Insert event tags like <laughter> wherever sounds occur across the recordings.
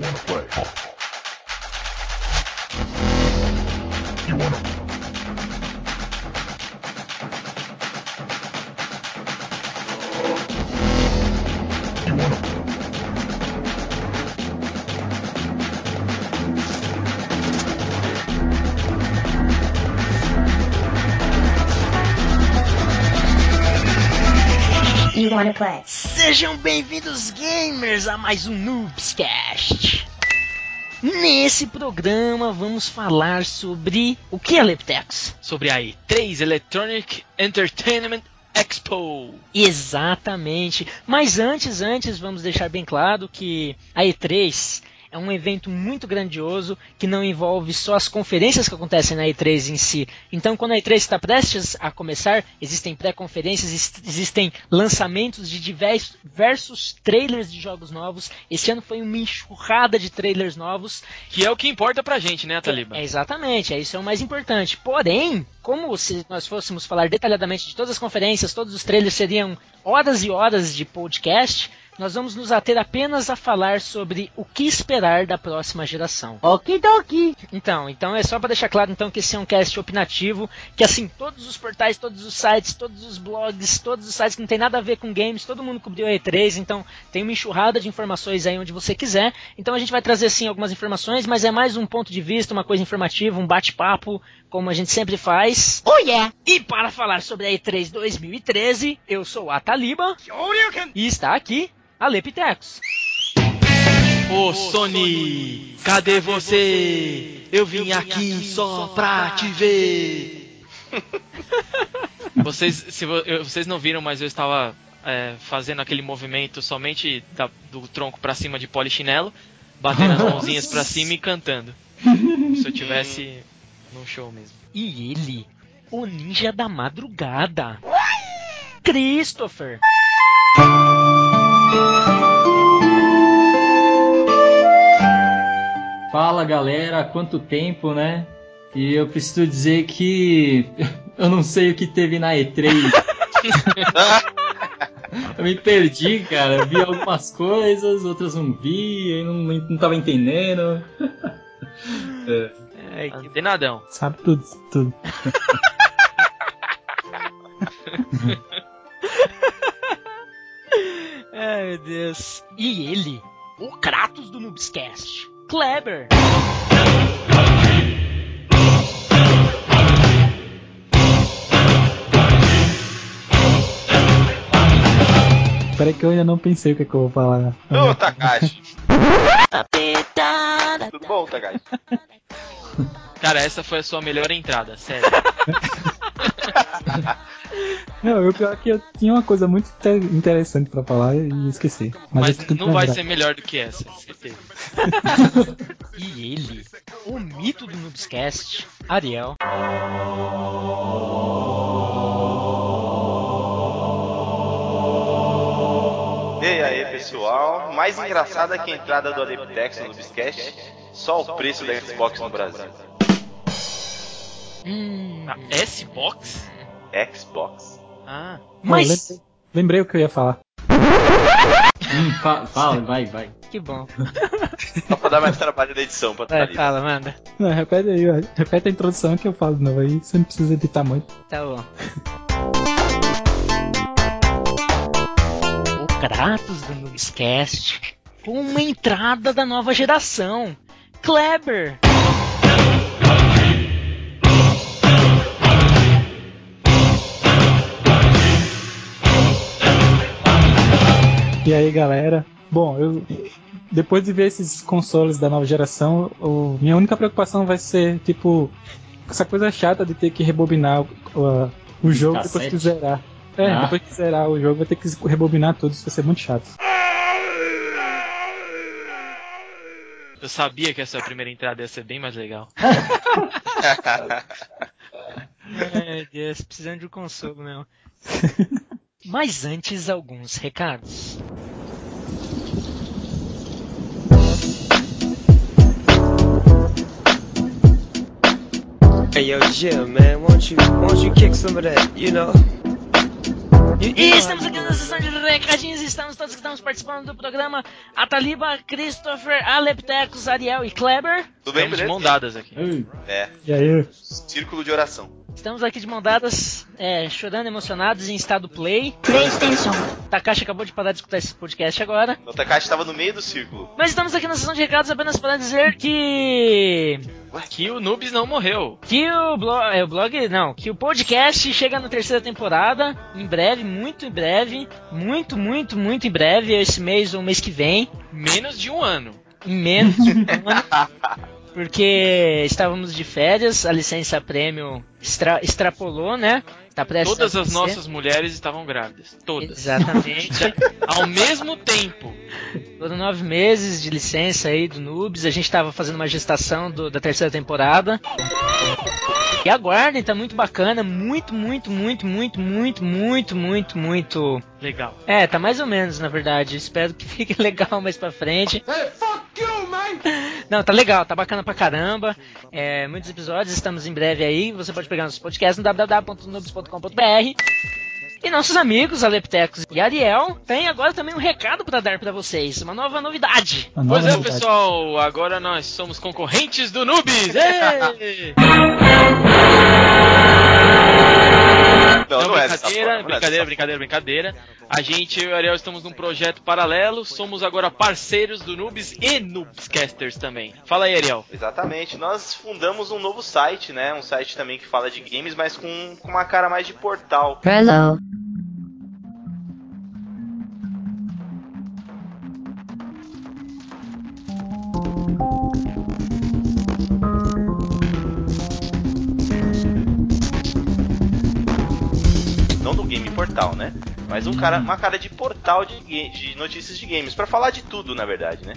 play? You wanna wanna You wanna play? Sejam bem-vindos, gamers, a mais um Noobscast. Nesse programa vamos falar sobre o que é Leptex? sobre a E3 Electronic Entertainment Expo. Exatamente. Mas antes, antes, vamos deixar bem claro que a E3 é um evento muito grandioso que não envolve só as conferências que acontecem na E3 em si. Então, quando a E3 está prestes a começar, existem pré-conferências, ex- existem lançamentos de divers- diversos trailers de jogos novos. Esse ano foi uma enxurrada de trailers novos. Que é o que importa pra gente, né, Taliba? É, exatamente, é isso é o mais importante. Porém, como se nós fôssemos falar detalhadamente de todas as conferências, todos os trailers seriam horas e horas de podcast, nós vamos nos ater apenas a falar sobre o que esperar da próxima geração. Okidoki. Então, então é só para deixar claro então que esse é um cast opinativo, que assim, todos os portais, todos os sites, todos os blogs, todos os sites que não tem nada a ver com games, todo mundo cobriu a E3, então tem uma enxurrada de informações aí onde você quiser. Então a gente vai trazer sim algumas informações, mas é mais um ponto de vista, uma coisa informativa, um bate-papo, como a gente sempre faz. Oh yeah. E para falar sobre a E3 2013, eu sou a Taliba e está aqui a Lepitex. Ô Sony, cadê você? Eu vim aqui só pra te ver. Vocês, se vocês não viram, mas eu estava é, fazendo aquele movimento somente da- do tronco pra cima de polichinelo, batendo as <laughs> mãozinhas pra cima e cantando. Se eu tivesse num show mesmo. E ele, o ninja da madrugada. Christopher. Fala galera, há quanto tempo, né? E eu preciso dizer que <laughs> eu não sei o que teve na E3. <laughs> eu me perdi, cara. Eu vi algumas coisas, outras não vi, eu não, não tava entendendo. É. Ai, que Denadão. Sabe tudo, tudo. <laughs> Ai, meu Deus. E ele, o Kratos do Noobscast. Kleber. Peraí que eu ainda não pensei o que, é que eu vou falar. Ô, Takashi. <laughs> Tudo bom, Takashi? <laughs> Cara, essa foi a sua melhor entrada, sério. <laughs> Não, o pior que eu tinha uma coisa muito inte- interessante pra falar e esqueci. Mas, eu tento não vai lembrar. ser melhor do que essa, certeza. <laughs> E ele, o mito do Noobscast. Ariel. E aí, pessoal? Mais engraçada que a entrada do Adeptex no Biscast, só o preço da Xbox no Brasil. Hum, Ah, S-Box? Xbox. Ah, mas lembrei, lembrei o que eu ia falar. Hum, fa- fala, vai, vai. que bom. Só pra dar mais trabalho da edição pra Vai, fala, manda. Não, repete aí, ó. repete a introdução que eu falo de novo aí, você não precisa editar muito. Tá bom. O Kratos do Noobscast com uma entrada da nova geração. Kleber. E aí, galera? Bom, eu depois de ver esses consoles da nova geração, o- minha única preocupação vai ser, tipo, essa coisa chata de ter que rebobinar o, o- o jogo depois que Cassete? zerar. É, Ah. depois que zerar o jogo vai ter que rebobinar tudo, isso vai ser muito chato. eu sabia que essa primeira entrada ia ser bem mais legal. <laughs> <laughs> Meu Deus, precisando de um consolo mesmo. <laughs> Mas antes, alguns recados. Hey yo, Jim, man, won't you won't you kick some of that, you know? E estamos aqui na sessão de recadinhos, estamos todos que estamos participando do programa Ataliba, Christopher, Aleptecos, Ariel e Kleber. Tudo bem, Estamos de beleza? mão dadas aqui. Ei, É, E aí? círculo de oração. Estamos aqui de mão dadas, é, chorando, emocionados, em estado play. PlayStation. Takashi acabou de parar de escutar esse podcast agora. O Takashi estava no meio do círculo. Mas estamos aqui na sessão de recados apenas para dizer que. Que o Noobs não morreu. Que o blog. É, o blog. Não, que o podcast chega na terceira temporada. Em breve, muito em breve. Muito, muito, muito em breve. Esse mês ou mês que vem. Menos de um ano. Em menos de um ano. <laughs> Porque estávamos de férias, a licença prêmio extra- extrapolou, né? Tá Todas as nossas mulheres estavam grávidas. Todas. Exatamente. Ao mesmo tempo. Foram nove meses de licença aí do Noobs. A gente tava fazendo uma gestação do- da terceira temporada. E aguardem, tá muito bacana. Muito, muito, muito, muito, muito, muito, muito, muito. Legal. É, tá mais ou menos, na verdade. Espero que fique <laughs> legal mais pra frente. <laughs> Não, tá legal, tá bacana pra caramba. É, muitos episódios, estamos em breve aí. Você pode pegar nossos podcasts no www.noobs.com.br. E nossos amigos, Aleptecos e Ariel, tem agora também um recado pra dar pra vocês. Uma nova novidade. Uma Pois nova é, novidade. pessoal, agora nós somos concorrentes do Noobs! <laughs> Não, não, Não, é brincadeira, forma, é brincadeira, brincadeira, brincadeira. A gente, eu e o Ariel, estamos num projeto paralelo, somos agora parceiros do Noobs e Noobscasters também. Fala aí, Ariel. Exatamente. Nós fundamos um novo site, né? Um site também que fala de games, mas com, com uma cara mais de portal. Hello. Não do game portal, né? Mas um cara, uma cara de portal de, de notícias de games, pra falar de tudo, na verdade, né?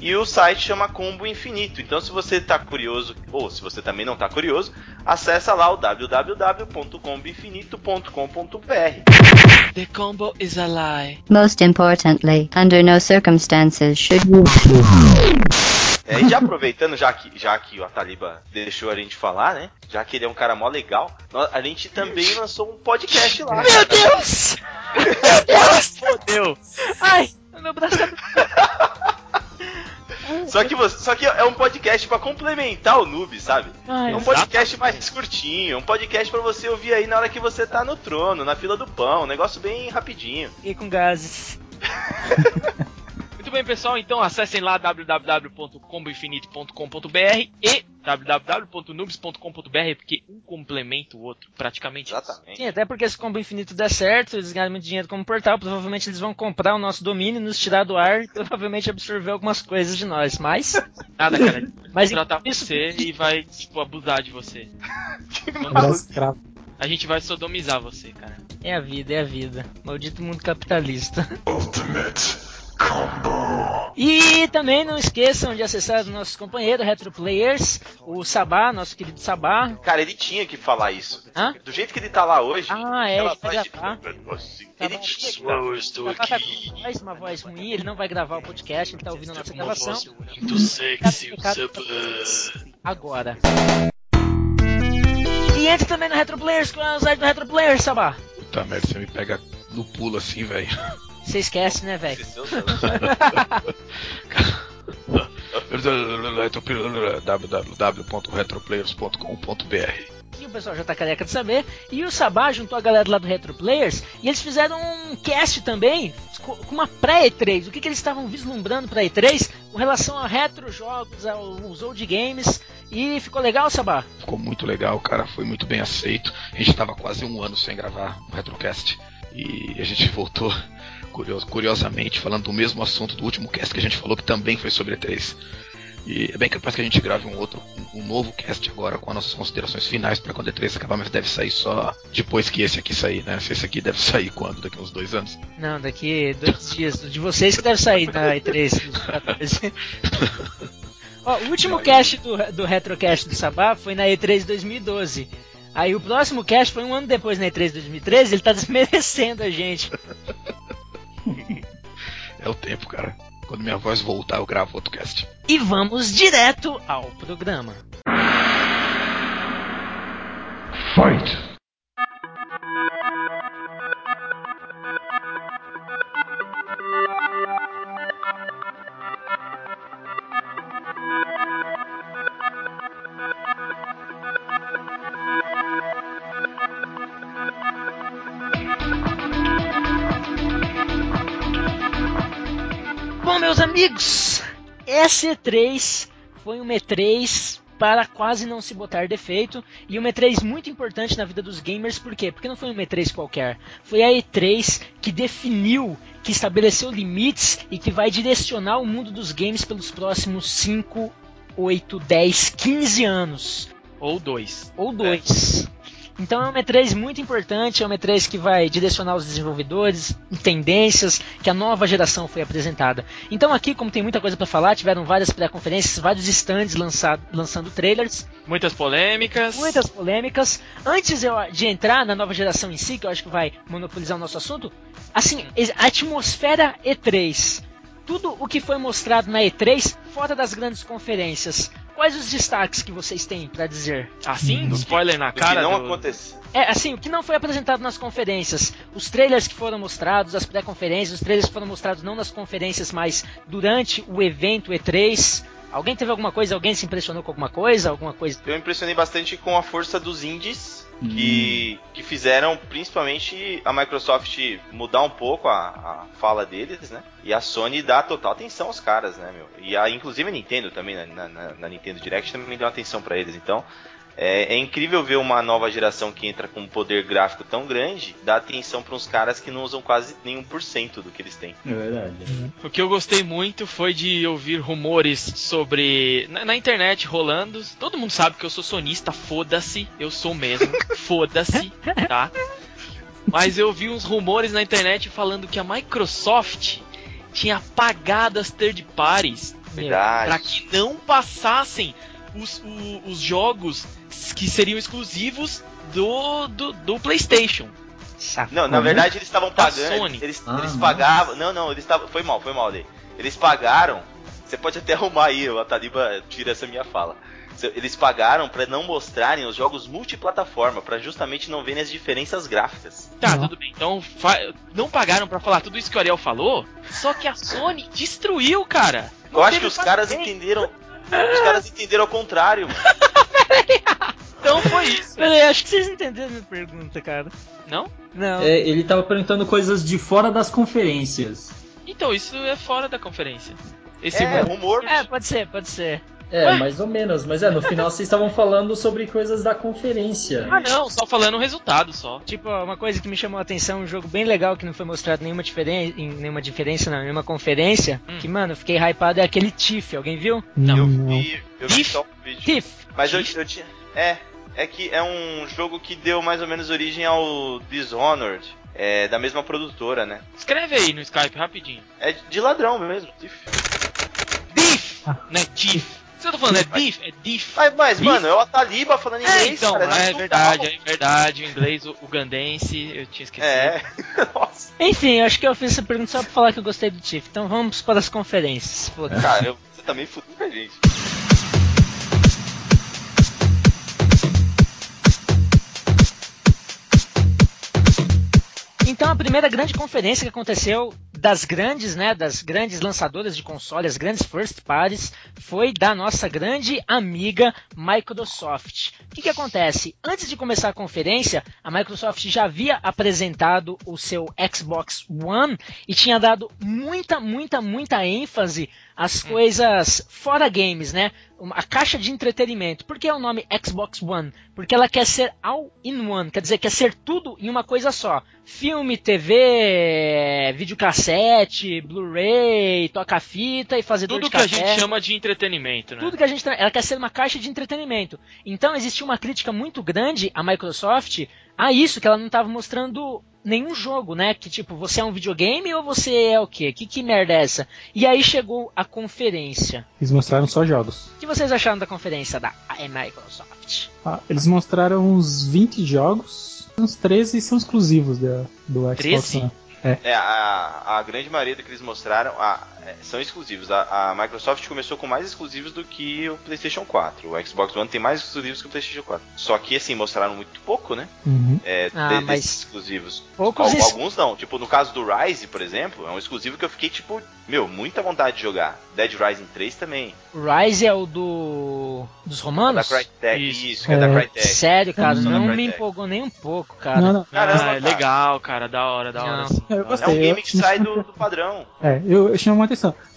E o site chama Combo Infinito. Então, se você tá curioso, ou se você também não tá curioso, acessa lá o www.comboinfinito.com.br. The combo is a lie. Most importantly, under no circumstances should you É, e já aproveitando, já que, já que o Ataliba deixou a gente falar, né? Já que ele é um cara mó legal, a gente também lançou um podcast lá. Meu cara. Deus! Fodeu! Ai, meu braço tá. Só que, você, só que é um podcast pra complementar o noob, sabe? Ai, É um podcast mais curtinho, um podcast pra você ouvir aí na hora que você tá no trono, na fila do pão, um negócio bem rapidinho. fiquei com gases. <laughs> Muito bem, pessoal, então acessem lá www.comboinfinito.com.br e www.noobs.com.br, porque um complementa o outro, praticamente. isso. Exatamente. Sim, até porque se o Combo Infinito der certo, eles ganham muito dinheiro como portal, provavelmente eles vão comprar o nosso domínio, nos tirar do ar e provavelmente absorver algumas coisas de nós. Mas, <laughs> Nada, cara. Vai mas tratar isso, você e vai, tipo, abusar de você. <laughs> Escravo. A gente vai sodomizar você, cara. é a vida, é a vida. Maldito mundo capitalista. Ultimate Combo. E também não esqueçam de acessar os nossos companheiros Retro Players, o Sabá, nosso querido Sabá. Cara, ele tinha que falar isso. Hã? Do jeito que ele tá lá hoje, Ah, é, ele vai de- gravar. assim, Tá ele tinha que tá. eu estou Sabá tá aqui. com voz, uma voz ruim, ele não vai gravar o podcast, ele tá ouvindo a nossa gravação. voz muito sexy, o agora. E entre também no Retro Players com o site do Retro Players, Sabá. Puta merda, você me pega no pulo assim, velho. Você esquece, né, velho? Www.retroplayers.com.br <laughs> E o pessoal já tá careca de saber. E o Sabá juntou a galera lá do Retro Players e eles fizeram um cast também co- com uma pré-E3. O que, que eles estavam vislumbrando pra E3 com relação a retro jogos, aos old games. E ficou legal, Sabá? Ficou muito legal, cara, foi muito bem aceito. A gente tava quase um ano sem gravar o Retrocast e a gente voltou curios- curiosamente falando do mesmo assunto do último cast que a gente falou que também foi sobre E3. E é bem capaz que a gente grave um outro, um novo cast agora com as nossas considerações finais para quando a E3 acabar, mas deve sair só depois que esse aqui sair, né? Se esse aqui deve sair quando? Daqui uns dois anos? Não, daqui dois dias. De vocês que deve sair na E3. dos 14. Ó, o último cast do, do Retrocast do Sabá foi na E3 2012. Aí o próximo cast foi um ano depois na E3 2013, ele tá desmerecendo a gente. <laughs> É o tempo, cara. Quando minha voz voltar, eu gravo outro cast. E vamos direto ao programa. Fight. Essa E3 foi uma E3 para quase não se botar defeito e uma E3 muito importante na vida dos gamers, por quê? Porque não foi uma E3 qualquer, foi a E3 que definiu, que estabeleceu limites e que vai direcionar o mundo dos games pelos próximos 5, 8, 10, 15 anos. Ou dois. Ou dois. Então é uma E3 muito importante, é uma E3 que vai direcionar os desenvolvedores, tendências, que a nova geração foi apresentada. Então aqui, como tem muita coisa para falar, tiveram várias pré-conferências, vários stands lançado, lançando trailers. Muitas polêmicas. Muitas polêmicas. Antes eu, de entrar na nova geração em si, que eu acho que vai monopolizar o nosso assunto, assim, a atmosfera E3 tudo o que foi mostrado na E3 fora das grandes conferências. Quais os destaques que vocês têm para dizer? Assim, do spoiler na Do cara. que não do- aconteceu. É, assim, o que não foi apresentado nas conferências, os trailers que foram mostrados, as pré-conferências, os trailers que foram mostrados não nas conferências, mas durante o evento E3. Alguém teve alguma coisa? Alguém se impressionou com alguma coisa? Alguma coisa? Eu me impressionei bastante com a força dos indies que, que fizeram principalmente a Microsoft mudar um pouco a, a fala deles, né? E a Sony dar total atenção aos caras, né, meu? E a, inclusive a Nintendo também, na, na- na- na Nintendo Direct também deu atenção pra eles. Então é, é incrível ver uma nova geração que entra com um poder gráfico tão grande dar atenção pra uns caras que não usam quase nenhum por cento do que eles têm. É verdade. O que eu gostei muito foi de ouvir rumores sobre. Na, na internet rolando. Todo mundo sabe que eu sou sonista, foda-se. Eu sou mesmo, <laughs> foda-se, tá? Mas eu vi uns rumores na internet falando que a Microsoft tinha apagado as third parties Verdade. para que não passassem os, o- os jogos que seriam exclusivos do, do, do PlayStation. Não, na Como? verdade eles estavam pagando. Sony. Eles, Ah, eles não. pagavam. Não, não, eles estavam. Foi mal, foi mal daí. Eles pagaram. Você pode até <laughs> arrumar aí, o Ataliba tira essa minha fala. Eles pagaram pra não mostrarem os jogos multiplataforma, pra justamente não verem as diferenças gráficas. Tá, Não. tudo bem. Então, fa- não pagaram pra falar tudo isso que o Ariel falou, só que a Sony destruiu, cara. Eu acho que os caras paciência. entenderam. Os caras entenderam ao contrário, mano. <laughs> Então foi isso. Peraí, acho que vocês entenderam a minha pergunta, cara. Não? Não. É, ele tava perguntando coisas de fora das conferências. Então, isso é fora da conferência. Esse É, rumor- rumor. É, pode ser, pode ser. É, Ué? mais ou menos. Mas é, no final vocês estavam falando sobre coisas da conferência. Ah, não, só falando o resultado só. Tipo, uma coisa que me chamou a atenção, um jogo bem legal que não foi mostrado nenhuma diferença, em nenhuma diferença, não, nenhuma conferência, Hum. que, mano, eu fiquei hypado, é aquele Tiff, alguém viu? Não, Eu não. vi, eu vi Tiff? só o vídeo. Tiff! Mas eu, eu tinha. É, é que é um jogo que deu mais ou menos origem ao Dishonored. É da mesma produtora, né? Escreve aí no Skype rapidinho. É de ladrão mesmo. Tiff. Diff! Ah. Não é Diff. O que eu tô falando? É Diff? É Diff. Mas, mas Biff? mano, é o Ataliba falando É, inglês, então, cara. é não verdade, é verdade. O inglês, o ugandense, eu tinha esquecido. É. <laughs> Nossa. Enfim, acho que eu fiz essa pergunta só pra falar que eu gostei do Tiff. Então vamos para as conferências. Foda-se. Cara, eu, você também fudeu com a gente. Então a primeira grande conferência que aconteceu das grandes, né, das grandes lançadoras de console, as grandes first parties, foi da nossa grande amiga Microsoft. O que, que acontece? Antes de começar a conferência, a Microsoft já havia apresentado o seu Xbox One e tinha dado muita, muita, muita ênfase às coisas fora games, né? A caixa de entretenimento. Por que é o nome Xbox One? Porque ela quer ser all in one, quer dizer, quer ser tudo em uma coisa só. Filme, TV, videocassete, Blu-ray, toca-fita e fazedor Tudo que a gente chama de entretenimento, né? Tudo que a gente. Ela quer ser uma caixa de entretenimento. Então existiu uma crítica muito grande à Microsoft a isso, que ela não estava mostrando nenhum jogo, né? Que tipo, você é um videogame ou você é o quê? Que, que merda é essa? E aí chegou a conferência. Eles mostraram só jogos. O que vocês acharam da conferência da Microsoft? Ah, eles mostraram uns 20 jogos, uns 13 são exclusivos da, do Xbox 13? One. É, a, a grande maioria do que eles mostraram a- é, são exclusivos. A, a Microsoft começou com mais exclusivos do que o PlayStation 4. O Xbox One tem mais exclusivos que o PlayStation 4. Só que, assim, mostraram muito pouco, né? Uhum. É, Ah, de- mas- desses exclusivos. Poucos Al- Alguns não. Tipo, no caso do Rise, por exemplo, é um exclusivo que eu fiquei, tipo, meu, muita vontade de jogar. Dead Rising 3 também. Rise é o do. dos Da romanos? Crytek. Isso. Isso, que é da É. Crytek. Sério, cara, Só da não me Crytek. empolgou nem um pouco, cara. Não, não. Caramba, ah, é legal, cara, da hora, da hora. Não. assim. Eu É um gostei. game eu- que sai do, do padrão. É, eu, eu chamei uma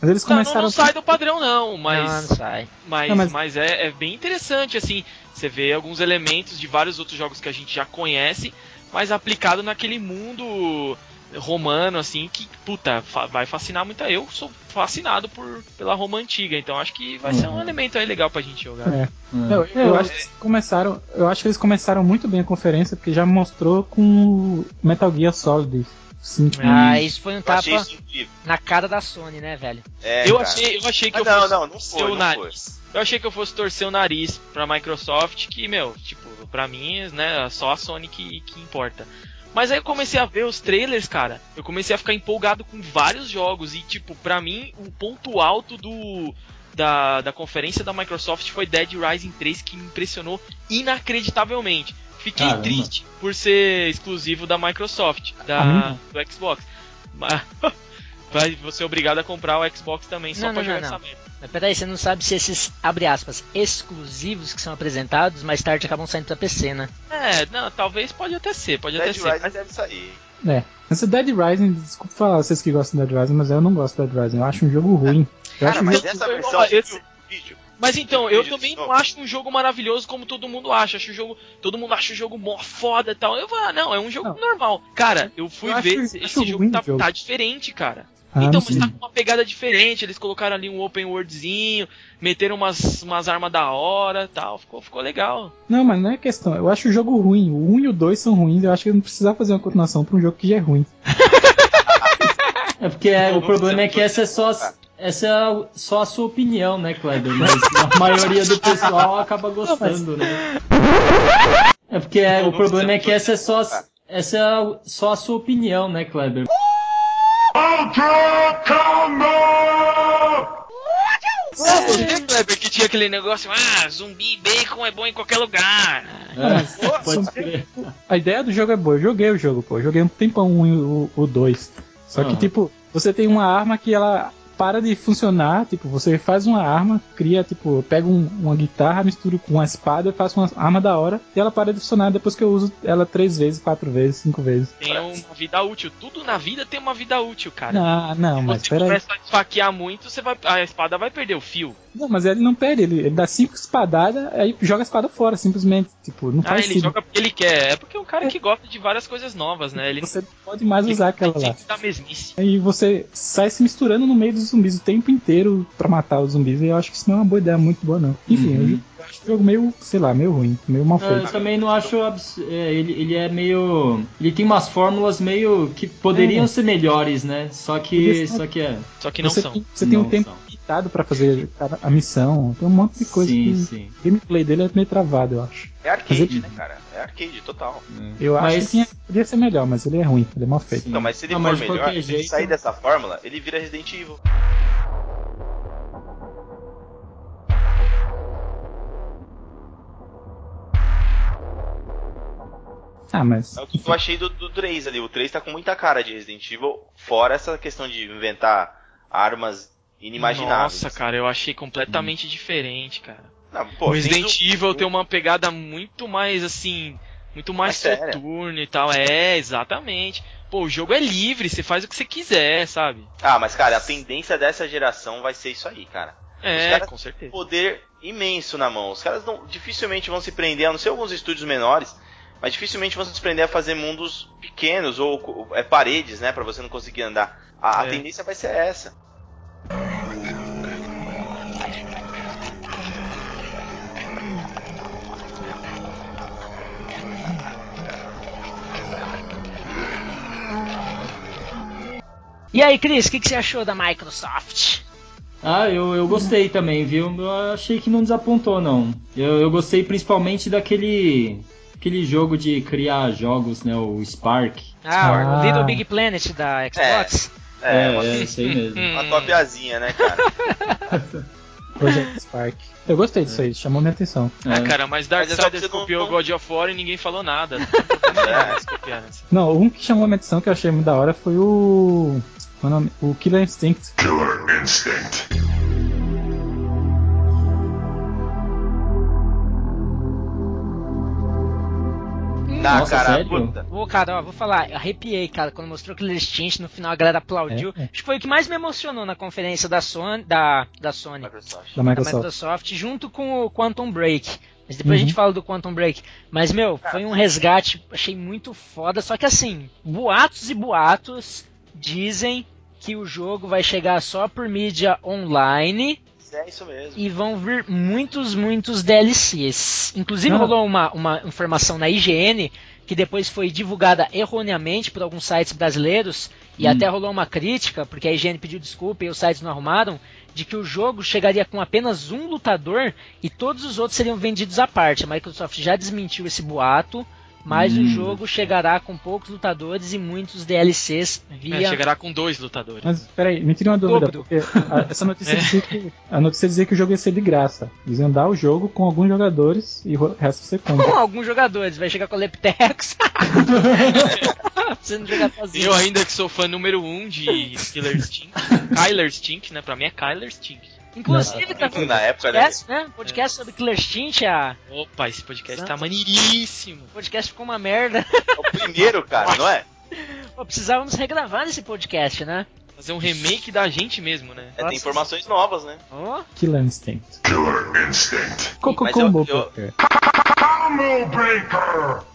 Mas eles Não, não, começaram. não sai do padrão não, Não, mas não sai. mas, Não, mas- mas é, é bem interessante assim. Você vê alguns elementos de vários outros jogos que a gente já conhece, mas aplicado naquele mundo romano assim que puta fa- vai fascinar muito. Eu sou fascinado por pela Roma antiga, então acho que vai ser um elemento aí legal pra gente jogar. É. É. Eu, eu acho que eles começaram. Eu acho que eles começaram muito bem a conferência, porque já mostrou com o Metal Gear Solid 5. Ah, isso foi um tapa na cara da Sony, né, velho? É, eu cara. achei, eu achei que Mas eu não, fosse não, não torcer foi, o não nariz. Eu achei que eu fosse torcer o nariz pra Microsoft, que, meu, tipo, pra mim, né, só a Sony que, que importa. Mas aí eu comecei a ver os trailers, cara. Eu comecei a ficar empolgado com vários jogos. E, tipo, pra mim, o ponto alto do. Da, da conferência da Microsoft foi Dead Rising 3, que me impressionou inacreditavelmente. Fiquei Caramba. triste por ser exclusivo da Microsoft, da, A mim do Xbox. Mas <laughs> vai você é obrigado a comprar o Xbox também só Não, pra não, jogar não, essa merda. Mas peraí, você não sabe se esses, abre aspas, exclusivos que são apresentados, mais tarde acabam saindo pra PC, né? É, não, talvez pode até ser, pode Dead até ser. Rising deve sair. É. Esse Dead Rising, desculpa falar vocês que gostam de Dead Rising, mas eu não gosto de Dead Rising. Eu acho um jogo ruim. Eu Cara, acho um mas jogo... essa eu- versão eu- Mas então, eu também não acho um jogo maravilhoso como todo mundo acha. Acho o jogo, todo mundo acha o jogo mó foda e tal. Eu vou, ah, não, é um jogo Não. normal. Cara, eu fui Eu ver esse, acho esse jogo tá, tá diferente, cara. Ah, então, mas tá com uma pegada diferente. Eles colocaram ali um open worldzinho, meteram umas, umas armas da hora tal. Ficou, ficou legal. Não, mas não é questão. Eu acho o jogo ruim. O 1 e o 2 são ruins. Eu acho que não precisava fazer uma continuação pra um jogo que já é ruim. <laughs> É porque é, o problema é que essa é só. Essa é só a sua opinião, né, Kleber? Mas a maioria do pessoal acaba gostando, né? É porque é, o problema é que essa é só, essa é a- só a sua opinião, né, Kleber? Ultra Combo! <laughs> Você, Kleber, que tinha aquele negócio, ah, zumbi e bacon é bom em qualquer lugar. É, <laughs> pode crer. A ideia do jogo é boa. Eu joguei o jogo, pô. Eu joguei um tempão um e o 2. Só que, Ah. tipo, você tem uma arma que ela para de funcionar. Tipo, você faz uma arma, cria, tipo, pega um- uma guitarra, mistura com uma espada, faço uma arma da hora e ela para de funcionar depois que eu uso ela três vezes, quatro vezes, cinco vezes. Tem uma vida útil. Tudo na vida tem uma vida útil, cara. Não, não, Se mas você peraí. começa a esfaquear muito, você vai, a espada vai perder o fio. Não, mas ele não perde, ele, ele dá cinco espadadas, aí joga a espada fora, simplesmente. Tipo, não Ah, faz ele sentido. joga porque ele quer. É porque é um cara que gosta de várias coisas novas, né? Ele Você não pode mais usar aquela lá. da mesmice. Aí você sai se misturando no meio dos zumbis o tempo inteiro pra matar os zumbis. E eu acho que isso não é uma boa ideia muito boa, não. Enfim, Uhum. eu, eu acho o jogo meio, sei lá, meio ruim, meio mal É, Eu feito. também não acho. abs- é, ele, ele é meio. Ele tem umas fórmulas meio. que poderiam É. ser melhores, né? Só que. Só que é. Só que não você são. tem, você tem Não um tempo são. Limitado pra fazer a, missão. Tem um monte de coisa sim, que sim. o gameplay dele é meio travado, eu acho. É arcade, ele- né, cara? É arcade, total. Eu acho Mas- que tinha- podia ser melhor, mas ele é ruim, ele é mal feito. Sim. Então, mas se ele Ah, for melhor, qualquer se ele jeito- sair dessa fórmula, ele vira Resident Evil. Ah, mas. É o que eu achei do, do 3 ali. O 3 tá com muita cara de Resident Evil, fora essa questão de inventar armas inimagináveis. Nossa, cara, eu achei completamente diferente, cara. Não, o pô, Resident tendo- Evil tem uma pegada muito mais assim. Muito mais soturna e tal. É, exatamente. Pô, o jogo é livre, você faz o que você quiser, sabe? Ah, mas cara, a tendência dessa geração vai ser isso aí, cara. Os É, caras com certeza. poder imenso na mão. Os caras não, dificilmente vão se prender, a não ser alguns estúdios menores, mas dificilmente vão se prender a fazer mundos pequenos ou co- é, paredes, né, Pra você não conseguir andar. A, a É. tendência vai ser essa. E aí, Cris, o que, que você achou da Microsoft? Ah, eu, eu gostei também, viu? Eu achei que não desapontou, não. Eu, eu gostei principalmente daquele. aquele jogo de criar jogos, né? O Spark. Ah, Ah. o Little Big Planet da Xbox? É, uma, isso aí mesmo. uma copiazinha, né, cara? <laughs> Project Spark. Eu gostei disso aí, chamou minha atenção. Ah, É. cara, mas é Darksiders não- copiou não- God of War e ninguém falou nada. <laughs> Não isso. Não, um que chamou minha atenção que eu achei muito da hora foi o. qual é o nome? O Killer Instinct. Killer Instinct. Tá, Nossa, cara, sério? puta. Pô, cara, ó, vou falar, arrepiei, cara, quando mostrou Killer Instinct, no final a galera aplaudiu. É, é. Acho que foi o que mais me emocionou na conferência da Sony, da, da Sony, Microsoft. Da da Microsoft. Microsoft, junto com o Quantum Break. Mas depois a Uhum. gente fala do Quantum Break. Mas, meu, foi um resgate, achei muito foda. Só que assim, boatos e boatos dizem que o jogo vai chegar só por mídia online É isso mesmo. e vão vir muitos, muitos DLCs. Inclusive Ah. rolou uma, uma informação na IGN que depois foi divulgada erroneamente por alguns sites brasileiros e até rolou uma crítica, porque a IGN pediu desculpa e os sites não arrumaram, de que o jogo chegaria com apenas um lutador e todos os outros seriam vendidos à parte. A Microsoft já desmentiu esse boato, mas o jogo chegará com poucos lutadores e muitos DLCs É, via chegará com dois lutadores. Mas peraí, me tira uma dúvida, Dobro. porque a- essa notícia <laughs> dizia que a notícia dizia que o jogo ia ser de graça. Eles iam dar o jogo com alguns jogadores e o resto você com compra. alguns jogadores. Vai chegar com o Leptex. <laughs> Jogar sozinho. Eu ainda que sou fã número um de Killer Stink, Kyler Stink, né? Pra mim é Kyler Stink. Inclusive, tá Na época, né? podcast, né? Podcast sobre Killer Instinct, a Opa, esse podcast tá Santos. maneiríssimo. o podcast ficou uma merda. É o primeiro, cara, não é? Pô, precisávamos regravar esse podcast, né? Fazer um remake da gente mesmo, né? É, tem informações novas, né? Ó, Killer Instinct. Killer Instinct. Coco Mas eu- <laughs>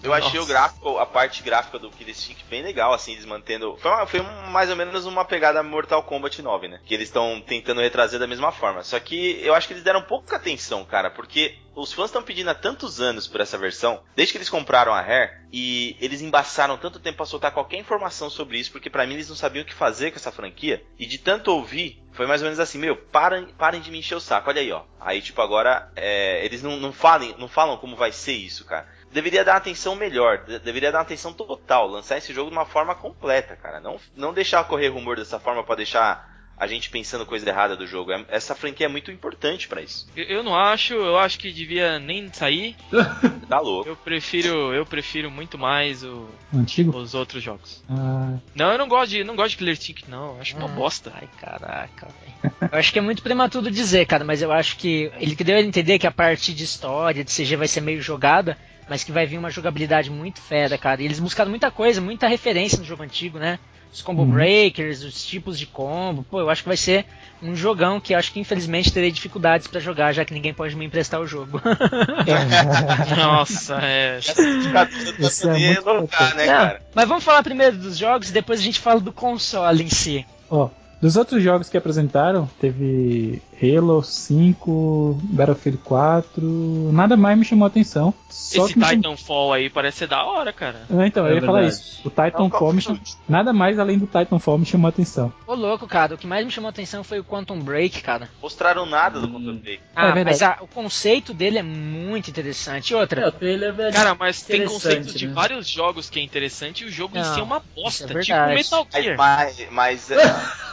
Eu achei Nossa. o gráfico, a parte gráfica do Killer Instinct bem legal, assim, eles mantendo. Foi, uma- foi um- mais ou menos uma pegada Mortal Kombat 9, né? Que eles estão tentando retrazer da mesma forma. Só que eu acho que eles deram pouca atenção, cara, porque os fãs estão pedindo há tantos anos por essa versão, desde que eles compraram a Rare, e eles embaçaram tanto tempo pra soltar qualquer informação sobre isso, porque pra mim eles não sabiam o que fazer com essa franquia. E de tanto ouvir, foi mais ou menos assim, meu, parem, parem de me encher o saco, olha aí, ó. Aí, tipo, agora, é, eles não, não, falem, não falam como vai ser isso, cara. Deveria dar atenção melhor, de- deveria dar atenção total, lançar esse jogo de uma forma completa, cara. Não, não deixar correr rumor dessa forma pra deixar a gente pensando coisa errada do jogo. É- Essa franquia é muito importante pra isso. Eu, eu não acho, eu acho que devia nem sair. <laughs> Tá louco. Eu prefiro, eu prefiro muito mais o- O antigo? os outros jogos. Ah, Não, eu não gosto de, não gosto de Killer Stink, não. Eu acho uma Ah. bosta. Ai, caraca, velho. Eu acho que é muito prematuro dizer, cara, mas eu acho que ele que deu a entender que a parte de história, de CG vai ser meio jogada, mas que vai vir uma jogabilidade muito fera, cara. E eles buscaram muita coisa, muita referência no jogo antigo, né? Os combo Uhum. breakers, os tipos de combo. Pô, eu acho que vai ser um jogão que eu acho que infelizmente terei dificuldades pra jogar, já que ninguém pode me emprestar o jogo. <laughs> Nossa, é. Esse é muito loucar, né, Não, cara? mas vamos falar primeiro dos jogos e depois a gente fala do console em si. Ó, dos outros jogos que apresentaram, teve Halo 5, Battlefield 4, nada mais me chamou a atenção. Só Esse me Titanfall aí parece ser da hora, cara. Ah, então, eu É ia falar verdade. isso. O Titanfall me chamou... Nada mais além do Titanfall me chamou a atenção. Ô louco, cara, o que mais me chamou a atenção foi o Quantum Break, cara. Mostraram nada do Quantum Break. Ah, É mas a- o conceito dele é muito interessante. E É, outra, o trailer é Cara, mas tem conceitos de né? vários jogos que é interessante e o jogo em Não, si é uma isso bosta. é tipo. Metal Gear. mas, mas, é,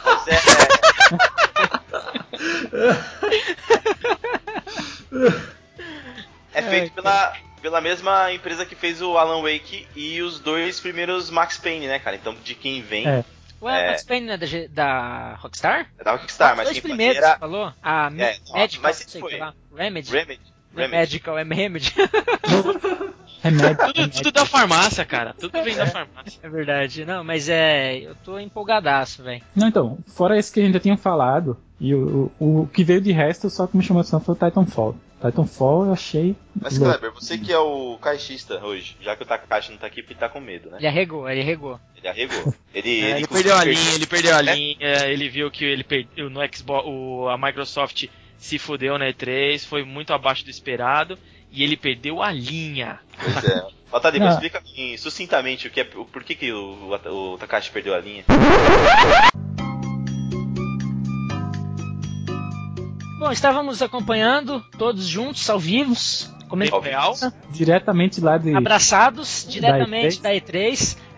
mas é. <laughs> <laughs> É feito pela, pela mesma empresa que fez o Alan Wake e os dois primeiros Max Payne, né, cara? Então de quem vem É. ué, é. Max Payne não é da, da Rockstar? é da Rockstar, Os mas dois quem primeiros, era falou? A É, não, Medical, mas não sei foi. lá. Remedy? Remedy. É Remedy. Medical, é Remedy. <laughs> Remédio. Tudo, remédio. tudo da farmácia, cara. Tudo vem da farmácia. é verdade. Não, mas é. Eu tô empolgadaço, velho. Não, então, fora esse que a gente já tinha falado, e o, o, o que veio de resto só que me chamou a atenção foi o Titanfall. Titanfall eu achei. Mas louco. Kleber, você que é o caixista hoje, já que o Takashi não tá aqui porque tá com medo, né? Ele arregou, ele arregou. Ele arregou. Ele, É, ele conseguiu perdeu a linha, ele perdeu a É? linha, ele viu que ele perdeu no Xbox, o, a Microsoft se fudeu na E3, foi muito abaixo do esperado e ele perdeu a linha. Pois é. <laughs> Watanabe, explica sucintamente o que é, o, por que, que o, o, o Takashi perdeu a linha. <laughs> Bom, estávamos acompanhando todos juntos, ao vivo, comendo real. Diretamente lá de. Abraçados, diretamente da E3. Da E3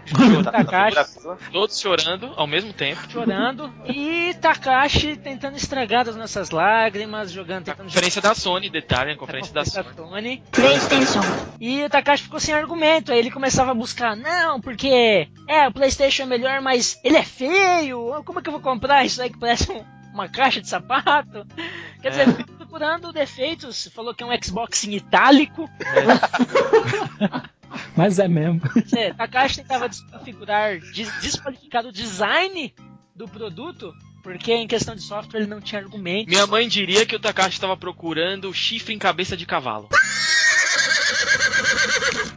Tá Takashi, tá todos chorando ao mesmo tempo. Chorando. E Takashi tentando estragar as nossas lágrimas, jogando. Tentando conferência jogar. da Sony, detalhe, conferência, a conferência da, da, Sony. PlayStation. E o Takashi ficou sem argumento. Aí ele começava a buscar, não, porque é, o PlayStation é melhor, mas ele é feio. Como é que eu vou comprar isso aí que parece uma caixa de sapato? Quer dizer, é. procurando defeitos. Falou que é um Xbox em itálico. É. <laughs> Mas é mesmo. É, Takashi tentava desconfigurar, des- desqualificar o design do produto, porque em questão de software ele não tinha argumento. Minha mãe diria que o Takashi estava procurando chifre em cabeça de cavalo.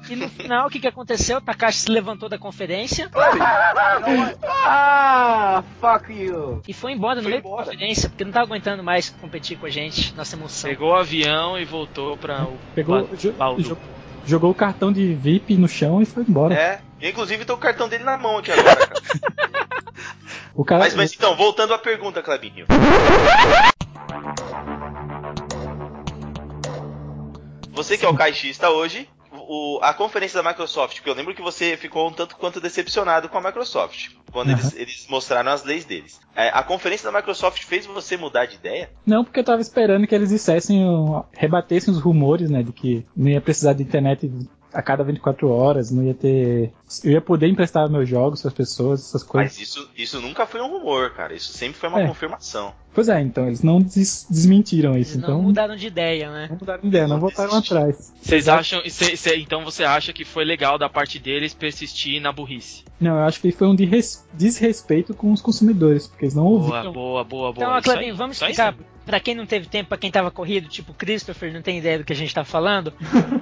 E no final, o que, que aconteceu? Takashi se levantou da conferência Ah, fuck you. e foi embora no Foi meio da embora. conferência, porque não tava aguentando mais competir com a gente, nossa emoção. Pegou o avião e voltou para o Pegou, ba- jogou o cartão de VIP no chão e foi embora. É. Inclusive, tô com o cartão dele na mão aqui agora, cara. <laughs> O cara, Mas, mas então, voltando à pergunta, Clebinho. Você que é o caixista hoje, o- a conferência da Microsoft, porque eu lembro que você ficou um tanto quanto decepcionado com a Microsoft, quando Aham. eles, eles mostraram as leis deles. É, a conferência da Microsoft fez você mudar de ideia? Não, porque eu tava esperando que eles dissessem, rebatessem os rumores, né, de que não ia precisar de internet a cada 24 horas, não ia ter. Eu ia poder emprestar meus jogos para as pessoas, essas coisas. Mas isso, isso nunca foi um rumor, cara. Isso sempre foi uma É. confirmação. Pois é, então, eles não des- desmentiram Eles isso, não então. mudaram de ideia, né? Não mudaram de ideia, não Não voltaram atrás. Vocês acham. cê- cê- então você acha que foi legal da parte deles persistir na burrice? Não, eu acho que foi um de res- desrespeito com os consumidores, porque eles não Boa, ouviram. boa, boa, boa. Então, aí, Clebinho, vamos explicar pra quem não teve tempo, pra quem tava corrido, tipo Christopher, não tem ideia do que a gente tá falando.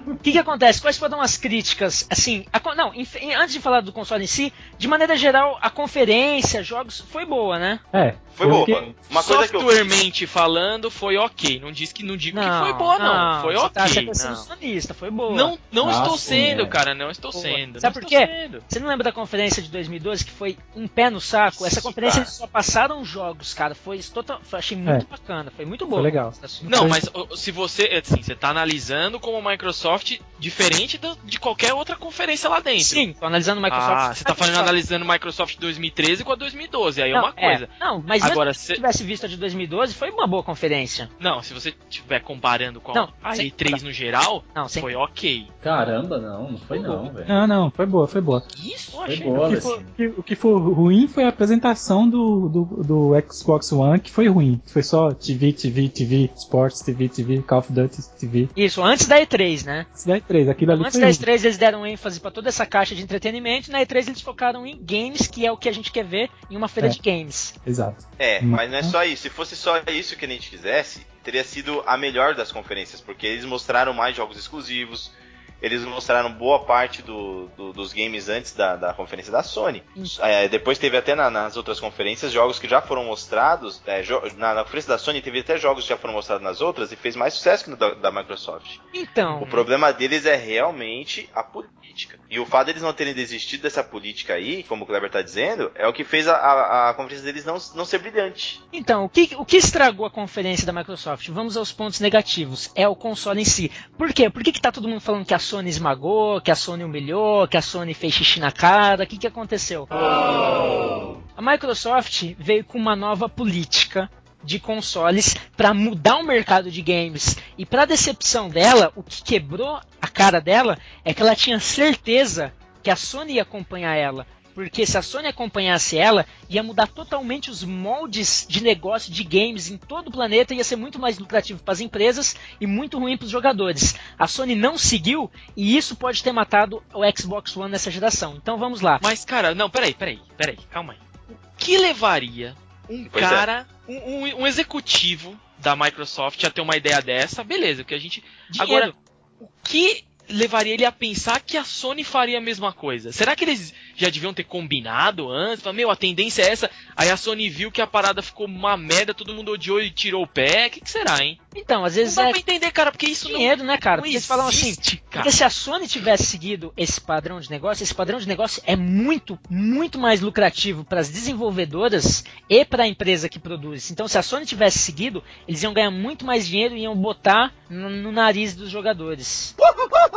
O que que acontece? Quais foram as críticas? Assim, a não, inf- antes de falar do console em si, de maneira geral, a conferência, jogos, foi boa, né? É. Foi boa. Uma coisa que eu Softwaremente falando, foi ok. Não diz que não digo que foi boa, não. Foi você ok. Tá, você tá sendo não. sonista, foi boa. Não, não Ah, estou sendo, é. cara. Não estou Boa. sendo. Sabe não por quê? sendo. Você não lembra da conferência de 2012 que foi um pé no saco? Essa Sim, conferência cara. eles só passaram jogos, cara. Foi total, foi- achei muito bacana, foi muito boa. Foi legal. Não, Foi- mas se você, assim, você tá analisando como a Microsoft diferente do- de qualquer outra conferência lá dentro. Sim, tô analisando o Microsoft. Ah, você tá falando analisando Microsoft 2013 com a 2012, aí é Não, uma coisa. Não, mas Agora, cê- tivesse visto a de 2012, foi uma boa conferência. Não, se você estiver comparando com Não, a sem- E3 no geral, Não, sem foi ok. Caramba, não, não foi não, velho. Não, não, foi boa, foi boa. Isso, Foi achei. boa, O que, foi, assim. o que- foi ruim foi a apresentação do, do, do Xbox One, que foi ruim. Foi só TV, TV, TV, Sports, TV, TV, Call of Duty, TV. Isso, antes da E3, né? Isso daí é três, aquilo ali Antes foi da ruim. E3 eles deram ênfase pra toda essa caixa de entretenimento, e na E3 eles focaram em games, que é o que a gente quer ver em uma feira É. de games. Exato. É, mas não é só isso. Se fosse só isso que a gente quisesse, teria sido a melhor das conferências, porque eles mostraram mais jogos exclusivos, eles mostraram boa parte do- do- dos games antes da, da conferência da Sony. É, depois teve até na- nas outras conferências jogos que já foram mostrados. é, jo- na, na conferência da Sony teve até jogos que já foram mostrados nas outras e fez mais sucesso que no da, da Microsoft. Então, O problema deles é realmente a política. E o fato deles não terem desistido dessa política aí, como o Kleber tá dizendo, é o que fez a, a- a conferência deles não, não ser brilhante. então o, que, o que estragou a conferência da Microsoft? Vamos aos pontos negativos. É o console em si. Por quê? Por que, que tá todo mundo falando que a Sony esmagou, que a Sony humilhou, que a Sony fez xixi na cara? O que, que aconteceu? A Microsoft veio com uma nova política de consoles para mudar o mercado de games. E para decepção dela, o que quebrou a cara dela é que ela tinha certeza que a Sony ia acompanhar ela. Porque se a Sony acompanhasse ela, ia mudar totalmente os moldes de negócio de games em todo o planeta, ia ser muito mais lucrativo para as empresas e muito ruim para os jogadores. A Sony não seguiu e isso pode ter matado o Xbox One nessa geração. Então vamos lá. Mas, cara, não, peraí, peraí, peraí, calma aí. O que levaria um Pois é. cara, um, um- um executivo da Microsoft a ter uma ideia dessa? Beleza, que a gente. Dinheiro. Agora, o que levaria ele a pensar que a Sony faria a mesma coisa? Será que eles já deviam ter combinado antes? Fala, Meu, a tendência é essa. Aí a Sony viu que a parada ficou uma merda, todo mundo odiou e tirou o pé. O que, que será, hein? Então, às Não vezes dá é pra entender, cara, porque isso não. dinheiro, né, cara? não Porque eles falam assim, existe, cara. Porque se a Sony tivesse seguido esse padrão de negócio, esse padrão de negócio é muito, muito mais lucrativo para as desenvolvedoras e para a empresa que produz. Então, se a Sony tivesse seguido, eles iam ganhar muito mais dinheiro e iam botar no, no nariz dos jogadores. <laughs>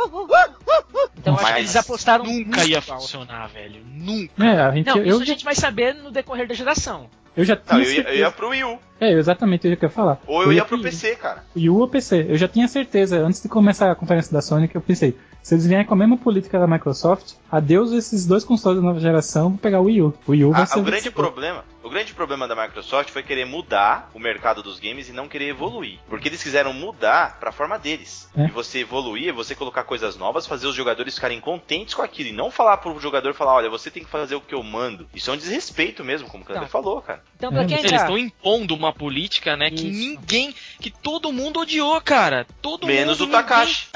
Então, eu acho que Mas eles apostaram Nunca ia alto. funcionar, velho. Nunca. É, a gente, Não, eu, isso a já, gente vai saber no decorrer da geração. eu já tinha Não, eu ia, eu ia pro Wii U. É, exatamente o que eu ia falar. Ou eu ia pro pro PC, cara. Wii U ou PC. Eu já tinha certeza, antes de começar a conferência da Sony, que eu pensei, se eles vierem com a mesma política da Microsoft, adeus esses dois consoles da nova geração, vou pegar o Wii U. O Wii U vai A- ser o grande problema, o O grande problema da Microsoft foi querer mudar o mercado dos games e não querer evoluir. Porque eles quiseram mudar pra forma deles. É. E você evoluir, é você colocar coisas novas, fazer os jogadores ficarem contentes com aquilo. E não falar pro jogador falar, olha, você tem que fazer o que eu mando. Isso é um desrespeito mesmo, como o Kleber Tá. falou, cara. Então, pra É, quem Eles tá... estão impondo uma política, né, que Isso. ninguém, que todo mundo odiou, cara. Todo Menos mundo. o Takashi.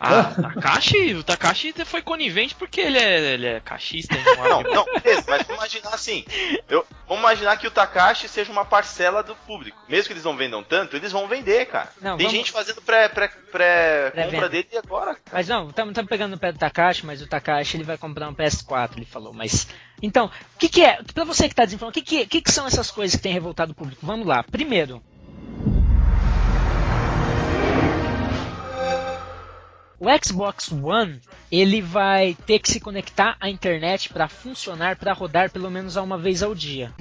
Ah, Takashi, o Takashi foi conivente porque ele é, ele é cachista. Não, amigo. não, beleza, mas vamos imaginar assim. Eu, vamos imaginar que o Takashi seja uma parcela do público. Mesmo que eles não vendam tanto, eles vão vender, cara. Não, Tem vamos- gente fazendo pré, pré, pré, dele agora. cara. Mas não, estamos pegando no pé do Takashi, mas o Takashi ele vai comprar um PS4, ele falou. Mas então, o que, que é? Pra você que tá desinformado, o que, que, que, são essas coisas que tem revoltado o público? Vamos lá. Primeiro, o Xbox One ele vai ter que se conectar à internet para funcionar, para rodar pelo menos uma vez ao dia.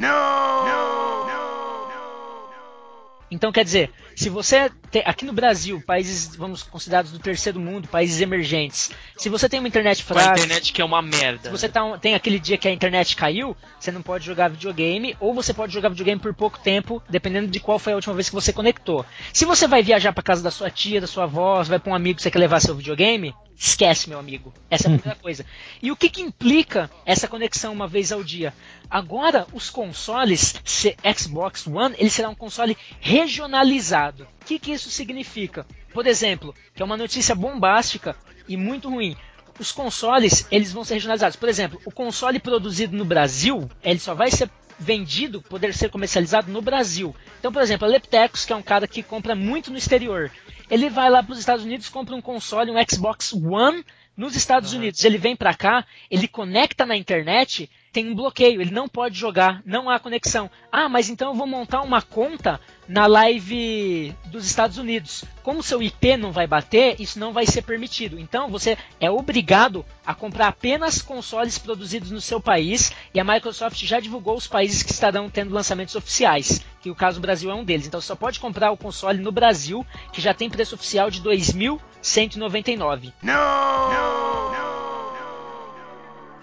Então quer dizer, se você tem, aqui no Brasil, países vamos considerados do terceiro mundo, países emergentes, se você tem uma internet Com a fraca, internet que é uma merda. se você tá tem aquele dia que a internet caiu, você não pode jogar videogame, ou você pode jogar videogame por pouco tempo, dependendo de qual foi a última vez que você conectou. Se você vai viajar para casa da sua tia, da sua avó, vai para um amigo que você quer levar seu videogame, esquece, meu amigo. Essa é a primeira coisa. E o que, que implica essa conexão uma vez ao dia? Agora, os consoles se- Xbox One, ele será um console regionalizado. O que, que isso significa? Por exemplo, que é uma notícia bombástica e muito ruim os consoles eles vão ser regionalizados. Por exemplo, o console produzido no Brasil, ele só vai ser vendido, poder ser comercializado no Brasil. Então, por exemplo, a Leptecos, que é um cara que compra muito no exterior, ele vai lá para os Estados Unidos, compra um console, um Xbox One nos Estados Unidos. Ele vem para cá, ele conecta na internet, tem um bloqueio, ele não pode jogar, não há conexão. Ah, mas então eu vou montar uma conta na live dos Estados Unidos. Como seu IP não vai bater, isso não vai ser permitido. Então você é obrigado a comprar apenas consoles produzidos no seu país e a Microsoft já divulgou os países que estarão tendo lançamentos oficiais, que o caso do Brasil é um deles. Então você só pode comprar o console no Brasil, que já tem preço oficial de 2.199.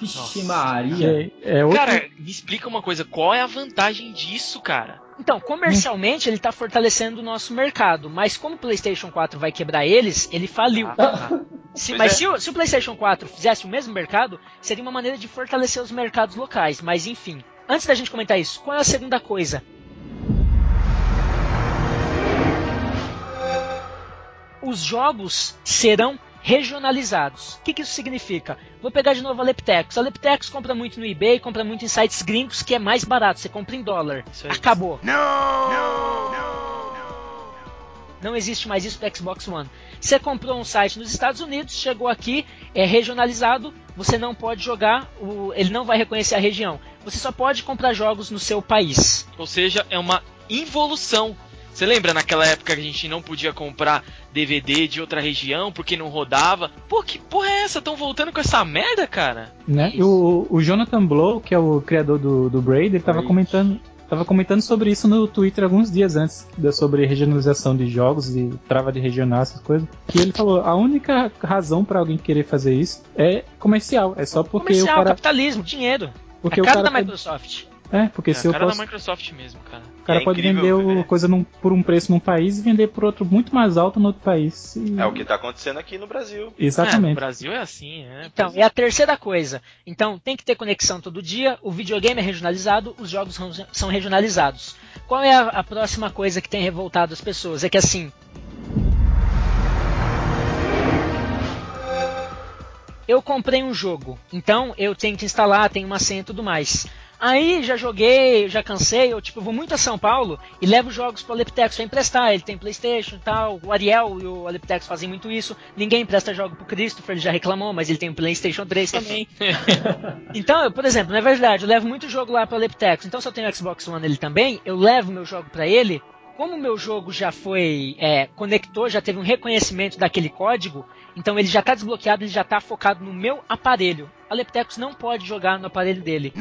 Vixe Maria. É, é outro... Cara, me explica uma coisa, qual é a vantagem disso, cara? Então, comercialmente ele está fortalecendo o nosso mercado, mas como o PlayStation 4 vai quebrar eles, ele faliu. Ah, <laughs> Se- Pois mas é. se, o, se o PlayStation 4 fizesse o mesmo mercado, seria uma maneira de fortalecer os mercados locais. Mas enfim, antes da gente comentar isso, qual é a segunda coisa? Os jogos serão regionalizados. O que, que isso significa? Vou pegar de novo a Leptecos. A Leptecos compra muito no eBay, compra muito em sites gringos que é mais barato. Você compra em dólar. Isso aí. Acabou. Não existe mais isso para Xbox One. Você comprou um site nos Estados Unidos, chegou aqui, é regionalizado, você não pode jogar, o- ele não vai reconhecer a região. Você só pode comprar jogos no seu país. Ou seja, é uma involução. Você lembra naquela época que a gente não podia comprar DVD de outra região porque não rodava? Pô, que porra é essa? Tão voltando com essa merda, cara? Né? E o, o Jonathan Blow, que é o criador do, do Braid, ele tava comentando, tava comentando sobre isso no Twitter alguns dias antes, sobre regionalização de jogos e trava de regional, essas coisas. Que ele falou, a única razão pra alguém querer fazer isso é comercial, é só porque Comercial, o cara, capitalismo, dinheiro. porque a o cara cara da Microsoft. é, porque É se a eu cara posso, da Microsoft mesmo, cara. O cara É pode incrível vender ver. o coisa num- por um preço num país e vender por outro muito mais alto no outro país. E- É o que tá acontecendo aqui no Brasil. É, no Exatamente. Brasil é assim, é. Então, é a terceira coisa. Então, tem que ter conexão todo dia, o videogame é regionalizado, os jogos são- são regionalizados. Qual é a, a próxima coisa que tem revoltado as pessoas? É que assim. Eu comprei um jogo, então eu tenho que instalar, tenho uma senha e tudo mais. Aí já joguei, já cansei, eu tipo, vou muito a São Paulo e levo jogos pro Aleptex pra emprestar. Ele tem Playstation e tal, o Ariel e o Aleptex fazem muito isso. Ninguém empresta jogo pro Christopher, ele já reclamou, mas ele tem o Playstation 3 <laughs> também. então, eu, por exemplo, na verdade, eu levo muito jogo lá pro Aleptex. Então, se eu tenho o Xbox One ele também, eu levo meu jogo pra ele. Como o meu jogo já foi é, conectou, já teve um reconhecimento daquele código, então ele já está desbloqueado, ele já está focado no meu aparelho. A Leptecos não pode jogar no aparelho dele.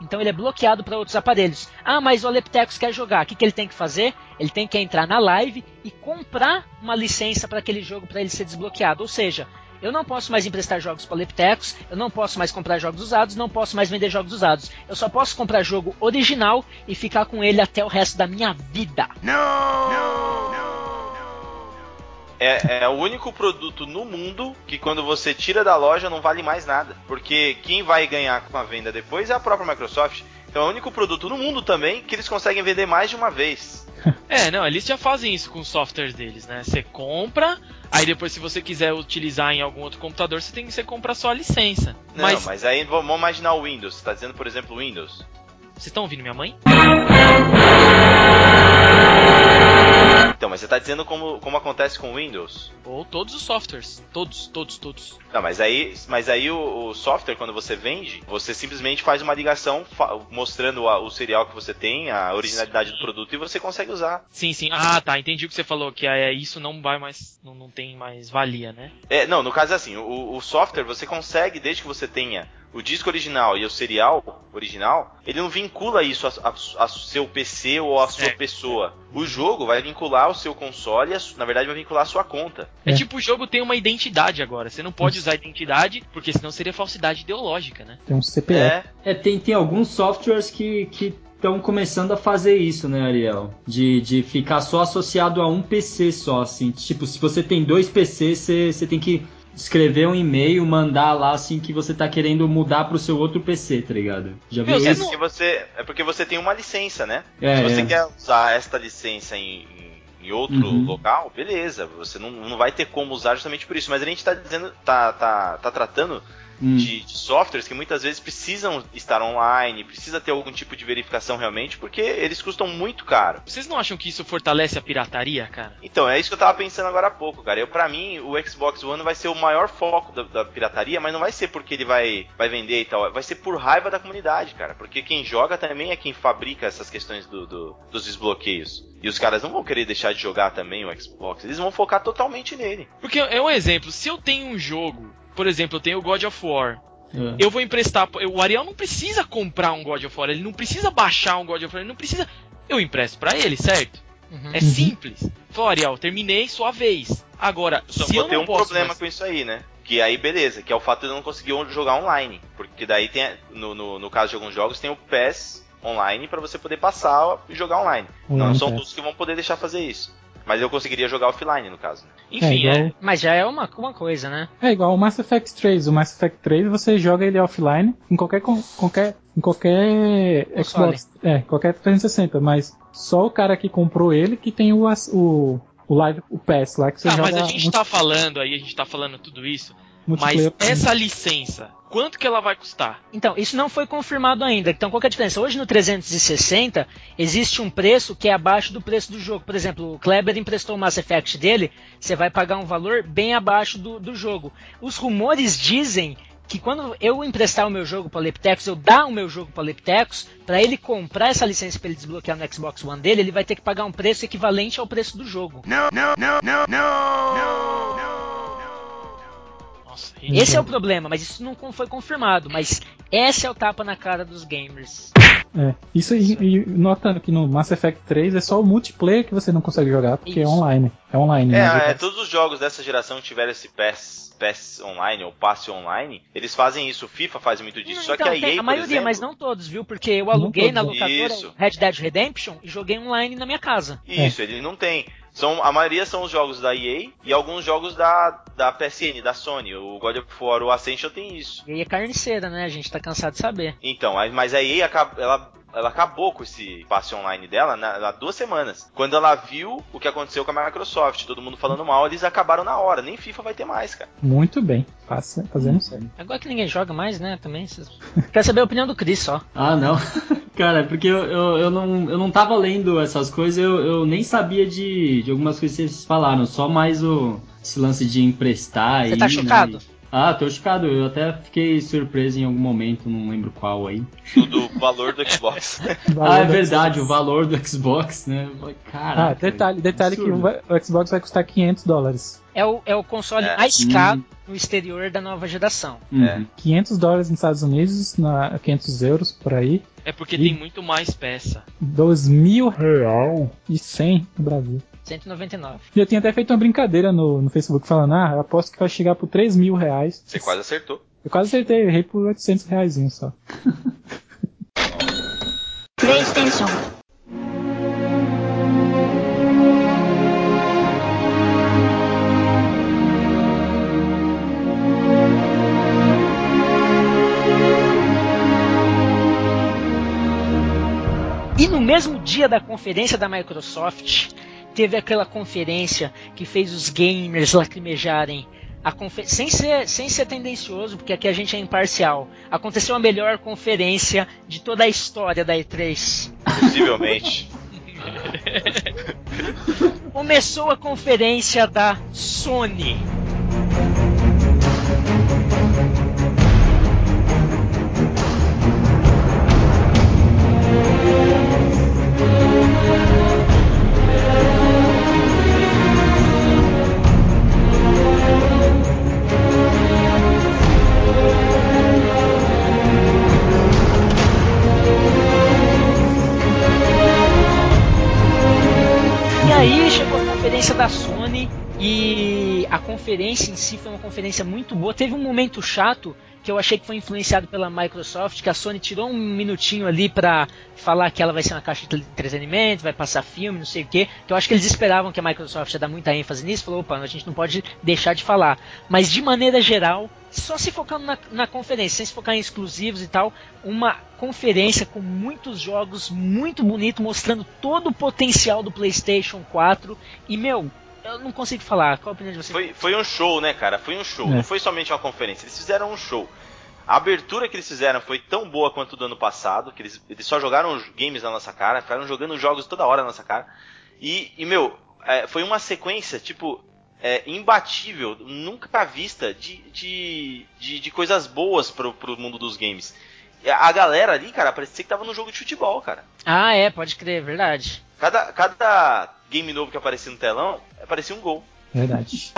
Então ele é bloqueado para outros aparelhos. Ah, mas o Aleptecos quer jogar. O que, que ele tem que fazer? Ele tem que entrar na live e comprar uma licença para aquele jogo para ele ser desbloqueado. Ou seja, Eu não posso mais emprestar jogos para Leptecos, eu não posso mais comprar jogos usados, não posso mais vender jogos usados. Eu só posso comprar jogo original e ficar com ele até o resto da minha vida. É, é o único produto no mundo que quando você tira da loja não vale mais nada. Porque quem vai ganhar com a venda depois é a própria Microsoft. Então é o único produto no mundo também que eles conseguem vender mais de uma vez. <laughs> É, não, eles já fazem isso com os softwares deles, né? Você compra, aí depois se você quiser utilizar em algum outro computador, você tem que você compra só a licença. Não, mas, mas aí vamos imaginar o Windows. Você tá dizendo, por exemplo, o Windows. Vocês estão ouvindo minha mãe? Então, mas você tá dizendo como, como acontece com o Windows? Ou todos os softwares. Todos, todos, todos. Não, mas aí, mas aí o, o software, quando você vende, você simplesmente faz uma ligação fa- mostrando a- o serial que você tem, a originalidade do produto e você consegue usar. Sim, sim. Ah, tá. Entendi o que você falou, que é, isso não vai mais. Não, não tem mais valia, né? É, não, no caso é assim, o, o software você consegue, desde que você tenha o disco original e o serial original, ele não vincula isso a, a- a seu PC ou a sua Certo. pessoa. O jogo vai vincular o seu console, e a na verdade vai vincular a sua conta. É, É. tipo o jogo tem uma identidade agora. Você não pode usar identidade, porque senão seria falsidade ideológica, né? Tem um CPF. É, É, tem, tem alguns softwares que que estão começando a fazer isso, né, Ariel? De, de ficar só associado a um PC só, assim. Tipo, se você tem dois PCs, você tem que escrever um e-mail, mandar lá, assim, que você tá querendo mudar pro seu outro PC, tá ligado? Já viu Meu, é isso? porque você, é porque você tem uma licença, né? É, Se você é. quer usar esta licença em, em- em outro Uhum. local, beleza. Você não, não vai ter como usar justamente por isso. Mas a gente tá dizendo, tá, tá, tá tratando Hum. de, de softwares que muitas vezes precisam estar online, precisa ter algum tipo de verificação realmente, porque eles custam muito caro. Vocês não acham que isso fortalece a pirataria, cara? Então, é isso que eu tava pensando agora há pouco, cara. Eu, pra mim, o Xbox One vai ser o maior foco da, da pirataria, mas não vai ser porque ele vai, vai vender e tal. Vai ser por raiva da comunidade, cara. Porque quem joga também é quem fabrica essas questões do, do- dos desbloqueios. E os caras não vão querer deixar de jogar também o Xbox. Eles vão focar totalmente nele. Porque é um exemplo, se eu tenho um jogo, por exemplo, eu tenho o God of War, É. eu vou emprestar. O Ariel não precisa comprar um God of War, ele não precisa baixar um God of War, ele não precisa. Eu empresto pra ele, certo? Uhum. É simples. Falou, Ariel, terminei sua vez. Agora, Só se vou eu ter não um posso problema mais- com isso aí, né? Que aí, beleza, que é o fato de eu não conseguir on- jogar online. Porque daí tem, no, no, no caso de alguns jogos, tem o PES online pra você poder passar e jogar online. não Online são PES. todos que vão poder deixar fazer isso. Mas eu conseguiria jogar offline, no caso. né? Enfim, é, é. igual, Mas já é uma, uma coisa, né? é igual o Mass Effect 3. O Mass Effect 3 você joga ele offline em qualquer, qualquer, em qualquer Console. Xbox. É, qualquer 360. Mas só o cara que comprou ele que tem o, as- o, o Live, o PS lá que você Ah, joga mas a gente tá falando aí, a gente tá falando tudo isso. Mas essa licença, quanto que ela vai custar? Então, isso não foi confirmado ainda. Então, qual que é a diferença? Hoje no 360 existe um preço que é abaixo do preço do jogo. Por exemplo, o Kleber emprestou o Mass Effect dele, você vai pagar um valor bem abaixo do, do jogo. Os rumores dizem que quando eu emprestar o meu jogo para Leptecos, eu dar o meu jogo para Leptecos, para ele comprar essa licença para ele desbloquear no Xbox One dele, ele vai ter que pagar um preço equivalente ao preço do jogo. Nossa, Esse é o problema, mas isso não foi confirmado. Mas esse é o tapa na cara dos gamers. É, isso e, e notando que no Mass Effect 3 é só o multiplayer que você não consegue jogar, porque é Isso. online. É online. né? É, é, todos os jogos dessa geração que tiveram esse PES, PES online ou passe online, eles fazem isso. O FIFA faz muito disso. Só Então, que a EA, a por maioria, exemplo, mas não todos, viu? Porque eu aluguei na locadora Isso. Red Dead Redemption e joguei online na minha casa. Isso, ele não tem. São, a maioria são os jogos da EA e alguns jogos da, da PSN, da Sony. O God of War, o Ascension tem isso. E é carniceira, né? A gente tá cansado de saber. Então, mas a EA acaba- ela, ela acabou com esse passe online dela na, há duas semanas. Quando ela viu o que aconteceu com a Microsoft, todo mundo falando mal, eles acabaram na hora. Nem FIFA vai ter mais, cara. Muito bem. Faça, fazendo certo. Agora que ninguém joga mais, né? Também. Vocês... <laughs> Quero saber a opinião do Chris só. Ah, não. <laughs> Cara, é porque eu, eu, eu, não, eu não tava lendo essas coisas, eu, eu nem sabia de, de algumas coisas que vocês falaram, só mais o, esse lance de emprestar Você aí, tá né? Ah, tô chocado, eu até fiquei surpreso em algum momento, não lembro qual aí. Do, do valor do Xbox. <laughs> ah, é verdade, o valor do Xbox, né? Caraca, Ah, detalhe, detalhe que o, absurdo. vai- o Xbox vai custar 500 dólares. É o, é o console É. mais caro no exterior da nova geração. Uhum. 500 dólares nos Estados Unidos, na 500 euros por aí. É porque Ih. tem muito mais peça. 2 mil real e 100 no Brasil. 199. E eu tinha até feito uma brincadeira no, no Facebook falando, ah, aposto que vai chegar por 3 mil reais. Você quase acertou. Eu quase acertei, errei por 800 reais só. <laughs> PlayStation. E no mesmo dia da conferência da Microsoft, teve aquela conferência que fez os gamers lacrimejarem. Sem, ser, sem ser tendencioso, porque aqui a gente é imparcial. Aconteceu a melhor conferência de toda a história da E3. Possivelmente. <laughs> Começou a conferência da Sony. Conferência da Sony e a conferência em si foi uma conferência muito boa. Teve um momento chato que eu achei que foi influenciado pela Microsoft, que a Sony tirou um minutinho ali pra falar que ela vai ser uma caixa de entretenimento, vai passar filme, não sei o que. Que eu acho que eles esperavam que a Microsoft ia dar muita ênfase nisso. Falou, opa, a gente não pode deixar de falar. Mas de maneira geral, só se focando na, na conferência, sem se focar em exclusivos e tal, uma conferência com muitos jogos, muito bonito, mostrando todo o potencial do PlayStation 4. E meu, eu não consigo falar. Qual a opinião de vocês? Foi, foi um show, né, cara? Foi um show. É. Não foi somente uma conferência. Eles fizeram um show. A abertura que eles fizeram foi tão boa quanto do ano passado, que eles, eles só jogaram os games na nossa cara, ficaram jogando jogos toda hora na nossa cara. E, e meu, é, foi uma sequência, tipo, é, imbatível, nunca vista de, de, de, de coisas boas pro, pro mundo dos games. A a galera ali, cara, parecia que tava num jogo de futebol, cara. Ah, é, pode crer, verdade. Cada, cada game novo que aparecia no telão, parecia um gol. Verdade.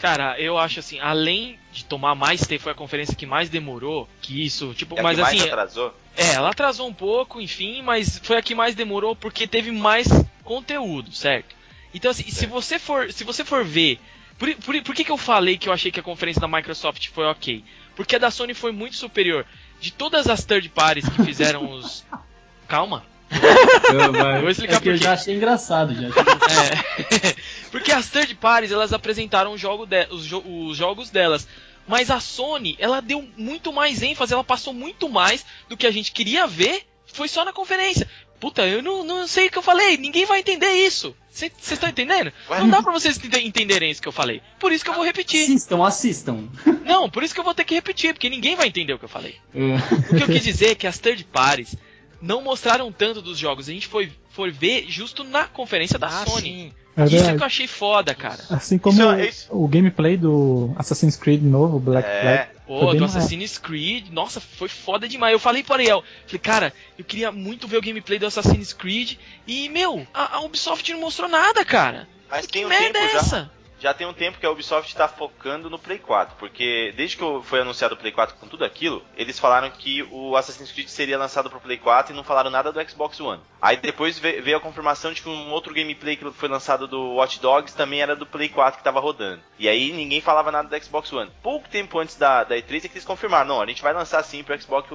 Cara, eu acho assim, além de tomar mais tempo, foi a conferência que mais demorou, que isso, tipo, É a mas que mais assim, atrasou. é, ela atrasou um pouco, enfim, mas foi a que mais demorou porque teve mais conteúdo, certo? Então assim, se Certo. você for, se você for ver, por, por, por que, que eu falei que eu achei que a conferência da Microsoft foi ok? Porque a da Sony foi muito superior. De todas as third parties que fizeram os. <laughs> Calma. Eu, vai- vou explicar é que eu já achei engraçado já. É. <laughs> Porque as third parties elas apresentaram o jogo de- os, jo- os jogos delas. Mas a Sony, ela deu muito mais ênfase, ela passou muito mais do que a gente queria ver, foi só na conferência. Puta, eu não, não sei o que eu falei, ninguém vai entender isso. Vocês estão entendendo? Ué? Não dá pra vocês ente- entenderem isso que eu falei. Por isso que eu vou repetir. Assistam, assistam. Não, por isso que eu vou ter que repetir, porque ninguém vai entender o que eu falei. É. O que eu quis dizer é que as third parties não mostraram tanto dos jogos. A gente foi, foi ver justo na conferência da Ah, Sony. sim. É Isso é verdade. que eu achei foda, cara. Assim como Isso é- isso- o gameplay do Assassin's Creed novo, Black É. Flag. Ô, Foi bem do. Assassin's Creed, nossa, foi foda demais. Eu falei pro Ariel, falei, cara, eu queria muito ver o gameplay do Assassin's Creed e, meu, a, a Ubisoft não mostrou nada, cara. Mas que tem um merda tempo é já. essa? Já tem um tempo que a Ubisoft está focando no Play 4, porque desde que foi anunciado o Play 4 com tudo aquilo, eles falaram que o Assassin's Creed seria lançado pro Play 4 e não falaram nada do Xbox One. Aí depois ve- veio a confirmação de que um outro gameplay que foi lançado do Watch Dogs também era do Play 4 que tava rodando. E aí ninguém falava nada do Xbox One. Pouco tempo antes da, da E3 é que eles confirmaram, não, a gente vai lançar sim pro Xbox,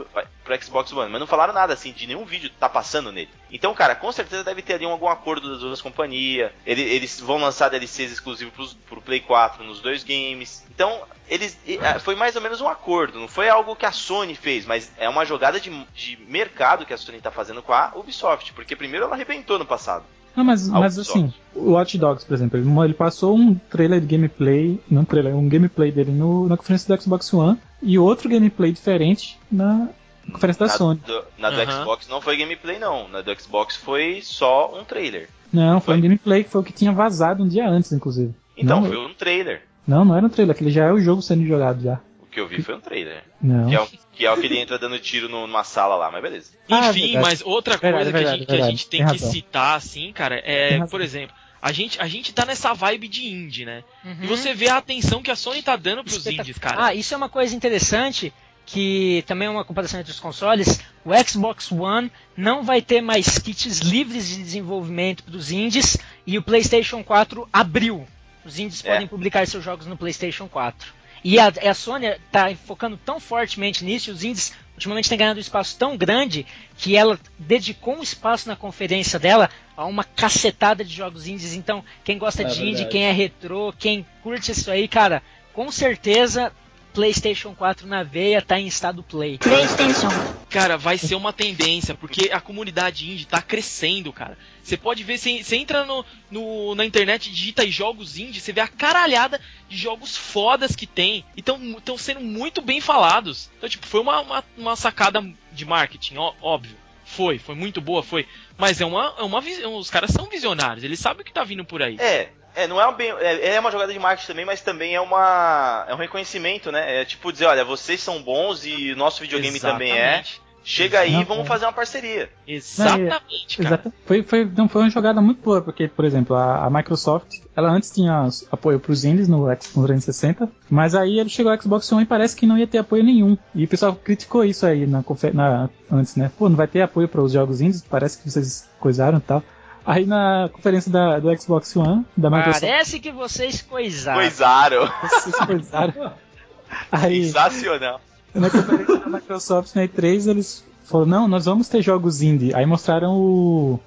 pro Xbox One, mas não falaram nada assim, de nenhum vídeo tá passando nele. Então, cara, com certeza deve ter ali um, algum acordo das duas companhias. Ele- Eles vão lançar DLCs exclusivos pros, pro Play 4 nos dois games. Então, eles ah, foi mais ou menos um acordo. Não foi algo que a Sony fez, mas é uma jogada de, de mercado que a Sony tá fazendo com a Ubisoft. Porque primeiro ela arrebentou no passado. Não, mas, A mas Ubisoft. assim, o Watch Dogs, por exemplo, ele, passou um trailer de gameplay, não trailer, um gameplay dele no, na conferência do Xbox One e outro gameplay diferente na conferência da na Sony. do, na do Aham. Xbox não foi gameplay, não. Na do Xbox foi só um trailer. Não, foi Foi. um gameplay que foi o que tinha vazado um dia antes, inclusive. Então, não, foi um trailer. não, não era um trailer, aquele já é o jogo sendo jogado já. O que eu vi foi um trailer. Não. Que é, o, que é o que ele entra dando tiro no- numa sala lá, mas beleza. Ah, Enfim, verdade. mas outra Verdade, coisa que, a verdade, gente, que a verdade. gente tem, Tem que razão. citar, assim, cara, é, por exemplo, a gente, a gente tá nessa vibe de indie, né? Uhum. E você vê a atenção que a Sony tá dando pros Espetac- indies, cara. Ah, isso é uma coisa interessante que também é uma comparação entre os consoles, o Xbox One não vai ter mais kits livres de desenvolvimento para os indies e o PlayStation 4 abriu. Os indies É. podem publicar seus jogos no PlayStation 4. E a, a Sony está focando tão fortemente nisso, e os indies ultimamente têm ganhado um espaço tão grande que ela dedicou um espaço na conferência dela a uma cacetada de jogos indies. Então, quem gosta É de indie, verdade. quem é retrô, quem curte isso aí, cara, com certeza PlayStation 4 na veia tá em estado play. PlayStation. Cara, vai ser uma tendência, porque a comunidade indie tá crescendo, cara. Você pode ver, você você entra no, no- na internet, digita aí jogos indie, você vê a caralhada de jogos fodas que tem. E estão sendo muito bem falados. Então, tipo, foi uma, uma, uma sacada de marketing, ó- óbvio. Foi, foi muito boa, foi. Mas é uma, é uma os caras são visionários, eles sabem o que tá vindo por aí. É, é, não é, um bem, é, é uma jogada de marketing também, mas também é uma é um reconhecimento, né? É tipo dizer, olha, vocês são bons e o nosso videogame também é. Exatamente. Chega aí, Não, vamos fazer uma parceria. Exatamente, cara. Foi, foi, não, foi uma jogada muito boa, porque, por exemplo, a, a Microsoft, ela antes tinha apoio para os indies no Xbox 360, mas aí ele chegou ao Xbox One e parece que não ia ter apoio nenhum. E o pessoal criticou isso aí na, na antes, né? Pô, não vai ter apoio para os jogos indies, parece que vocês coisaram e tal. Aí na conferência da, do Xbox One, da Microsoft, Parece que vocês coisaram. Coisaram. vocês coisaram. <laughs> Aí, Sensacional. na conferência da Microsoft na E3, eles falaram, não, nós vamos ter jogos indie. Aí mostraram o...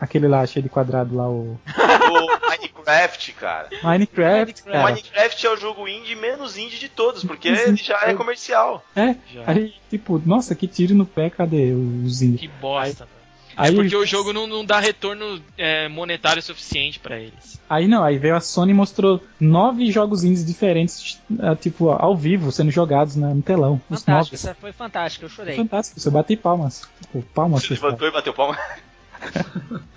aquele lá, cheio de quadrado lá, o o Minecraft, cara. Minecraft, O cara. Minecraft é o jogo indie menos indie de todos, porque ele indie já é comercial. É, Já. aí, tipo, nossa, que tiro no pé, cadê os indies? Que bosta, mano. Aí, É porque o jogo não, não dá retorno é, monetário suficiente pra eles. aí não, aí veio a Sony e mostrou nove jogos indies diferentes, ah, tipo, ao vivo, sendo jogados na- no telão. Os Fantástico, nove. essa foi fantástica, eu chorei. Fantástico, você bati palmas. Palmas, Você levantou e bateu palma. <laughs>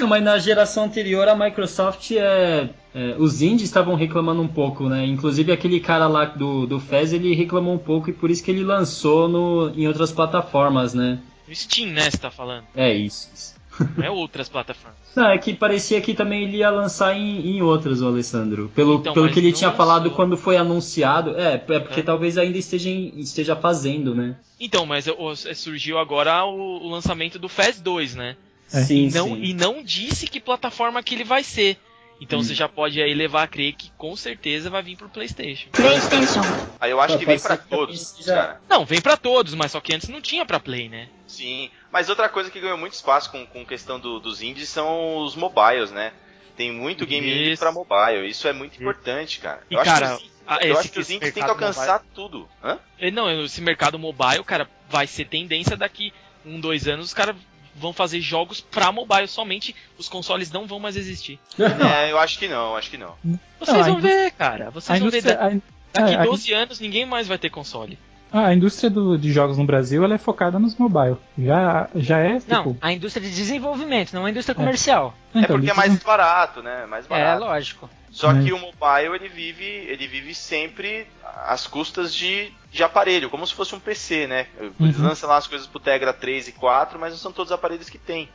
Não, mas na geração anterior a Microsoft é, é, os indies estavam reclamando um pouco, né? Inclusive aquele cara lá do, do Fez ele reclamou um pouco e por isso que ele lançou no, em outras plataformas, né? O Steam, né, você tá falando? É isso. isso. Não <laughs> é outras plataformas. Não, é que parecia que também ele ia lançar em, em outras, o Alessandro. Pelo, Então, pelo que ele tinha lançou. falado quando foi anunciado. É, é porque É. talvez ainda esteja, em- esteja fazendo, né? Então, mas o- surgiu agora o, o lançamento do FES 2, né? É. Sim, E não, sim. e não disse que plataforma que ele vai ser. Então Hum. você já pode aí levar a crer que com certeza vai vir pro PlayStation. PlayStation. Aí eu acho Pô, que vem que todos, já- cara. Não, vem pra todos, mas só que antes não tinha pra Play, né? Sim. Mas outra coisa que ganhou muito espaço com, com questão do- dos indies são os mobiles, né? Tem muito game indie Isso. pra mobile. Isso é muito importante, cara. E, eu acho cara, que os, a- eu esse- acho que os indies têm que alcançar tudo. Hã? E Não, esse mercado mobile, cara, vai ser tendência daqui um, dois anos, os caras vão fazer jogos pra mobile somente, os consoles não vão mais existir. <laughs> É, eu acho que não, acho que não. Vocês vão ver, cara, vocês vão ver. Daqui é, a- 12 anos ninguém mais vai ter console. A indústria do- de jogos no Brasil ela é focada nos mobile. Já, já é, tipo... Não, a indústria de desenvolvimento, não a indústria comercial. É então, porque é mais barato, né? Mais É, barato. lógico. Só Né? que o mobile ele vive, ele vive sempre às custas de, de aparelho, como se fosse um PC, né? Eles Uhum. lançam lá as coisas pro Tegra 3 e 4, mas não são todos os aparelhos que tem.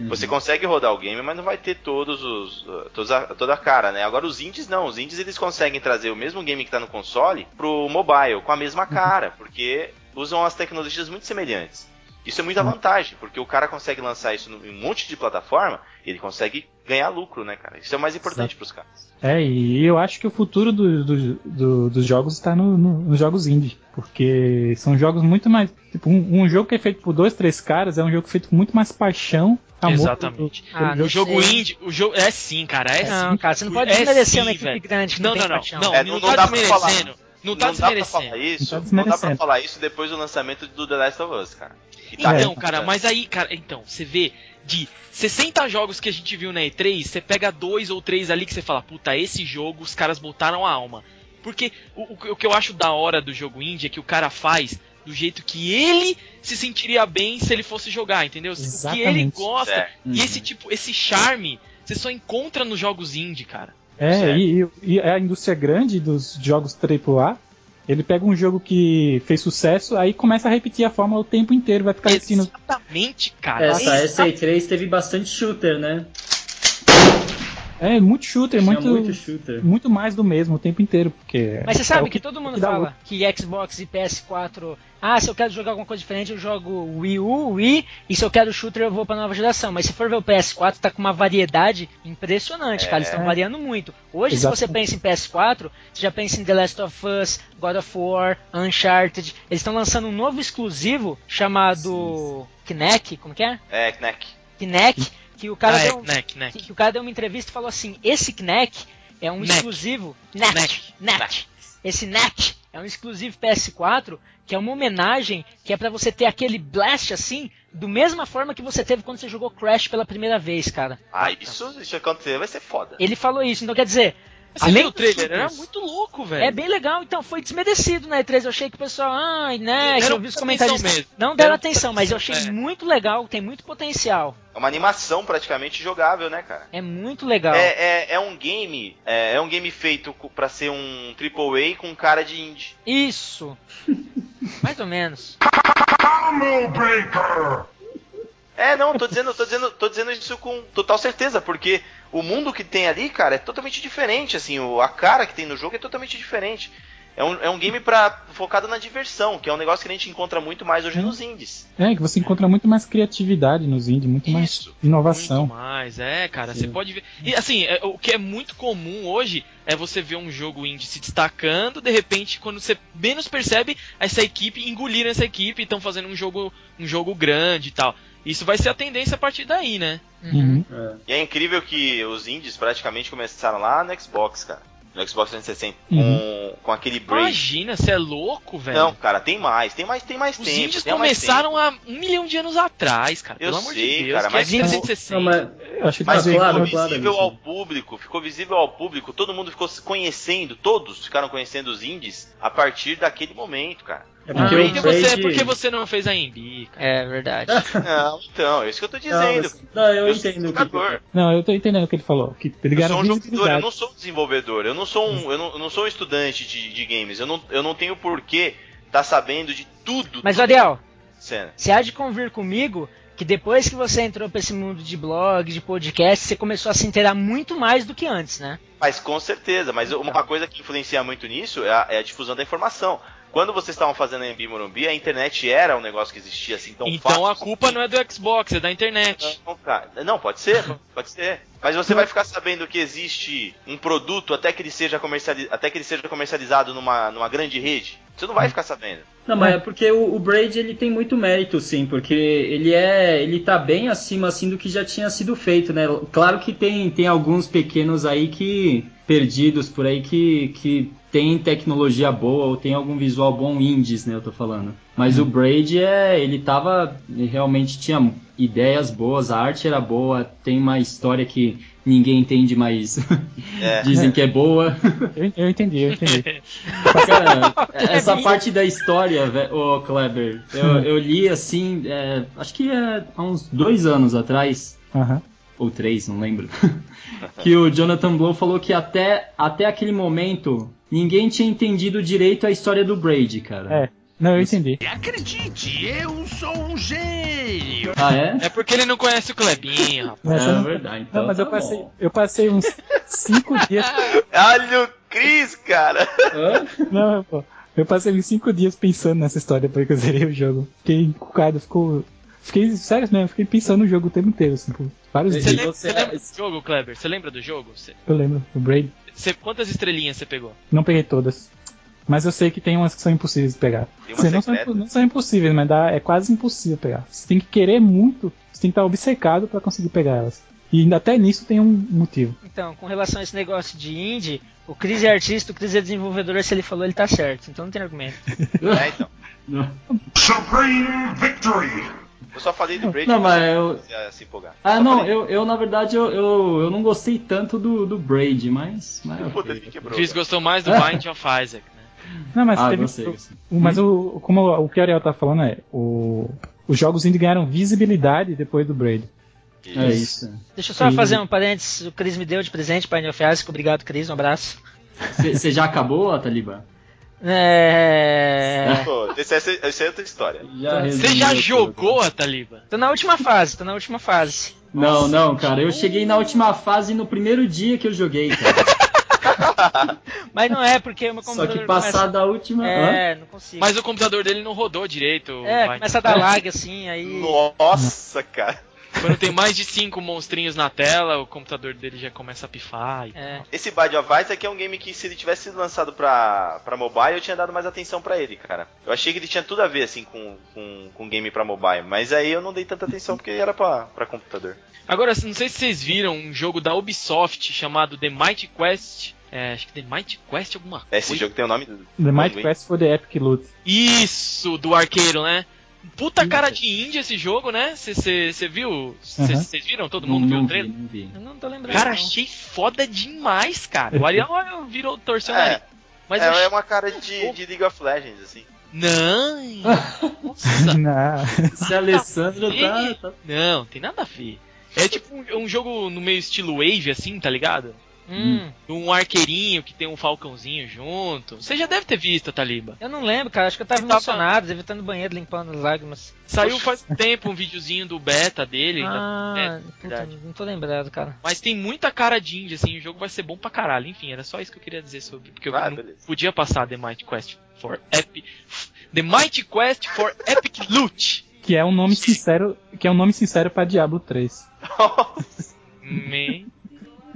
Você consegue rodar o game, mas não vai ter todos os uh, todos a, toda a cara, né? Agora os indies não, os indies eles conseguem trazer o mesmo game que tá no console pro mobile com a mesma cara, porque usam as tecnologias muito semelhantes. Isso é muita vantagem, porque o cara consegue lançar isso em um monte de plataforma, e ele consegue ganhar lucro, né, cara? Isso é o mais importante pros caras. É, e eu acho que o futuro do- do- do- dos jogos está no- no- nos jogos indie. Porque são jogos muito mais. Tipo, um, um jogo que é feito por dois, três caras é um jogo feito com muito mais paixão, amor. Exatamente. Ah, não O jogo sei. indie, o jogo é sim, cara, é Não, sim. cara, você não pode É desmerecer sim, uma equipe velho. grande que Não, não, não, paixão. não, É, não, não- tá não dá pra desmerecendo. Não tá não dá pra desmerecendo. falar isso, Não tá não dá pra desmerecendo. falar isso depois do lançamento do The Last of Us, cara. Tá Então, aí, cara, mas aí, cara, então, você vê de 60 jogos que a gente viu na E3, você pega dois ou três ali que você fala, puta, esse jogo os caras botaram a alma. Porque o, o- o que eu acho da hora do jogo indie é que o cara faz do jeito que ele se sentiria bem se ele fosse jogar, entendeu? O que ele Exatamente. gosta. É. E esse tipo, esse charme, você só encontra nos jogos indie, cara. É, e, e- a indústria grande dos jogos AAA, ele pega um jogo que fez sucesso, aí começa a repetir a fórmula o tempo inteiro, vai ficar repetindo. Exatamente, cara. Essa, essa E3 teve bastante shooter, né? É muito shooter, Tinha muito, muito shooter. muito mais do mesmo o tempo inteiro, porque. Mas você é sabe o que todo mundo que fala que Xbox e PS4, ah, se eu quero jogar alguma coisa diferente, eu jogo Wii U, Wii, e se eu quero shooter, eu vou pra nova geração. Mas se for ver o PS4, tá com uma variedade impressionante, cara. Eles estão É. variando muito. Hoje, Exato. se você pensa em PS4, você já pensa em The Last of Us, God of War, Uncharted. Eles estão lançando um novo exclusivo chamado Kinect, como que é? É, Knack. Kinect, que o cara ah, é, deu, Knack, Knack. que, que o cara deu uma entrevista e falou assim: esse Knack é um Knack. exclusivo. Knack, Knack. Esse Knack é um exclusivo PS4 que é uma homenagem que é pra você ter aquele blast assim, do mesma forma que você teve quando você jogou Crash pela primeira vez, cara. Ah, isso, isso acontecer vai ser foda. Ele falou isso, então quer dizer. Você além viu o trailer? Era muito louco, velho. É bem legal, então foi desmerecido na E3. Eu achei que o pessoal, ai, né, Deram eu vi os comentários. mesmo. Não deram atenção, mas eu achei é. muito legal, tem muito potencial. É uma animação praticamente jogável, né, cara? É muito legal. É, é, é um game, é, é um game feito pra ser um AAA com cara de indie. Isso. <laughs> Mais ou menos. Combo Breaker! É, não, tô dizendo, tô dizendo, tô dizendo isso com total certeza, porque o mundo que tem ali, cara, é totalmente diferente, assim, o, a cara que tem no jogo é totalmente diferente. É um, é um game pra, focado na diversão, que é um negócio que a gente encontra muito mais hoje nos indies. É, que você encontra muito mais criatividade nos indies, muito mais Isso. inovação. Muito mais, é, cara. Você pode ver. E assim, é, o que é muito comum hoje é você ver um jogo indie se destacando, de repente, quando você menos percebe, essa equipe engoliram essa equipe e estão fazendo um jogo, um jogo grande e tal. Isso vai ser a tendência a partir daí, né? Uhum. É. E é incrível que os indies praticamente começaram lá no Xbox, cara. No Xbox 360, Uhum. com, com aquele break. Imagina, você é louco, velho. Não, cara, tem mais, tem mais, tem mais Os tempo. indies tem mais começaram há um milhão de anos atrás, cara. Eu Pelo amor sei, de Deus. cara, que é mas- 360. Não, mas, Eu acho que Mas Ah, ficou claro, visível claro, ao Alexandre. público, ficou visível ao público, todo mundo ficou se conhecendo, todos ficaram conhecendo os indies a partir daquele momento, cara. É Ah, porque Por o que você, Braid- por que você não fez a Embi, cara? É verdade. <laughs> Não, então, é isso que eu tô Não, dizendo. mas- não, eu, Eu entendo que. Não, eu tô entendendo o que ele falou. Que Eu sou um jogador, eu não sou um desenvolvedor, eu não sou um, eu não, eu não sou um estudante de, de games, eu não, eu não tenho porquê tá sabendo de tudo. Mas, Ariel, cena. você há de convir comigo que depois que você entrou pra esse mundo de blog, de podcast, você começou a se inteirar muito mais do que antes, né? Mas com certeza, mas uma coisa que influencia muito nisso é a, é a difusão da informação. Quando vocês estavam fazendo a MB Morumbi, a internet era um negócio que existia assim tão Então fácil. a culpa não é do Xbox, é da internet. Não, cara. Não, pode ser, pode ser. Mas você vai ficar sabendo que existe um produto até que ele seja, comerciali até que ele seja comercializado numa, numa grande rede. Você não vai ficar sabendo. Não, mas é porque o, o Braid ele tem muito mérito, sim, porque ele é, ele tá bem acima assim do que já tinha sido feito, né? Claro que tem, tem alguns pequenos aí que perdidos por aí que, que tem tecnologia boa ou tem algum visual bom indies, né? Eu tô falando. Mas o Braid é, ele tava, ele realmente tinha ideias boas, a arte era boa, tem uma história que ninguém entende, mas É. <laughs> dizem que é boa. Eu, eu entendi, eu entendi. <laughs> Cara, <laughs> essa parte da história, ve- ô Kleber, eu, eu li assim, é, acho que é, há uns dois anos atrás, Aham. Ou três, não lembro, <laughs> que o Jonathan Blow falou que até, até aquele momento ninguém tinha entendido direito a história do Braid, cara. É. Não, eu entendi. Acredite, eu sou um gênio! Ah, é? É porque ele não conhece o Clebinho, rapaz. É eu não- verdade, então não, mas eu tá passei, bom. eu passei uns cinco <laughs> dias. Olha o Cris, cara! Hã? Não, pô. Eu passei uns cinco dias pensando nessa história depois que eu zerei o jogo. Fiquei encucado, ficou. Fiquei, sério mesmo, fiquei pensando no jogo o tempo inteiro, assim, por vários Você Você dias. lembra, você- você lembra do jogo, Kleber? Você lembra do jogo? Você, Eu lembro, o Braid. você- quantas estrelinhas você pegou? Não peguei todas. Mas eu sei que tem umas que são impossíveis de pegar. Tem uma Assim, não, não são impossíveis, mas dá, é quase impossível pegar. Você tem que querer muito, você tem que estar obcecado pra conseguir pegar elas. E ainda até nisso tem um motivo. Então, com relação a esse negócio de indie, o Chris é artista, o Chris é desenvolvedor, se ele falou, ele tá certo. Então não tem argumento. <laughs> É, então. Supreme Victory! Eu só falei do Braid Não, pra mas você eu- se, se empolgar. Ah, não, falei. eu, eu na verdade eu, eu, eu não gostei tanto do, do Braid, mas. mas <laughs> Puta, ok. me quebrou. O gostou mais do Bind of Isaac, né? <laughs> Não, mas Ah, teve. gostei, gostei. Mas o, como o que o Ariel tá falando é, o, os jogos indie ganharam visibilidade depois do Braid. É isso. Deixa eu só Sim. fazer um parênteses. O Chris me deu de presente, of Isaac. Obrigado, Chris. Um abraço. Você já acabou, Taliba? É... Pô, essa, essa, essa é outra história. Já Você já jogou a Taliba? Tô na última fase, tô na última fase. Não, não, cara. Eu cheguei na última fase no primeiro dia que eu joguei, cara. <laughs> Mas não é porque o meu Só computador que passar começa... da última. É, não consigo. Mas o computador dele não rodou direito. É, vai. começa a dar lag assim, aí. Nossa, cara. Quando tem mais de cinco monstrinhos na tela, o computador dele já começa a pifar. E... É. Esse Bad of aqui é um game que se ele tivesse sido lançado pra, pra mobile, eu tinha dado mais atenção pra ele, cara. Eu achei que ele tinha tudo a ver, assim, com, com, com game pra mobile, mas aí eu não dei tanta atenção porque era pra, pra computador. Agora, não sei se vocês viram um jogo da Ubisoft chamado The Might Quest. É, acho que The Might Quest alguma coisa. Esse jogo tem o nome do. The Might Quest for the Epic Loot. Isso, do arqueiro, né? Puta cara de índia esse jogo, né? Você viu? Vocês Uhum. viram? Todo Não, mundo viu não o vi, trailer? não vi. Eu não tô lembrando. Cara, não. achei foda demais, cara. <laughs> O Ariel virou torceu o É, nariz. Mas é, é uma cara de, de League of Legends, assim. Não! <laughs> Nossa! Não. Esse <laughs> Alessandro tá. tá- Não, tem nada a ver. É tipo um, um jogo no meio estilo Wave, assim, tá ligado? Hum, Um arqueirinho que tem um falcãozinho junto. Você já deve ter visto, Taliba. eu não lembro, cara. Acho que eu tava Você tava- emocionado, devia estar no banheiro limpando as lágrimas. Saiu faz tempo um videozinho do beta dele. Ah, da- é, puta, não tô lembrado, cara. Mas tem muita cara de indie, assim, o jogo vai ser bom pra caralho. Enfim, era só isso que eu queria dizer sobre. Porque eu Ah, não beleza. podia passar The Might Quest for Epic. The Might Quest for Epic Loot. Que é um nome sincero, que é um nome sincero para Diablo 3.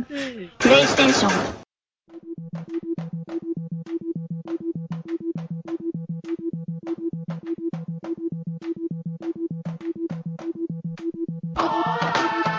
プレイステーションあ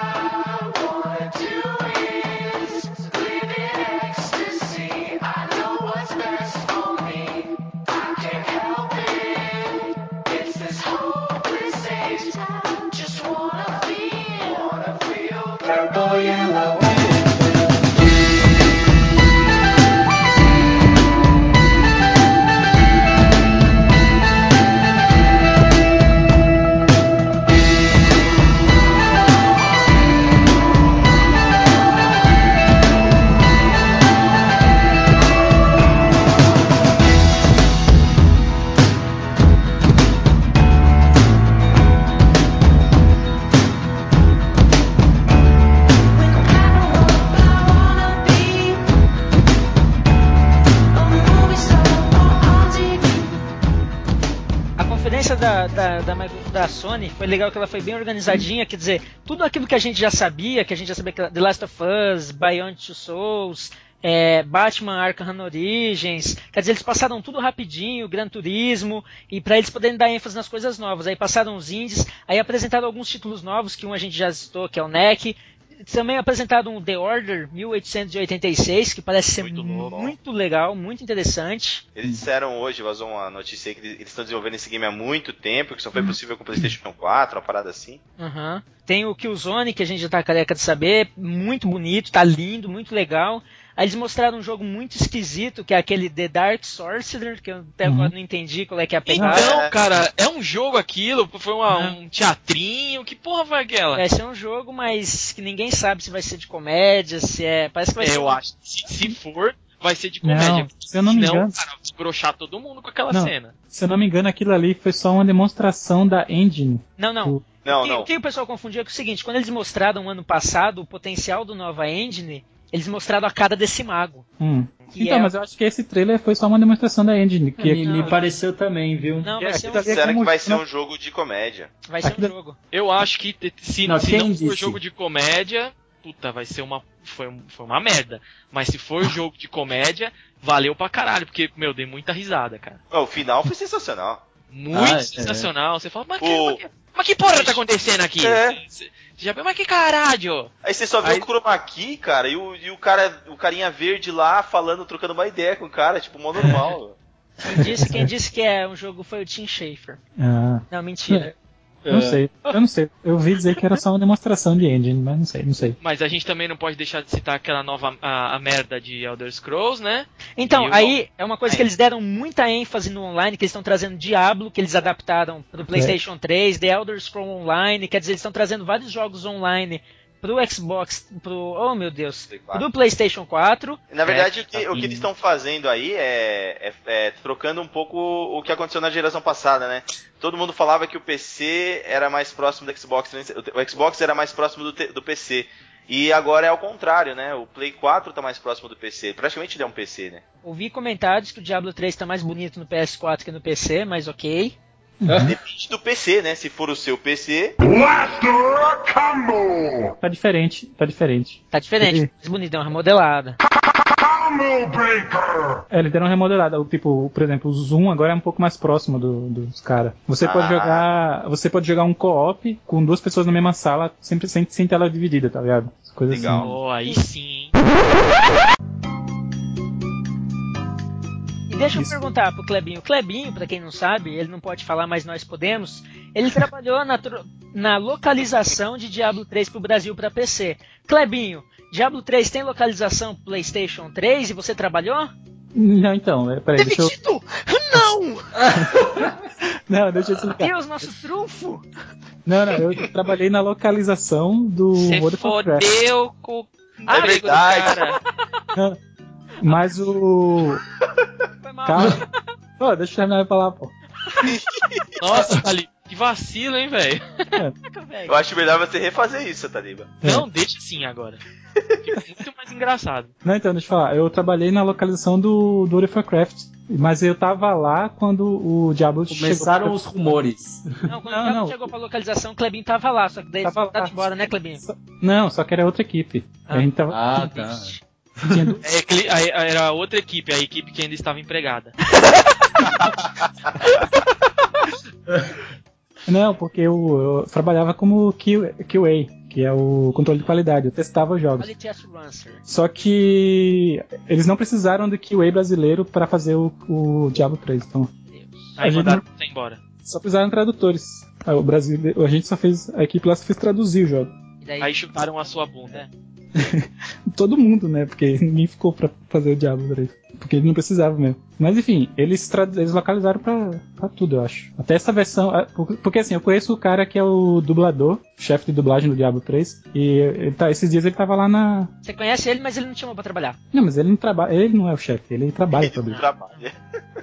Sony foi legal que ela foi bem organizadinha, quer dizer, tudo aquilo que a gente já sabia, que a gente já sabia que The Last of Us, Beyond Two Souls, é, Batman Arkham Origins, quer dizer, eles passaram tudo rapidinho, Gran Turismo, e para eles poderem dar ênfase nas coisas novas. Aí passaram os indies, aí apresentaram alguns títulos novos, que um a gente já citou, que é o NEC, também apresentaram o The Order 1886, que parece ser Muito muito, legal, muito interessante. Eles disseram hoje, vazou uma notícia aí que eles estão desenvolvendo esse game há muito tempo, que só foi possível com o PlayStation 4, uma parada assim. Aham. Tem o Killzone, que a gente já tá careca de saber, muito bonito, tá lindo, muito legal. Aí eles mostraram um jogo muito esquisito, que é aquele The Dark Sorcerer, que eu até Uhum. agora não entendi qual é que é a pegada. Então, É. cara, é um jogo aquilo, foi uma- Uhum. um teatrinho, que porra foi aquela? Vai ser um jogo, mas que ninguém sabe se vai ser de comédia, se é. Parece que vai É, ser. eu acho que se, se for, vai ser de Não, comédia. se eu não me engano- cara, vai broxar todo mundo com aquela Não. cena. Se eu não me engano, aquilo ali foi só uma demonstração da engine. Não, não. Não, o, que, não. o que o pessoal confundia é, que é o seguinte: quando eles mostraram ano passado o potencial do Nova Engine, eles mostraram a cara desse mago. Hum. Então, é- mas eu acho que esse trailer foi só uma demonstração da engine. Que Me, me pareceu também, viu? Não, É, ser um, é como- que vai ser um jogo de comédia. vai ser um aquilo- jogo. Eu acho que se Não, se não for disse? jogo de comédia, puta, vai ser uma. Foi, foi uma merda. Mas se for <laughs> jogo de comédia, valeu pra caralho, porque, meu, dei muita risada, cara. O final foi sensacional. Muito Ah, é. sensacional. Você fala, mas O- mas que, mas que porra tá acontecendo aqui? É. Você- já mas que caralho? Aí você só vê Aí- o chroma key, cara, e o, e o cara, o carinha verde lá falando, trocando uma ideia com o cara, tipo, mó normal. <laughs> Quem disse, quem disse que é um jogo foi o Tim Schafer. Ah, Não, mentira. <laughs> não sei. Eu não sei. Eu ouvi dizer que era só uma demonstração de engine, mas não sei, não sei. Mas a gente também não pode deixar de citar aquela nova a, a merda de Elder Scrolls, né? Então, E aí é uma coisa que Aí. eles deram muita ênfase no online, que eles estão trazendo Diablo, que eles adaptaram pro PlayStation 3, The Elder Scrolls Online, quer dizer, eles estão trazendo vários jogos online pro Xbox, pro. Oh meu Deus. Play 4. Pro PlayStation 4. Na verdade, É, o, que, o que eles estão fazendo aí é, é- é trocando um pouco o que aconteceu na geração passada, né? Todo mundo falava que o PC era mais próximo do Xbox, né? o Xbox era mais próximo do, do PC. E agora é ao contrário, né? O Play 4 tá mais próximo do PC. Praticamente ele é um PC, né? Ouvi comentários que o Diablo 3 tá mais bonito no PS4 que no PC, mas ok. Depende do PC, né? Se for o seu PC. Tá diferente, tá diferente. Tá diferente, mais bonito, deu uma remodelada. É, eles deram uma remodelada. O Tipo, por exemplo, o Zoom agora é um pouco mais próximo do- dos caras. Você pode Ah. jogar. Você pode jogar um co-op com duas pessoas na mesma sala, sempre sem, sem tela dividida, tá ligado? Coisas Legal. assim. Oh, aí sim, hein? <laughs> Deixa eu Isso. perguntar pro Clebinho. O Clebinho, pra quem não sabe, ele não pode falar, mas nós podemos. Ele <laughs> trabalhou na, na localização de Diablo 3 pro Brasil pra PC. Clebinho, Diablo 3 tem localização pro PlayStation 3 e você trabalhou? Não, então, é, peraí, deixa eu. Demitido! Não! <laughs> Não, deixa eu explicar. Deus, nosso trunfo! Não, não, eu trabalhei na localização do Você World of Warcraft. fodeu com É do verdade. cara. Mas o. Foi mal. Calma. <laughs> Pô, deixa eu terminar de falar, pô. <laughs> Nossa, ali, que vacilo, hein, velho? Caraca, velho. Eu acho melhor você refazer isso, Taliba. Não, deixa assim agora. Fica muito mais engraçado. Não, então, deixa eu falar. Eu trabalhei na localização do, do World of Warcraft. Mas eu tava lá quando o Diablo Começaram chegou. os rumores. <laughs> Não, quando Não, o Diablo não. chegou pra localização, o Clebinho tava lá, só que daí Tava ele tá lá. embora, né, Clebinho? Não, só que era outra equipe. Ah. A gente tava. Ah, tá. É, era outra equipe, a equipe que ainda estava empregada. <laughs> Não, porque eu, eu trabalhava como Q- QA, que é o controle de qualidade. Eu testava os jogos. Só que eles não precisaram do QA brasileiro para fazer o, o Diablo 3. Então, Deus. A Aí gente mandaram você embora. só precisaram de tradutores. Ah, O Brasil, a gente só fez, a equipe lá só fez traduzir o jogo. E daí, Aí chutaram a sua bunda. <laughs> Todo mundo, né? Porque ninguém ficou pra fazer o Diablo 3. Porque ele não precisava mesmo. Mas enfim, eles, eles localizaram pra, pra tudo, eu acho. Até essa versão. por- Porque assim, eu conheço o cara que é o dublador, chefe de dublagem do Diablo 3. E ele tá, esses dias ele tava lá na. Você conhece ele, mas ele não te chamou pra trabalhar. Não, mas ele não trabalha. Ele não é o chefe, ele trabalha pra Blizzard. Trabalha.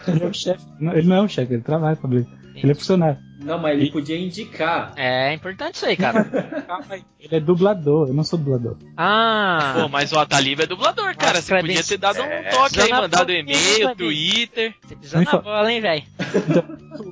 Ele é o chefe. Ele não é o chefe, ele trabalha pra Blizzard. Ele é funcionário. Não, mas ele podia indicar. É importante isso aí, cara. <laughs> Ele é dublador, eu não sou dublador. Ah, Pô, mas o Ataliba é dublador, cara. Nossa, Você podia ter dado É. um toque aí, mandado e-mail. Twitter. você pisou na bola, hein, velho?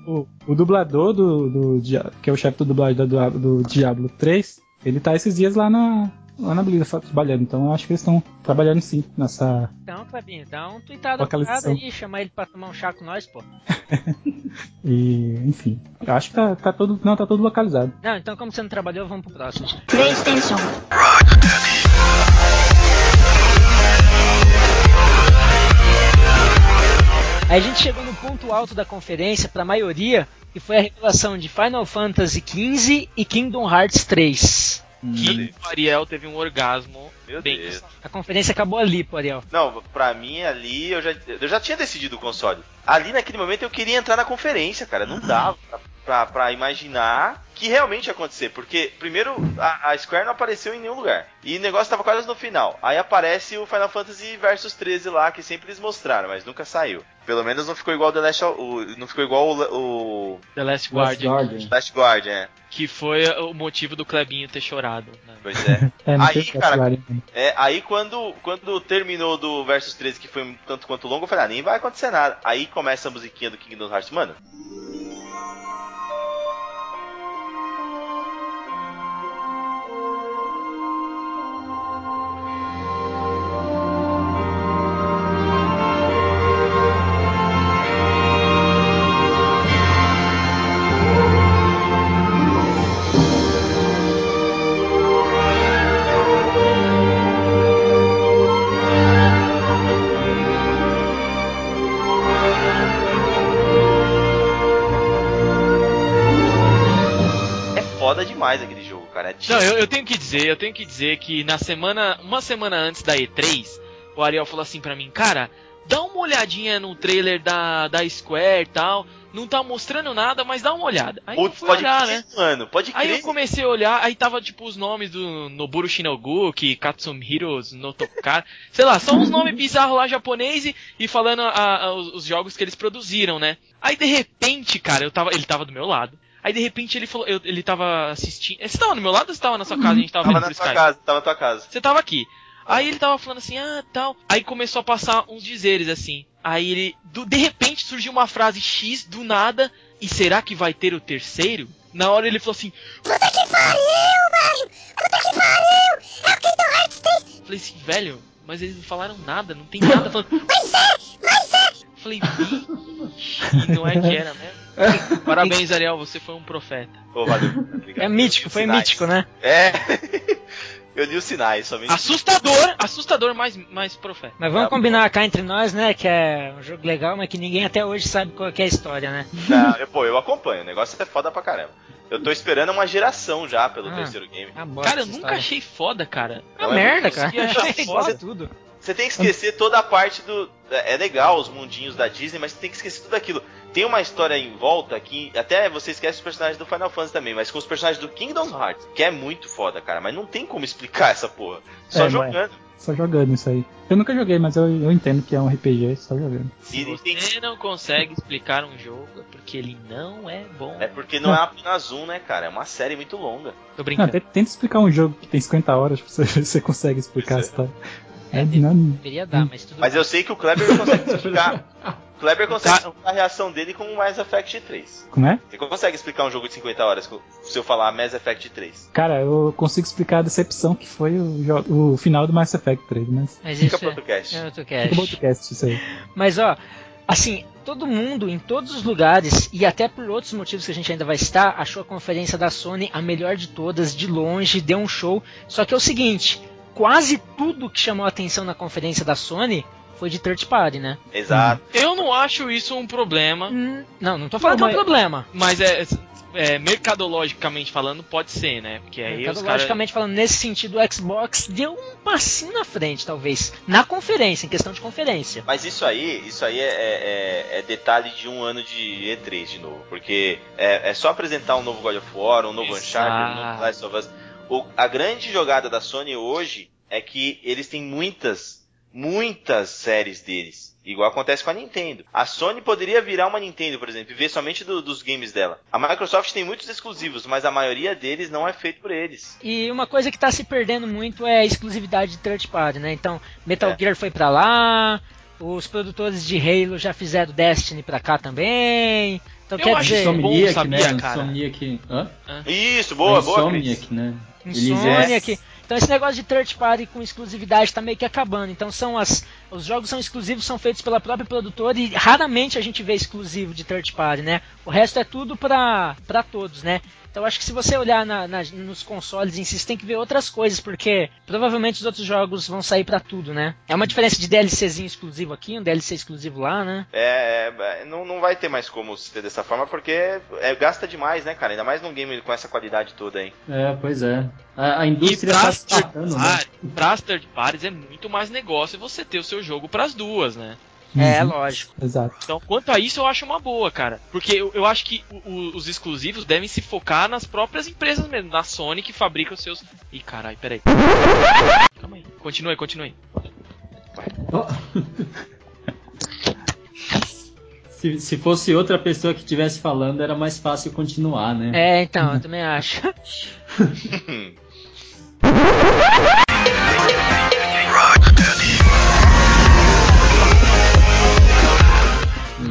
O, o dublador do, do que é o chefe do dublagem do, do Diablo 3, ele tá esses dias lá na lá na Blizzard fa- trabalhando. Então eu acho que eles estão trabalhando sim nessa Então, Clebinho, dá um tweetado Localização. aí, chamar ele pra tomar um chá com nós, pô. <laughs> e enfim. Eu acho que tá, tá todo não tá tudo localizado. Não, então como você não trabalhou, vamos pro próximo. PlayStation, Aí a gente chegou no ponto alto da conferência pra maioria, que foi a revelação de Final Fantasy XV e Kingdom Hearts 3. Que o Ariel teve um orgasmo. Meu bem Deus. A conferência acabou ali, pô, Ariel. Não, pra mim ali eu já, eu já tinha decidido o console. Ali naquele momento eu queria entrar na conferência, cara. Não dava pra, pra, pra imaginar que realmente ia acontecer. Porque, primeiro, a, a Square não apareceu em nenhum lugar. E o negócio tava quase no final. Aí aparece o Final Fantasy Versus 13 lá, que sempre eles mostraram, mas nunca saiu. Pelo menos não ficou igual The Last, o, não ficou igual o, o The Last Guardian. Guardian. Last Guardian, é. Que foi o motivo do Clebinho ter chorado. né? Pois é. <laughs> É, Aí, teve cara. É, aí quando, quando terminou do Versus 13, que foi um tanto quanto longo, eu falei, ah, nem vai acontecer nada. Aí começa a musiquinha do Kingdom Hearts, mano. Dizer, eu tenho que dizer que na semana, uma semana antes da E3, o Ariel falou assim pra mim, cara, dá uma olhadinha no trailer da, da Square e tal. Não tá mostrando nada, mas dá uma olhada. Aí eu Putz, fui pode olhar, crer, né? mano. Pode Aí crer. eu comecei a olhar, aí tava tipo os nomes do Noburo Shinoguki, Katsuhiro no Tokara, sei lá, só uns nomes bizarros lá japonês e, e falando a- a- os, os jogos que eles produziram, né? Aí de repente, cara, eu tava, ele tava do meu lado. Aí de repente ele falou, eu- ele tava assistindo. Você tava no meu lado ou você tava na sua casa? A gente tava, Tava vendo na Skype. casa, tava na tua casa. Você tava aqui. Aí ele tava falando assim, ah, tal. Aí começou a passar uns dizeres assim. Aí ele, do- de repente surgiu uma frase X do nada. E será que vai ter o terceiro? Na hora ele falou assim, puta que pariu, velho! Puta que pariu! É o Kingdom Hearts 3! Falei assim, velho, mas eles não falaram nada, não tem nada falando. Mas é! Mas é! Falei, vixe, não é que era mesmo? <laughs> Parabéns, Ariel, você foi um profeta. Valeu. <laughs> Obrigado. É mítico, foi Sinais. mítico, né? É. <laughs> eu li os sinais, somente. Assustador, assustador, mais, mais profeta. Mas vamos Tá combinar cá entre nós, né? Que é um jogo legal, mas que ninguém até hoje sabe qual que é a história, né? Não, eu, pô, eu acompanho. O negócio é foda pra caramba. Eu tô esperando uma geração já pelo Ah. terceiro game. Ah, Cara, eu nunca história. achei foda, cara. É é merda, muito cara. É igual foda. tudo. Você tem que esquecer toda a parte do. É legal os mundinhos da Disney, mas você tem que esquecer tudo aquilo. Tem uma história em volta que até você esquece os personagens do Final Fantasy também, mas com os personagens do Kingdom Hearts, que é muito foda, cara. Mas não tem como explicar <laughs> essa porra. Só É, mas- jogando. Só jogando isso aí. Eu nunca joguei, mas eu, eu entendo que é um RPG, só jogando. Se você não consegue explicar um jogo, é porque ele não é bom. É porque não é apenas um, né, cara? É uma série muito longa. Tô Não, brincando. tenta, tenta explicar um jogo que tem 50 horas pra você ver se você consegue explicar a história. É, Deveria dar, mas tudo Mas bem. eu sei que o Kleber consegue <laughs> explicar. O Kleber consegue explicar a reação dele com o Mass Effect 3. como é? Você consegue explicar um jogo de 50 horas se eu falar Mass Effect 3? Cara, eu consigo explicar a decepção que foi o, o final do Mass Effect 3, mas Mas Fica isso pro é, outro cast. é outro fica bom cast. podcast isso aí. <laughs> Mas ó, assim, todo mundo, em todos os lugares, e até por outros motivos que a gente ainda vai citar, achou a conferência da Sony a melhor de todas, de longe, deu um show. Só que é o seguinte, quase tudo que chamou a atenção na conferência da Sony foi de third party, né? Exato. Eu não acho isso um problema, Hum, não, não tô falando Não, que é um problema. mas é, é, mercadologicamente falando, pode ser, né? Porque aí os caras. Logicamente falando, nesse sentido, o Xbox deu um passinho na frente, talvez. Na conferência, em questão de conferência. Mas isso aí, isso aí é, é- é detalhe de um ano de E3 de novo. Porque é, é só apresentar um novo God of War, um novo Uncharted, um novo Last of Us. O- a grande jogada da Sony hoje é que eles têm muitas, muitas séries deles. Igual acontece com a Nintendo. A Sony poderia virar uma Nintendo, por exemplo, e ver somente do- dos games dela. A Microsoft tem muitos exclusivos, mas a maioria deles não é feito por eles. E uma coisa que tá se perdendo muito é a exclusividade de third party, né? Então, Metal É. Gear foi pra lá, os produtores de Halo já fizeram Destiny pra cá também. Então Eu quer acho dizer, isso bom, Insomniac, sabia, né? cara? Insomniac. Hã? Isso, boa, boa, Cris. Insomniac, né? Insomniac. Então esse negócio de third party com exclusividade tá meio que acabando. Então são as os jogos são exclusivos, são feitos pela própria produtora e raramente a gente vê exclusivo de third party, né? O resto é tudo pra, pra todos, né? Então acho que se você olhar na- na- nos consoles em si, você tem que ver outras coisas, porque provavelmente os outros jogos vão sair pra tudo, né? É uma diferença de DLCzinho exclusivo aqui, um DLC exclusivo lá, né? É, é, não, não vai ter mais como ser dessa forma, porque é, gasta demais, né, cara? Ainda mais num game com essa qualidade toda aí. É, pois é. A, a E indústria pra tá se third, tratando, né? party, pras third parties é muito mais negócio você ter o seu jogo pras duas, né? É, Uhum. lógico. Exato. Então, quanto a isso, eu acho uma boa, cara. Porque eu, eu acho que o- o- os exclusivos devem se focar nas próprias empresas mesmo, na Sony que fabrica os seus. Ih, caralho, peraí. Calma aí. Continue, continue. Ó. <laughs> se, se fosse outra pessoa que estivesse falando, era mais fácil continuar, né? É, então, eu também acho. <laughs>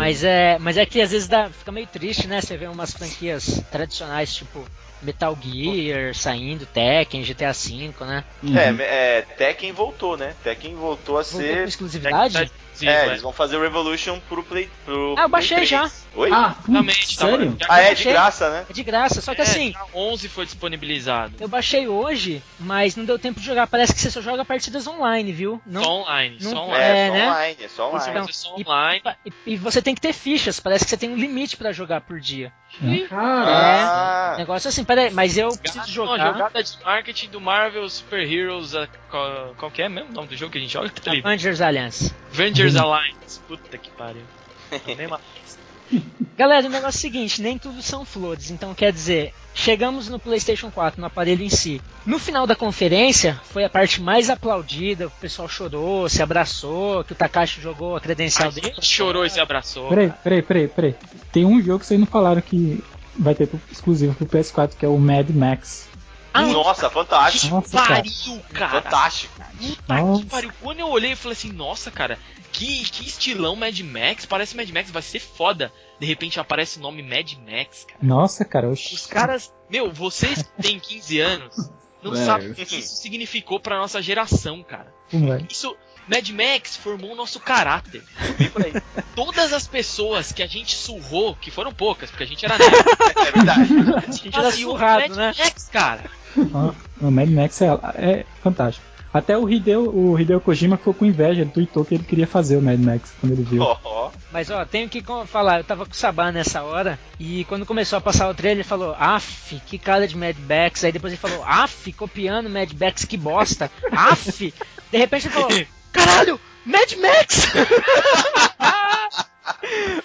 Mas é, mas é que às vezes dá, fica meio triste, né? Você vê umas franquias tradicionais, tipo Metal Gear saindo, Tekken, GTA V, né? Uhum. É, é, Tekken voltou, né? Tekken voltou a Voltou com ser. exclusividade? Sim, É, vai. eles vão fazer o Revolution pro Play. Pro Ah, eu baixei Play 3. já. Oi? Ah, putz, Exatamente, tava- sério? Ah, é de graça, né? É de graça, só que É, assim, dia 11 foi disponibilizado. eu baixei hoje, mas não deu tempo de jogar. Parece que você só joga partidas online, viu? Não, Só online, não- só online. É, É, só né? online, é só Você online. fazer só online. E, e você tem que ter fichas, parece que você tem um limite pra jogar por dia. Cara, Ah, Negócio assim, mas peraí, mas eu preciso Não, jogar jogada de marketing do Marvel Super Heroes. qual, qual que é mesmo o nome do jogo que a gente joga? Tá ali. Avengers Alliance. Avengers Alliance. Puta que pariu. Nem uma- <laughs> Galera, o negócio é o seguinte, nem tudo são flores, então quer dizer, chegamos no PlayStation 4, no aparelho em si. No final da conferência, foi a parte mais aplaudida, o pessoal chorou, se abraçou, que o Takashi jogou a credencial A dele. gente chorou e se abraçou. Peraí, peraí, peraí, peraí. Tem um jogo que vocês não falaram que vai ter exclusivo pro PS4, que é o Mad Max. Ah, Nossa, fantástico. Nossa. Pariu, cara. Fantástico. Puta Nossa. que pariu. Quando eu olhei, eu falei assim, nossa, cara, que, que estilão Mad Max. Parece Mad Max, vai ser foda. De repente aparece o nome Mad Max, cara. Nossa, cara, oxi. Os caras. Meu, vocês que têm 15 anos não <laughs> É. sabem o que isso significou pra nossa geração, cara. Como é? Isso. Mad Max formou o nosso caráter. Bem por aí. <laughs> Todas as pessoas que a gente surrou, que foram poucas, porque a gente era nerd, É verdade. <laughs> A gente era surrado, Mad né? Max, cara. Ó, o Mad Max é, é fantástico. Até o Hideo, o Hideo Kojima ficou com inveja, ele tweetou que ele queria fazer o Mad Max quando ele viu. Ó, ó. Mas ó, tenho que falar, eu tava com o Sabá nessa hora, e quando começou a passar o trailer, ele falou, af, que cara de Mad Max. Aí depois ele falou, af, copiando Mad Max, que bosta. Af! De repente ele falou, caralho, Mad Max! <laughs>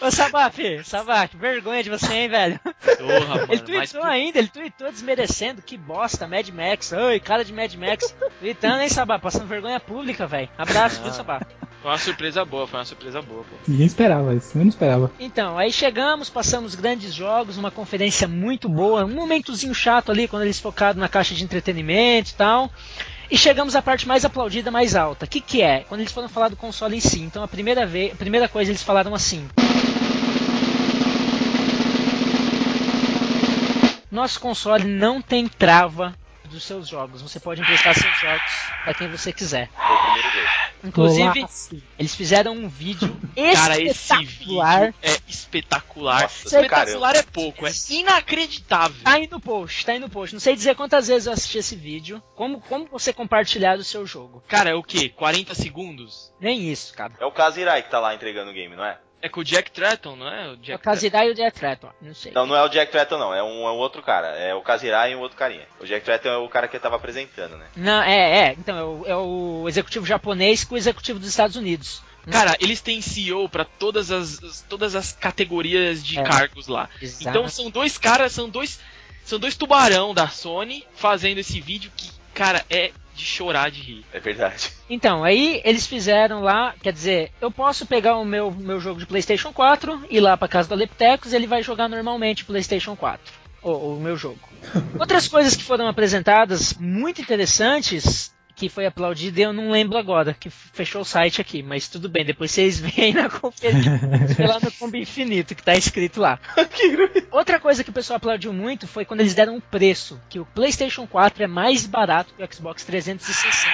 Ô Sabá, que vergonha de você, hein, velho? Porra, mano. Ele mas tweetou ainda, ele tweetou desmerecendo, que bosta, Mad Max. Oi, cara de Mad Max. Tweetando, hein, Sabá, passando vergonha pública, velho. Abraço, viu, Ah. Sabá? foi uma surpresa boa, foi uma surpresa boa, pô. Ninguém esperava isso, eu não esperava. Então, aí chegamos, passamos grandes jogos, uma conferência muito boa, um momentozinho chato ali quando eles focaram na caixa de entretenimento e tal. E chegamos à parte mais aplaudida, mais alta. O que, que é? Quando eles foram falar do console em si. Então a primeira vez, a primeira coisa eles falaram assim. Nosso console não tem trava dos seus jogos. Você pode emprestar seus jogos para quem você quiser. Foi o primeiro jogo. Inclusive, Golaço. eles fizeram um vídeo Cara, esse espetacular. vídeo é espetacular. Nossa, espetacular caramba. é pouco, é inacreditável. Tá aí no post, tá aí no post. Não sei dizer quantas vezes eu assisti esse vídeo. Como, como você compartilhar o seu jogo. Cara, é o que? 40 segundos? Nem isso, cara. É o Kazirai que tá lá entregando o game, não é? É com o Jack Tratton, não é? O É o Jack Kazirai e o Jack Tratton. Não sei. Não, não é o Jack Tratton, não. É um, é um outro cara. É o Kazirai e um outro carinha. O Jack Tratton é o cara que tava apresentando, né? Não, é, é. Então, é o, é o executivo japonês com o executivo dos Estados Unidos. Cara, eles têm CEO pra todas as, as- todas as categorias de É. cargos lá. Exato. Então são dois caras, são dois são dois tubarão da Sony fazendo esse vídeo que, cara, é de chorar de rir. É verdade. Então, aí eles fizeram lá, quer dizer, eu posso pegar o meu, meu jogo de PlayStation 4, ir lá pra casa do Aleptecos e ele vai jogar normalmente PlayStation 4. O, o meu jogo. <laughs> Outras coisas que foram apresentadas muito interessantes, que foi aplaudido, eu não lembro agora, que fechou o site aqui, mas tudo bem, depois vocês veem na conferência, <laughs> lá no Combo Infinito, que tá escrito lá. Outra coisa que o pessoal aplaudiu muito foi quando eles deram o preço, que o PlayStation 4 é mais barato que o Xbox 360.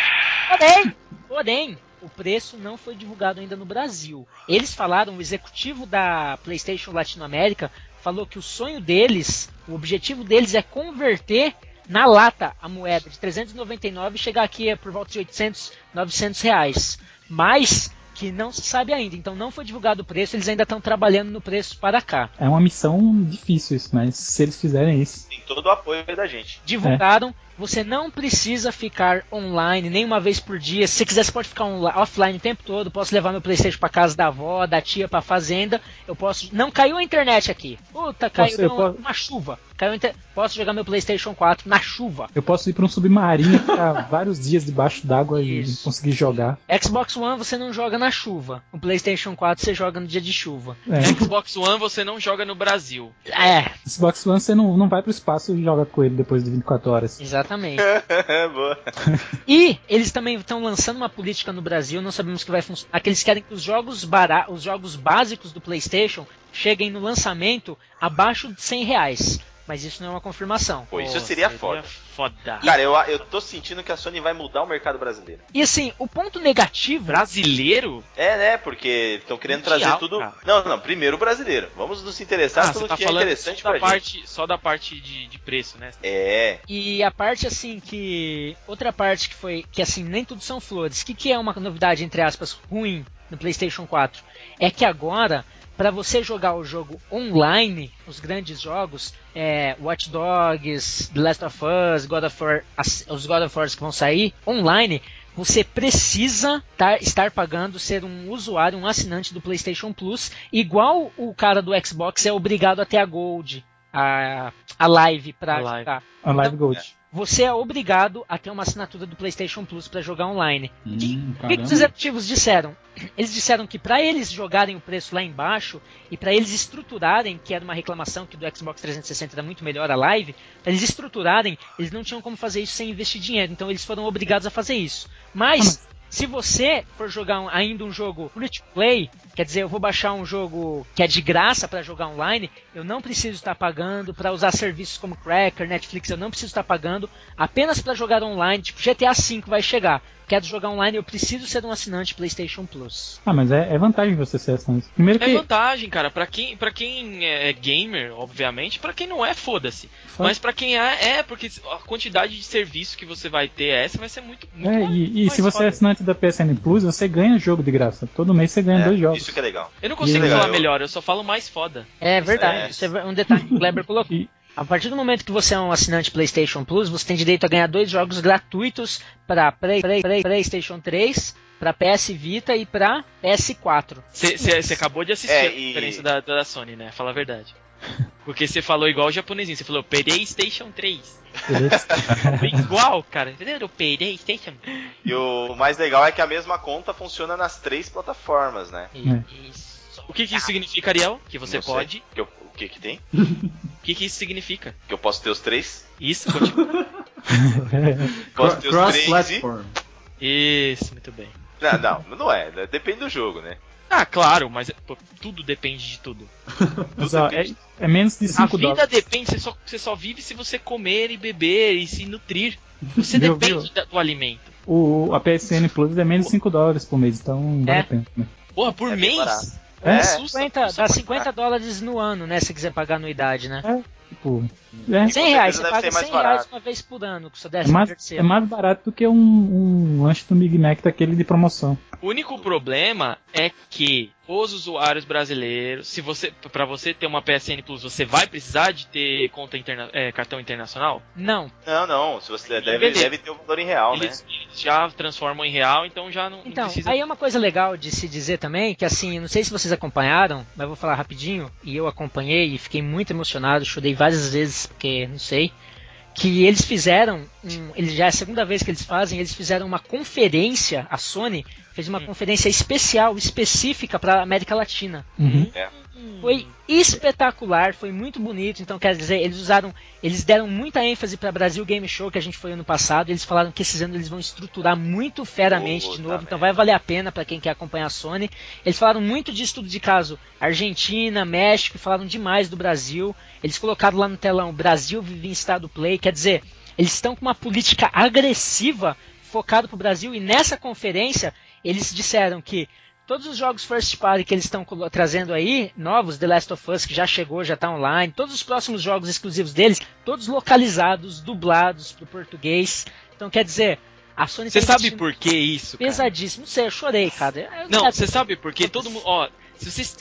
Porém, porém, o preço não foi divulgado ainda no Brasil. Eles falaram, o executivo da PlayStation Latinoamérica falou que o sonho deles, o objetivo deles é converter na lata a moeda de 399 e chegar aqui por volta de 800, 900 reais. Mas que não se sabe ainda, então não foi divulgado o preço, eles ainda estão trabalhando no preço para cá. É uma missão difícil isso, mas se eles fizerem isso. Tem todo o apoio da gente. divulgaram. Você não precisa ficar online nem uma vez por dia. Se você quiser, você pode ficar offline o tempo todo. Posso levar meu PlayStation para casa da avó, da tia, para fazenda. Eu posso. Não caiu a internet aqui. Puta, caiu Posso- uma, posso- uma chuva. Caiu a inter... Posso jogar meu PlayStation 4 na chuva. Eu posso ir pra um submarino ficar <laughs> vários dias debaixo d'água e conseguir jogar. Xbox One você não joga na chuva. O PlayStation 4 você joga no dia de chuva. É. <laughs> Xbox One você não joga no Brasil. É, Xbox One você não, não vai pro espaço e joga com ele depois de 24 horas. exatamente. <laughs> Boa. <laughs> E eles também estão lançando uma política no Brasil, não sabemos que vai funcionar, que eles querem que os jogos bara os jogos básicos do PlayStation cheguem no lançamento abaixo de 100 reais. Mas isso não é uma confirmação. Pô, isso Pô, seria foda. Foda. Cara, eu, eu tô sentindo que a Sony vai mudar o mercado brasileiro. E assim, o ponto negativo. Brasileiro? É, né? Porque estão querendo Mundial, trazer tudo. cara. Não, não, primeiro o brasileiro. Vamos nos interessar Ah, pelo tá que é falando interessante só pra da, gente. parte, só da parte de, de preço, né? É. E a parte assim que. Outra parte que foi. Que assim, nem tudo são flores. O que, que é uma novidade, entre aspas, ruim no PlayStation 4? É que agora para você jogar o jogo online, os grandes jogos, é, Watch Dogs, The Last of Us, God of War, os God of War que vão sair online, você precisa tar- estar pagando, ser um usuário, um assinante do PlayStation Plus, igual o cara do Xbox é obrigado a ter a Gold, a, a live pra A live. jogar. A Live Então, Gold. Você é obrigado a ter uma assinatura do PlayStation Plus para jogar online. Hum, O que, que os executivos disseram? Eles disseram que para eles jogarem o preço lá embaixo e para eles estruturarem, que era uma reclamação que do Xbox 360 era muito melhor a live, para eles estruturarem, eles não tinham como fazer isso sem investir dinheiro, então eles foram obrigados a fazer isso. Mas se você for jogar um- ainda um jogo free to play, quer dizer, eu vou baixar um jogo que é de graça para jogar online, eu não preciso estar pagando para usar serviços como Cracker, Netflix, eu não preciso estar pagando apenas para jogar online, tipo GTA V vai chegar. Quero jogar online, eu preciso ser um assinante PlayStation Plus. Ah, mas é, é vantagem você ser assinante. Primeiro É que. vantagem, cara. Pra quem, pra quem é gamer, obviamente. Pra quem não é, foda-se. Mas pra quem é, é, porque a quantidade de serviço que você vai ter essa vai ser muito. muito É, mais- e, e mais se você é assinante da PSN Plus, você ganha jogo de graça. Todo mês você ganha É, dois jogos. Isso que é legal. Eu não consigo E- falar eu- melhor, eu só falo mais foda. É verdade, É. é um detalhe que o Kleber <laughs> colocou. E- A partir do momento que você é um assinante PlayStation Plus, você tem direito a ganhar dois jogos gratuitos para Play, Play- Play- PlayStation 3, para PS Vita e para PS4. Você acabou de assistir É, a e- conferência da, da Sony, né? Fala a verdade. Porque você falou igual o japonesinho, você falou PlayStation 3. beleza? <laughs> igual, cara. Entendeu? PlayStation. E o mais legal é que a mesma conta funciona nas três plataformas, né? Isso. O que, que isso significa, Ariel? Que você Não sei. pode. Que eu- que que tem? O <laughs> que, que isso significa? Que eu posso ter os três? Isso, continua. <laughs> Posso ter os três e... Cross-platform. Isso, muito bem. Não, não, não é. né? Depende do jogo, né? Ah, claro, mas pô, tudo depende de tudo. <laughs> Mas, ó, é, é menos de A 5 vida dólares. depende, você só, você só vive se você comer e beber e se nutrir. Você Viu, depende da- do alimento. O, a PSN Plus é menos de 5 dólares por mês, então vale É. a pena. Né? Porra, por É mês? É, É, 50, custa dá pra 50 dólares no ano, né? Se quiser pagar anuidade, né? Tipo, é, 100 reais, você paga ser mais 100 reais uma vez por ano, com o seu é, mais, é mais barato do que um, um lanche do Big Mac daquele de promoção. O único problema é que os usuários brasileiros, se você, para você ter uma PSN Plus, você vai precisar de ter conta interna, é, cartão internacional. Não, Não, não. Se você deve, deve ter o valor em real, né? Eles, eles já transformam em real, então já não, não Então, precisa. aí é uma coisa legal de se dizer também, que assim, não sei se vocês acompanharam, mas eu vou falar rapidinho, e eu acompanhei e fiquei muito emocionado, chorei várias vezes, porque não sei, que eles fizeram, um, eles já é a segunda vez que eles fazem, eles fizeram uma conferência, a Sony fez uma conferência especial, específica para América Latina. Uhum. Foi espetacular, foi muito bonito. Então, quer dizer, eles usaram, eles deram muita ênfase para Brasil Game Show que a gente foi ano passado. Eles falaram que esses anos eles vão estruturar muito feramente de Puta novo. Então, merda. vai valer a pena para quem quer acompanhar a Sony. Eles falaram muito de estudo de caso Argentina, México, falaram demais do Brasil. Eles colocaram lá no telão Brasil vive em estado play. Quer dizer, eles estão com uma política agressiva focado para o Brasil. E nessa conferência eles disseram que todos os jogos first party que eles estão trazendo aí, novos, The Last of Us, que já chegou, já está online, todos os próximos jogos exclusivos deles, todos localizados, dublados para o português. Então, quer dizer, a Sony Você tá sabe por que isso, cara? pesadíssimo. Não sei, eu chorei, cara. Eu Não, você sabe por quê? Todo mundo, ó, se vocês,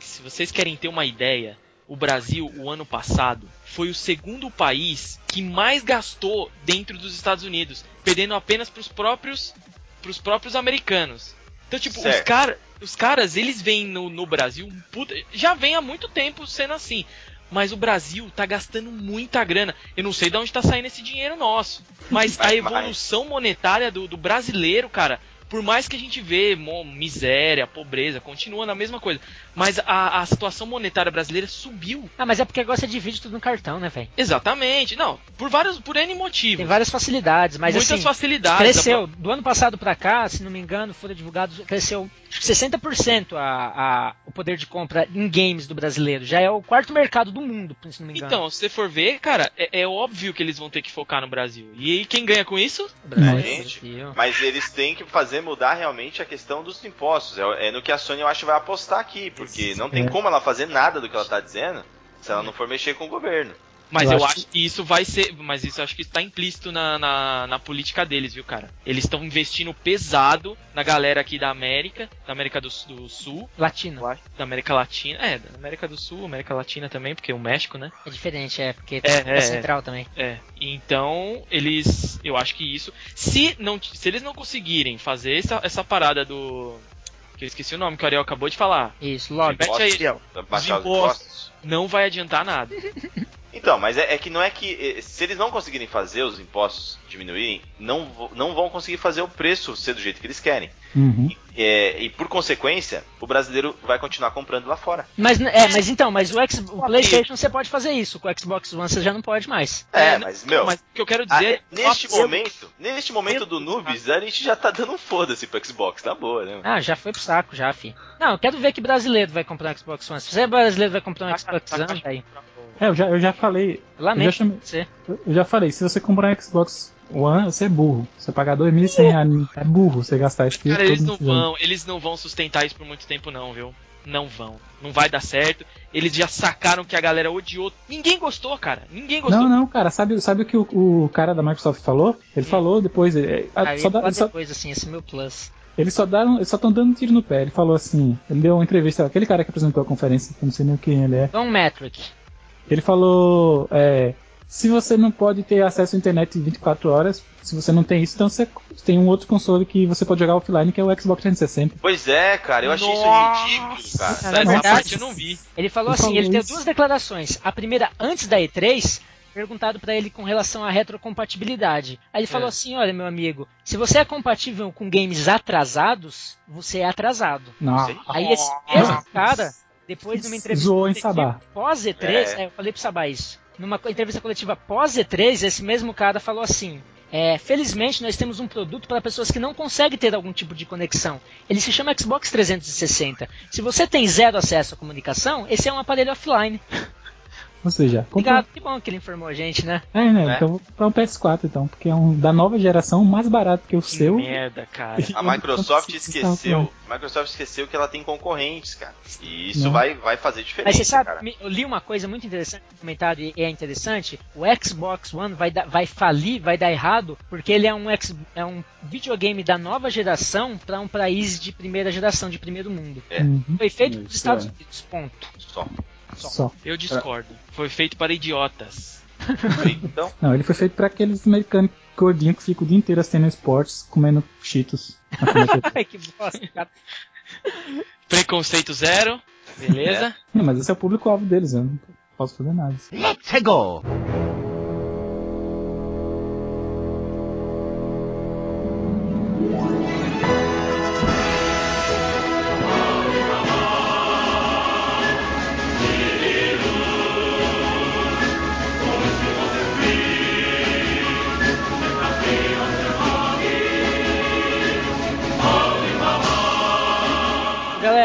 se vocês querem ter uma ideia, o Brasil, o ano passado, foi o segundo país que mais gastou dentro dos Estados Unidos, perdendo apenas pros próprios, pros próprios americanos. Então, tipo, os, Certo. cara, os caras, eles vêm no, no Brasil, puta, já vem há muito tempo sendo assim. Mas o Brasil tá gastando muita grana. Eu não sei de onde tá saindo esse dinheiro nosso. Mas a evolução monetária do, do brasileiro, cara, por mais que a gente vê mo- miséria, pobreza, continua na mesma coisa. Mas a, a situação monetária brasileira subiu. Ah, mas é porque agora você divide tudo no cartão, né, velho? Exatamente. Não, por vários, por N motivos. Tem várias facilidades, mas Muitas assim, facilidades. cresceu. Do ano passado pra cá, se não me engano, foram divulgados, cresceu acho que 60% a, a, o poder de compra em games do brasileiro. Já é o quarto mercado do mundo, se não me engano. Então, se você for ver, cara, é, é óbvio que eles vão ter que focar no Brasil. E aí, quem ganha com isso? O Brasil, Gente, Brasil. Mas eles têm que fazer mudar realmente a questão dos impostos. É, é no que a Sony, eu acho, vai apostar aqui. Porque não tem É. como ela fazer nada do que ela tá dizendo se ela não for mexer com o governo. Mas Eu eu, acho acho que isso vai ser. Mas isso eu acho que está implícito na, na, na política deles, viu, cara? Eles estão investindo pesado na galera aqui da América, da América do, do Sul, acho, da América Latina. É, da América do Sul, América Latina também, porque o México, né? É diferente, é, porque É, é, é, central também. É. Então, eles. Eu acho que isso. Se, não, se eles não conseguirem fazer essa, essa parada do. Que eu esqueci o nome que o Ariel acabou de falar. Isso, lógico. Repete aí, os impostos. Não vai adiantar nada. <laughs> Então, mas é, é que não é que. eh, Se eles não conseguirem fazer os impostos diminuírem, não, não vão conseguir fazer o preço ser do jeito que eles querem. Uhum. É, e por consequência, o brasileiro vai continuar comprando lá fora. Mas, é, mas então, mas o, X, o PlayStation você pode fazer isso, com o Xbox One você já não pode mais. É, não, mas, meu. Mas o que eu quero ah, dizer. é, neste Nossa, momento, neste momento do Noobs, a gente já tá dando um foda-se pro Xbox, tá boa, né? Ah, já foi pro saco, já, fi. Não, eu quero ver que brasileiro vai comprar um Xbox One. Se você é brasileiro vai comprar um Xbox One, tá aí. É, eu já, eu já falei. Eu já, Lamento chamei- você. eu já falei, se você comprar um Xbox One, você é burro. Você pagar 2.100 reais, é burro você gastar esse Cara, dinheiro eles todo não jogo. vão, eles não vão sustentar isso por muito tempo não, viu? Não vão. Não vai dar certo. Eles já sacaram que a galera odiou. Ninguém gostou, cara. Ninguém gostou. Não, não, cara, sabe, sabe o que o, o cara da Microsoft falou? Ele falou depois, é, a- Aí só dá- só, depois, assim, esse é meu plus. eles só eles só estão dando tiro no pé. Ele falou assim, ele deu uma entrevista, aquele cara que apresentou a conferência, que eu não sei nem quem ele é. Don Metric. Ele falou, é, se você não pode ter acesso à internet 24 horas, se você não tem isso, então você tem um outro console que você pode jogar offline, que é o Xbox 360. Pois é, cara, eu achei Nossa, isso ridículo, cara. Na essa verdade- parte eu não vi. Ele falou Ele assim, ele teve isso. duas declarações. A primeira, antes da E3, perguntado pra ele com relação à retrocompatibilidade. Aí ele falou É. assim, olha meu amigo, se você é compatível com games atrasados, você é atrasado. Não. Aí esse mesmo cara, depois de uma entrevista Zoou em Sabá. pós E3, É. é, eu falei pro Sabá isso. Numa entrevista coletiva pós E3, esse mesmo cara falou assim: é, felizmente nós temos um produto para pessoas que não conseguem ter algum tipo de conexão. Ele se chama Xbox 360. Se você tem zero acesso à comunicação, esse é um aparelho offline. <laughs> Ou seja. Obrigado, que bom que ele informou a gente, né? É, né? É. Então vou comprar um PS4 então, porque é um da nova geração mais barato que o Que seu. merda, cara. <laughs> A Microsoft esqueceu. A Microsoft esqueceu que ela tem concorrentes, cara. E isso Não. vai, vai fazer diferença. Mas você sabe, cara. eu li uma coisa muito interessante no comentário e é interessante. O Xbox One vai, dar- vai falir, vai dar errado, porque ele é um, ex- é um videogame da nova geração para um país de primeira geração, de primeiro mundo. É. Uhum, Foi feito nos Estados é. Unidos, ponto. Só. Só. Eu discordo. Foi feito para idiotas. Então, Não, ele foi feito pra aqueles americanos gordinhos que ficam o dia inteiro assistindo esportes, comendo cheetos. <laughs> Ai, que bosta, cara. Preconceito zero. Beleza? Não, mas esse é o público-alvo deles, eu não posso fazer nada. Let's go!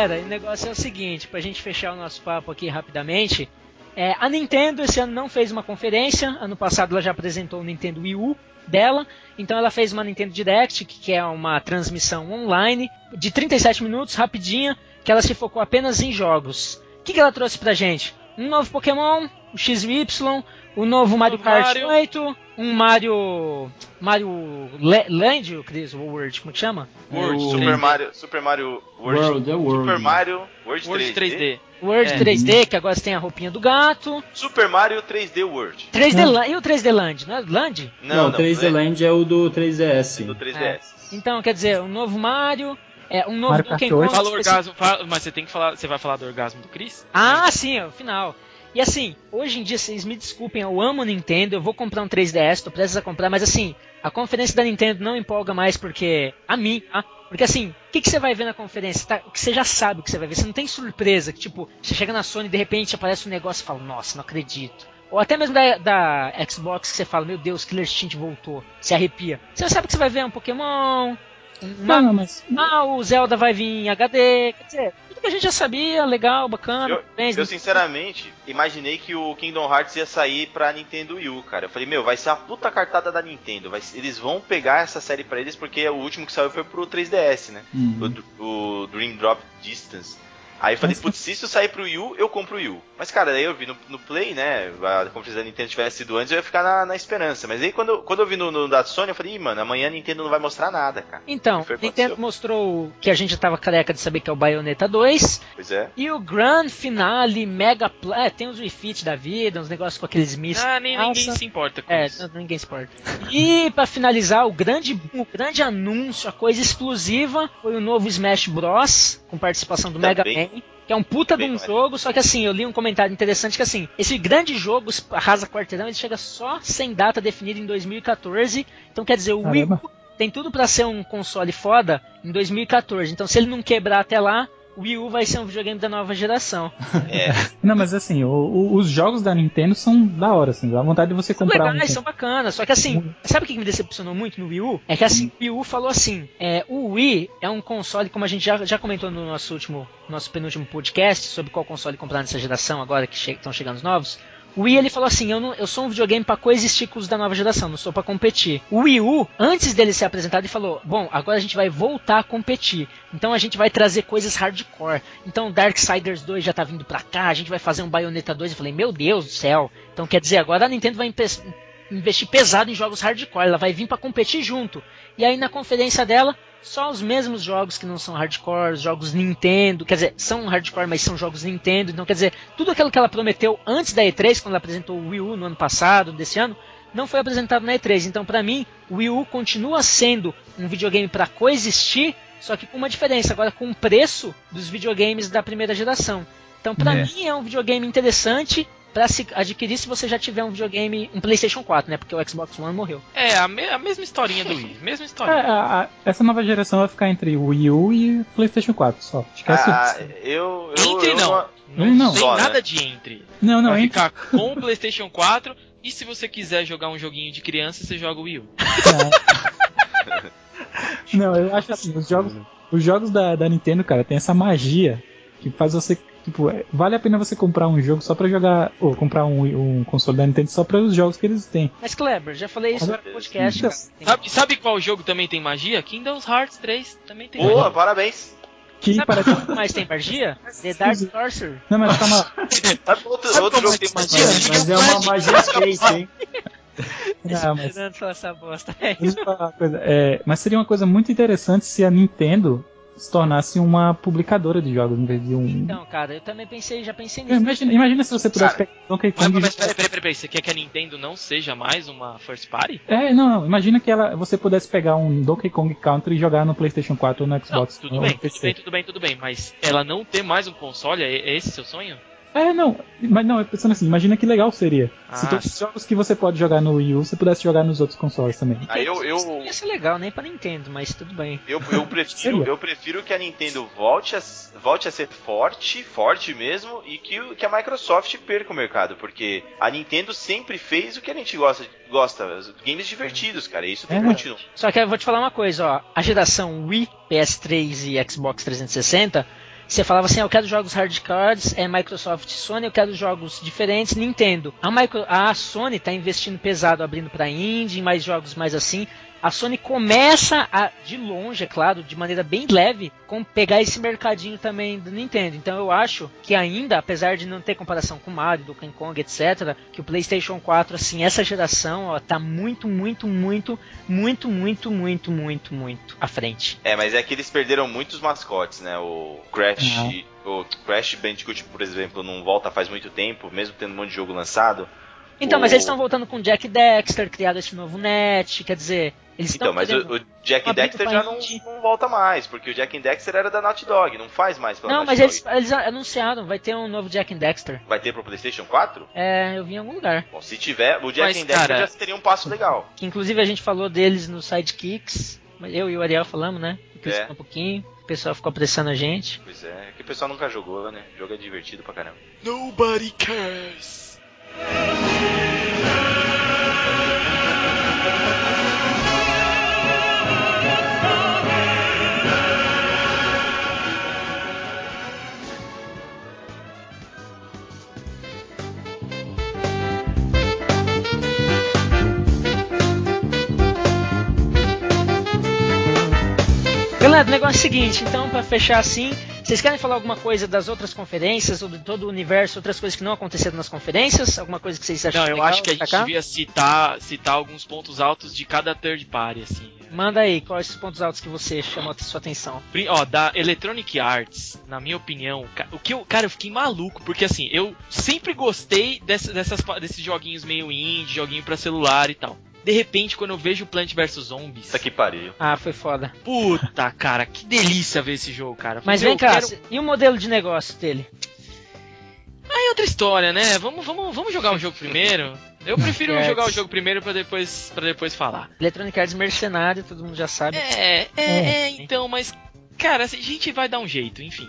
Galera, o negócio é o seguinte, pra gente fechar o nosso papo aqui rapidamente. É, a Nintendo esse ano não fez uma conferência, ano passado ela já apresentou o Nintendo Wii U dela, então ela fez uma Nintendo Direct, que é uma transmissão online de 37 minutos, rapidinha, que ela se focou apenas em jogos. O que, que ela trouxe pra gente? Um novo Pokémon, o XY, o novo Mario Kart Mario. 8, um Mario. Mario Le- Land, Cris, o World, como que chama? World, O- Super 3D. Mario, Super Mario World, World, é World. Super Mario World, World 3D, 3D. World É. 3D, que agora você tem a roupinha do gato. Super Mario 3D World. 3D Não. Land. E o 3D Land, não é Land? Não, o 3D é Land é o do 3DS. do 3DS. Então, quer dizer, um novo Mario, é, um novo Mario Donkey Kart 8. Kong. Fala orgasmo, fala- mas você tem que falar. Você vai falar do orgasmo do Chris? Ah, sim, é o final. E assim, hoje em dia, vocês me desculpem, eu amo Nintendo, eu vou comprar um 3DS, tô prestes a comprar, mas assim, a conferência da Nintendo não empolga mais porque. A mim, tá? Porque assim, o que, que você vai ver na conferência? Tá, o que você já sabe o que você vai ver. Você não tem surpresa, que tipo, você chega na Sony e de repente aparece um negócio e fala, nossa, não acredito. Ou até mesmo da, da Xbox que você fala, meu Deus, Killer Instinct voltou. Se arrepia. Você sabe que você vai ver um Pokémon. Uma, Não, não, mas. ah, o Zelda vai vir em HD. Quer dizer, tudo que a gente já sabia, legal, bacana. Eu, parabéns, eu, sinceramente imaginei que o Kingdom Hearts ia sair pra Nintendo Wii U, cara. Eu falei, meu, vai ser a puta cartada da Nintendo. Vai- eles vão pegar essa série pra eles porque o último que saiu foi pro 3DS, né? Uhum. O, o Dream Drop Distance. Aí eu falei, putz, se isso sair pro Wii U, eu compro o Wii U. Mas, cara, daí eu vi no, no Play, né? A conferência da Nintendo tivesse sido antes, eu ia ficar na, na esperança. Mas aí quando, quando eu vi no, no da Sony, eu falei, Ih, mano, amanhã a Nintendo não vai mostrar nada, cara. Então, Nintendo aconteceu? mostrou que a gente já tava careca de saber que é o Bayonetta 2. Pois é. E o Grand Finale Mega Pl é, tem uns refits da vida, uns negócios com aqueles mísseis. Ah, nem, ninguém Nossa. se importa com É, isso. n- ninguém se importa. E pra finalizar, o grande, o grande anúncio, a coisa explosiva, foi o novo Smash Bros. com participação do Mega Também. Man. Que é um puta de um jogo, só que assim, eu li um comentário interessante que assim, esse grande jogo arrasa quarteirão, ele chega só sem data definida em 2014. Então quer dizer, o Wii Caramba. U tem tudo pra ser um console foda em 2014. Então se ele não quebrar até lá, Wii U vai ser um videogame da nova geração. <laughs> É. Não, mas assim, o- o- os jogos da Nintendo são da hora, assim, dá vontade de você São comprar legais, um. são bacanas. Só que assim, sabe o que me decepcionou muito no Wii U? É que assim, o Wii U falou assim: é, o Wii é um console, como a gente já, já comentou no nosso último, nosso penúltimo podcast, sobre qual console comprar nessa geração, agora que estão chegando os novos. O Wii ele falou assim: eu, não, eu sou um videogame pra coexistir com os da nova geração, não sou pra competir. O Wii U, antes dele ser apresentado, ele falou: bom, agora a gente vai voltar a competir. Então a gente vai trazer coisas hardcore. Então Darksiders 2 já tá vindo pra cá, a gente vai fazer um Bayonetta 2. Eu falei: meu Deus do céu. Então quer dizer, agora a Nintendo vai investir pesado em jogos hardcore, ela vai vir pra competir junto. E aí na conferência dela, só os mesmos jogos que não são hardcore, os jogos Nintendo, quer dizer, são hardcore, mas são jogos Nintendo. Então quer dizer, tudo aquilo que ela prometeu antes da E3, quando ela apresentou o Wii U no ano passado, desse ano, não foi apresentado na E3. Então pra mim, o Wii U continua sendo um videogame pra coexistir, só que com uma diferença, agora com o preço dos videogames da primeira geração. Então pra É. mim é um videogame interessante pra se adquirir se você já tiver um videogame, um PlayStation 4, né? Porque o Xbox One morreu. É, a, me- a mesma historinha do Wii. Mesma É, historinha. a- a- essa nova geração vai ficar entre o Wii U e o PlayStation 4 só. Esquece Ah, isso. eu, eu, Entre eu não. Não, Não. tem Só, né? nada de entre. Não, não, vai entre. ficar com o PlayStation 4 e se você quiser jogar um joguinho de criança, você joga o Wii U. <laughs> Não, eu acho assim, os jogos, os jogos da, da Nintendo, cara, tem essa magia que faz você. Tipo, é, vale a pena você comprar um jogo só pra jogar. Ou comprar um, um console da Nintendo só para os jogos que eles têm. Mas Kleber, já falei isso Agora- no podcast. Então, Sabe, sabe qual jogo também tem magia? Kingdom Hearts 3 também tem Boa, magia. parabéns. Que Sabe parece. qual mais tem magia? <laughs> The Dark Sorcerer. Não, mas calma. <laughs> Sabe outro, Sabe outro jogo que tem Mas, magia? mas é uma magia space, hein? <laughs> Não, mas, falar essa bosta. É. uma é, mas seria uma coisa muito interessante se a Nintendo se tornasse uma publicadora de jogos em vez de um. Então, cara, eu também pensei, já pensei nisso. Imagina, imagina se você pudesse Cara, pegar Donkey Mas, Kong e mas jogar- peraí, peraí, peraí, peraí, você quer que a Nintendo não seja mais uma first party? É, não, não. Imagina que ela, você pudesse pegar um Donkey Kong Country e jogar no PlayStation 4 ou no Não, Xbox. tudo ou bem, tudo bem, tudo bem, tudo bem, mas ela não ter mais um console, é, é esse seu sonho? É, não. Mas não, eu pensando assim, imagina que legal seria. se Ah, todos os jogos que você pode jogar no Wii U, você pudesse jogar nos outros consoles também. Aí eu, eu, Ia ser legal, nem pra Nintendo, mas tudo bem. eu, eu, prefiro, eu prefiro que a Nintendo volte a, volte a ser forte, forte mesmo, e que, que a Microsoft perca o mercado, porque a Nintendo sempre fez o que a gente gosta, gosta os games divertidos, cara, e isso tem que É. continuar. Só que eu vou te falar uma coisa, ó. A geração Wii, PS3 e Xbox 360, você falava assim, ah, eu quero jogos hardcores, é Microsoft Sony, eu quero jogos diferentes, Nintendo. A, micro, a Sony tá investindo pesado, abrindo pra indie, mais jogos mais assim. A Sony começa a, de longe, é claro, de maneira bem leve, com pegar esse mercadinho também do Nintendo. Então eu acho que ainda, apesar de não ter comparação com Mario, do King Kong, etc, que o PlayStation 4, assim, essa geração, ó, tá muito, muito, muito, muito, muito, muito, muito, muito à frente. É, mas é que eles perderam muitos mascotes, né? O Crash, Uhum. o Crash Bandicoot, por exemplo, não volta faz muito tempo, mesmo tendo um monte de jogo lançado. Então, O- mas eles estão voltando com Jack Dexter, criado esse novo net, quer dizer, eles estão Então, mas o, o Jack Dexter já não, não volta mais, porque o Jack Dexter era da Naughty Dog, não faz mais pela Não, Naughty mas Dog. eles, eles anunciaram, vai ter um novo Jack Dexter. Vai ter pro PlayStation 4? É, eu vi em algum lugar. Bom, se tiver, o Jack Mas, Dexter cara- já seria um passo legal. Que inclusive a gente falou deles no Sidekicks. Eu e o Ariel falamos, né? É. um pouquinho. O pessoal ficou apressando a gente. Pois é, é que o pessoal nunca jogou, né? O jogo é divertido pra caramba. Nobody cares. Galera, o negócio é o seguinte, então pra fechar assim, Vocês querem falar alguma coisa das outras conferências, ou de todo o universo, outras coisas que não aconteceram nas conferências? Alguma coisa que vocês acham Não, eu legal acho que a gente devia citar, citar alguns pontos altos de cada third party, assim. Manda aí, quais os pontos altos que você chamou a sua atenção? Ó, da Electronic Arts, na minha opinião, o que eu, cara, eu fiquei maluco, porque assim, eu sempre gostei dessa- dessas, pa- desses joguinhos meio indie, joguinho pra celular e tal. De repente, quando eu vejo Plant vs Zombies, Isso aqui pariu. Ah, foi foda. puta, cara, que delícia ver esse jogo, cara. Mas vem cá, quero- e o modelo de negócio dele? Aí é outra história, né? Vamos, vamos, vamos jogar o jogo primeiro. Eu <laughs> prefiro Certo. jogar o jogo primeiro pra depois, pra depois falar. Electronic Arts mercenário, todo mundo já sabe. É, é, é, então, mas, cara, a gente vai dar um jeito, enfim.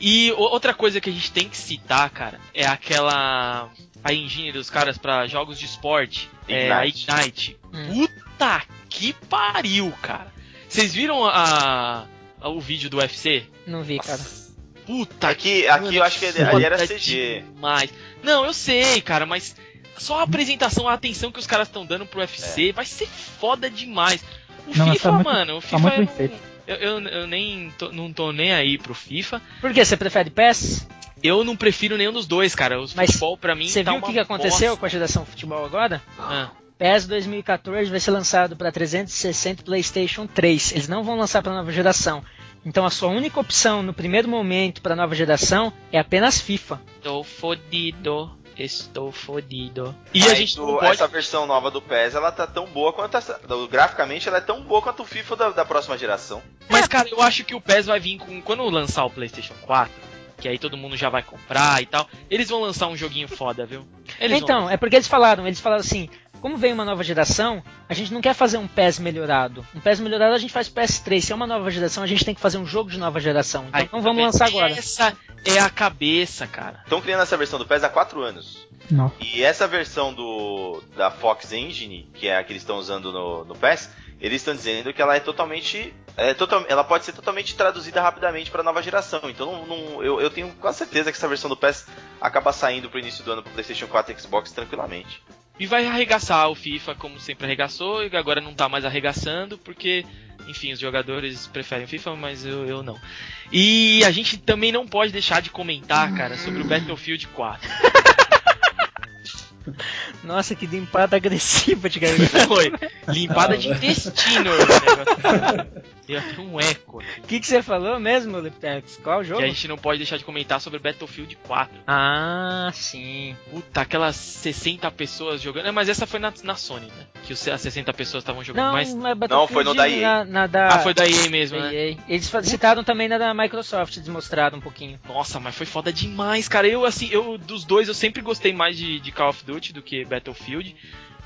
E outra coisa que a gente tem que citar, cara, é aquela. A engine dos caras pra jogos de esporte. É a Ignite. Ignite. Hum. Puta que pariu, cara. Vocês viram a, a- o vídeo do UFC? Não vi, cara. Puta Aqui, aqui eu acho que ali era CG. Demais. Não, eu sei, cara, mas só a apresentação, a atenção que os caras estão dando pro UFC vai ser foda demais. O Não, mas FIFA, tá muito- mano, o tá FIFA feito. eu, eu, eu nem tô, não tô nem aí pro FIFA. Por que? Você prefere PES? Eu não prefiro nenhum dos dois, cara. O Mas futebol pra mim Você tá viu o que, que aconteceu bosta. com a geração futebol agora? Ah, PES 2014 vai ser lançado para 360 e PlayStation 3. Eles não vão lançar para nova geração. Então a sua única opção no primeiro momento para nova geração é apenas FIFA. Tô fodido. Estou fodido. E Mas a gente não o- pode. essa versão nova do PES, ela tá tão boa quanto essa. do- Graficamente, ela é tão boa quanto o FIFA da, da próxima geração. Mas, cara, eu acho que o PES vai vir com. Quando lançar o PlayStation 4, que aí todo mundo já vai comprar e tal, eles vão lançar um joguinho foda, viu? Eles então, vão. é porque eles falaram, eles falaram assim, como vem uma nova geração, a gente não quer fazer um PES melhorado. Um PES melhorado a gente faz PS3. Se é uma nova geração, a gente tem que fazer um jogo de nova geração. Então Aí, não vamos vendo? lançar agora. Essa é a cabeça, cara. Estão criando essa versão do PES há 4 anos. Não. E essa versão do da Fox Engine, que é a que eles estão usando no, no PES, eles estão dizendo que ela é totalmente. É total, ela pode ser totalmente traduzida rapidamente para nova geração. Então não, não- eu, eu tenho quase certeza que essa versão do PES acaba saindo pro início do ano pro PlayStation 4 e Xbox tranquilamente. E vai arregaçar o FIFA como sempre arregaçou, e agora não tá mais arregaçando, porque, enfim, os jogadores preferem o FIFA, mas eu, eu não. E a gente também não pode deixar de comentar, cara, sobre o Battlefield 4. <laughs> Nossa, que limpada <laughs> agressiva de garganta. Foi limpada de intestino. <laughs> Deu até um eco aqui. O que, que você falou mesmo, Liptex? Qual jogo? Que a gente não pode deixar de comentar sobre Battlefield 4. Ah, sim. Puta, aquelas 60 pessoas jogando. É, mas essa foi na, na Sony, né? Que os, as 60 pessoas estavam jogando. Não, mas... Não, foi no da EA. Na, na da, Ah, foi da EA mesmo, da né? EA. Eles citaram também na da Microsoft, eles mostraram um pouquinho. Nossa, mas foi foda demais, cara. Eu, assim, eu dos dois, eu sempre gostei mais de, de Call of Duty do que Battlefield.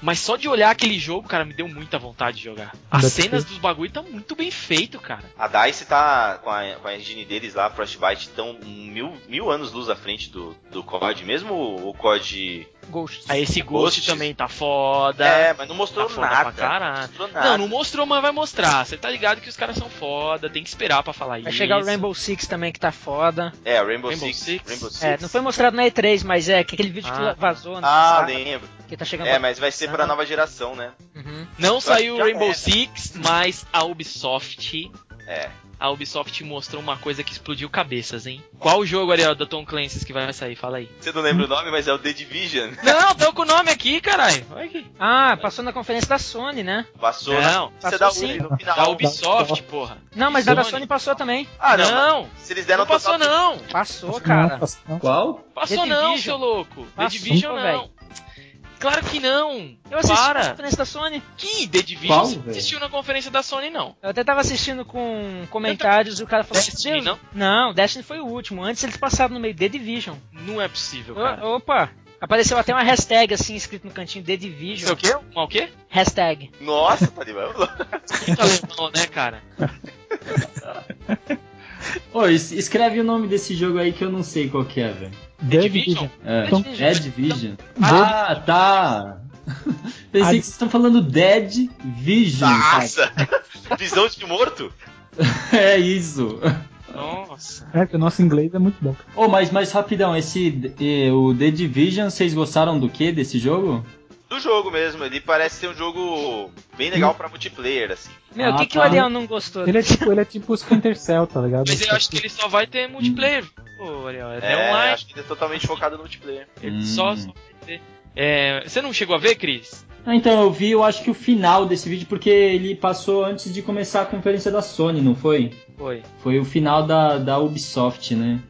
Mas só de olhar aquele jogo, cara, me deu muita vontade de jogar. As cenas dos bagulho tá muito bem feito, cara. A DICE tá com a, com a engine deles lá, Frostbite, estão mil, mil anos luz à frente do, do COD. Mesmo o, o COD. Ghost. Aí esse Ghost Ghosts. também tá foda. É, mas não mostrou Tá foda nada. pra caralho. Não mostrou nada. Não, não mostrou, mas vai mostrar. Você tá ligado que os caras são foda, tem que esperar pra falar Vai isso. chegar o Rainbow Six também, que tá foda. É, o Rainbow, Rainbow Six, Six. Rainbow Six. É, não foi mostrado na E3, mas é que aquele vídeo Ah. que vazou, né? Ah, sabe? lembro. Que tá chegando É, pra- mas vai ser pra nova geração, né? Uhum. Não saiu já Rainbow era. Six, mas a Ubisoft. É. A Ubisoft mostrou uma coisa que explodiu cabeças, hein? Qual o jogo, Ariel, da Tom Clancy que vai sair? Fala aí. Você não lembra o nome, mas é o The Division. <laughs> Não, tô com o nome aqui, caralho. Olha aqui. Ah, passou na conferência da Sony, né? Passou Não, na... Você passou dá o sim. no final. Da Ubisoft, porra. Não, mas da da Sony. Sony passou também. Ah, não. não, Se eles deram não passou total- não. Passou, cara. Não, passou não. Qual? Passou The não, seu louco. The Passou, Division não. velho. Claro que não. Eu assisti na Para. conferência da Sony. Que The Division Qual, você não assistiu na conferência da Sony, não. Eu até tava assistindo com comentários e o cara falou: Destiny, "Deus, não, Destiny foi o último. Antes eles passaram no meio The Division. Não é possível, O- cara. opa! Apareceu até uma hashtag assim escrito no cantinho The Isso é Division. o quê? Uma o quê? Hashtag. Nossa, tá ligado? Muito alemão, né, cara? Ô, es- escreve o nome desse jogo aí que eu não sei qual que é, velho. The Division? Division. É, Então- Dead Vision. Ah, tá. <laughs> Pensei Ah, que vocês estão falando Dead Vision. Nossa! <laughs> Visão de morto? <laughs> É isso. Nossa. É, que o nosso inglês é muito bom. Ô, mas, mas rapidão, esse eh, o The Division, vocês gostaram do que desse jogo? Do jogo mesmo. Ele parece ser um jogo bem legal pra multiplayer, assim. Meu, o Ah, que, que o tá. Ariel não gostou? Ele é tipo, ele é tipo o Splinter Cell, tá ligado? Mas eu acho que ele só vai ter multiplayer. Pô, Ariel, é, É, online. acho que ele é totalmente focado no multiplayer. Ele só, só vai ter. É, você não chegou a ver, Cris? Ah, Então, eu vi, eu acho que o final desse vídeo, porque ele passou antes de começar a conferência da Sony, não foi? Foi. Foi o final da, da Ubisoft, né?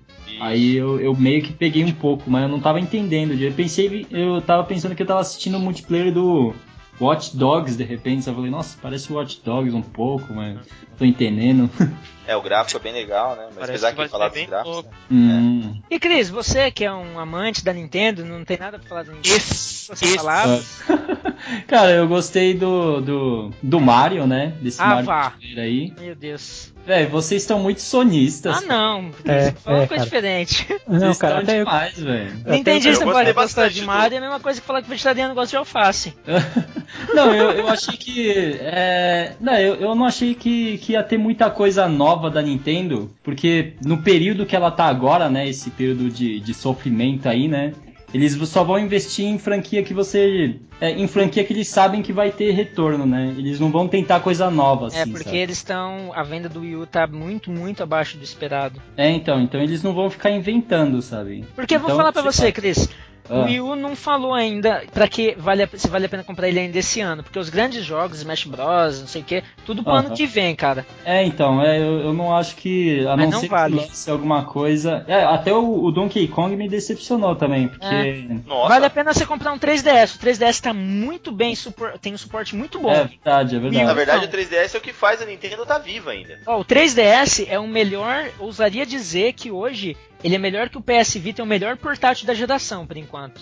Aí eu, eu meio que peguei um pouco, mas eu não tava entendendo. Eu pensei, eu tava pensando que eu tava assistindo o multiplayer do Watch Dogs de repente. Eu falei, nossa, parece Watch Dogs um pouco, mas tô entendendo. <laughs> É, o gráfico é bem legal, né? Mas Parece apesar que que, falar dos bem gráficos. louco. Hum. E Cris, você que é um amante da Nintendo, não tem nada pra falar da Nintendo? Esse, Você esse- falava? <laughs> Cara, eu gostei do, do, do Mario, né? Desse Ah, Mario vá. aí. Meu Deus. Véi, vocês estão muito sonistas. Ah, não. É, Fala uma é, coisa cara. diferente. Não, Vocês cara, estão até eu, demais, velho. Nintendista eu não gostei pode gostar bastante de Mario, é a mesma coisa que falar que vegetariano gosta de alface. <laughs> Não, eu, eu achei que. é, não, eu, eu não achei que, que ia ter muita coisa nova da Nintendo, porque no período que ela tá agora, né? Esse período de, de sofrimento aí, né? Eles só vão investir em franquia que você. é, em franquia que eles sabem que vai ter retorno, né? Eles não vão tentar coisa nova, assim. é, porque sabe? eles estão. A venda do Wii U tá muito, muito abaixo do esperado. É, então, então eles não vão ficar inventando, sabe? Porque eu vou Então, falar pra sei você. Cris. O Ah. Wii U não falou ainda pra que vale a, se vale a pena comprar ele ainda esse ano. Porque os grandes jogos, Smash Bros, não sei o que, tudo pro ano Aham. que vem, cara. É, então, é, eu, eu não acho que. A Mas não, não ser vale. que lance alguma coisa. É, até o, o Donkey Kong me decepcionou também, porque. É. Nossa, Vale a pena você comprar um 3DS. O 3DS tá muito bem, supor- tem um suporte muito bom. É verdade, é verdade. na verdade o 3DS é o que faz a Nintendo tá viva ainda. Ó, o 3DS é o melhor, ousaria dizer que hoje ele é melhor que o PS Vita, é o melhor portátil da geração, por enquanto.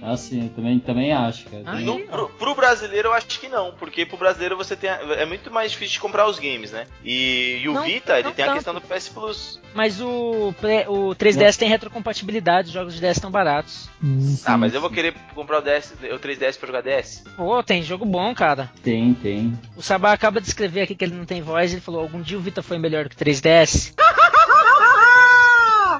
Ah, sim, eu também, também acho, cara. Ah, No, pro, pro brasileiro eu acho que não, porque pro brasileiro você tem. a- É muito mais difícil de comprar os games, né? E, e o Não, Vita, ele não tem a tanto. questão do PS Plus. Mas o, o 3DS tem retrocompatibilidade, os jogos de DS estão baratos. Hum, Ah, sim. mas eu vou querer comprar o, DS, o 3DS pra jogar DS. Pô, tem jogo bom, cara. Tem, tem. O Sabá acaba de escrever aqui que ele não tem voz, ele falou, algum dia o Vita foi melhor que o 3DS? <laughs>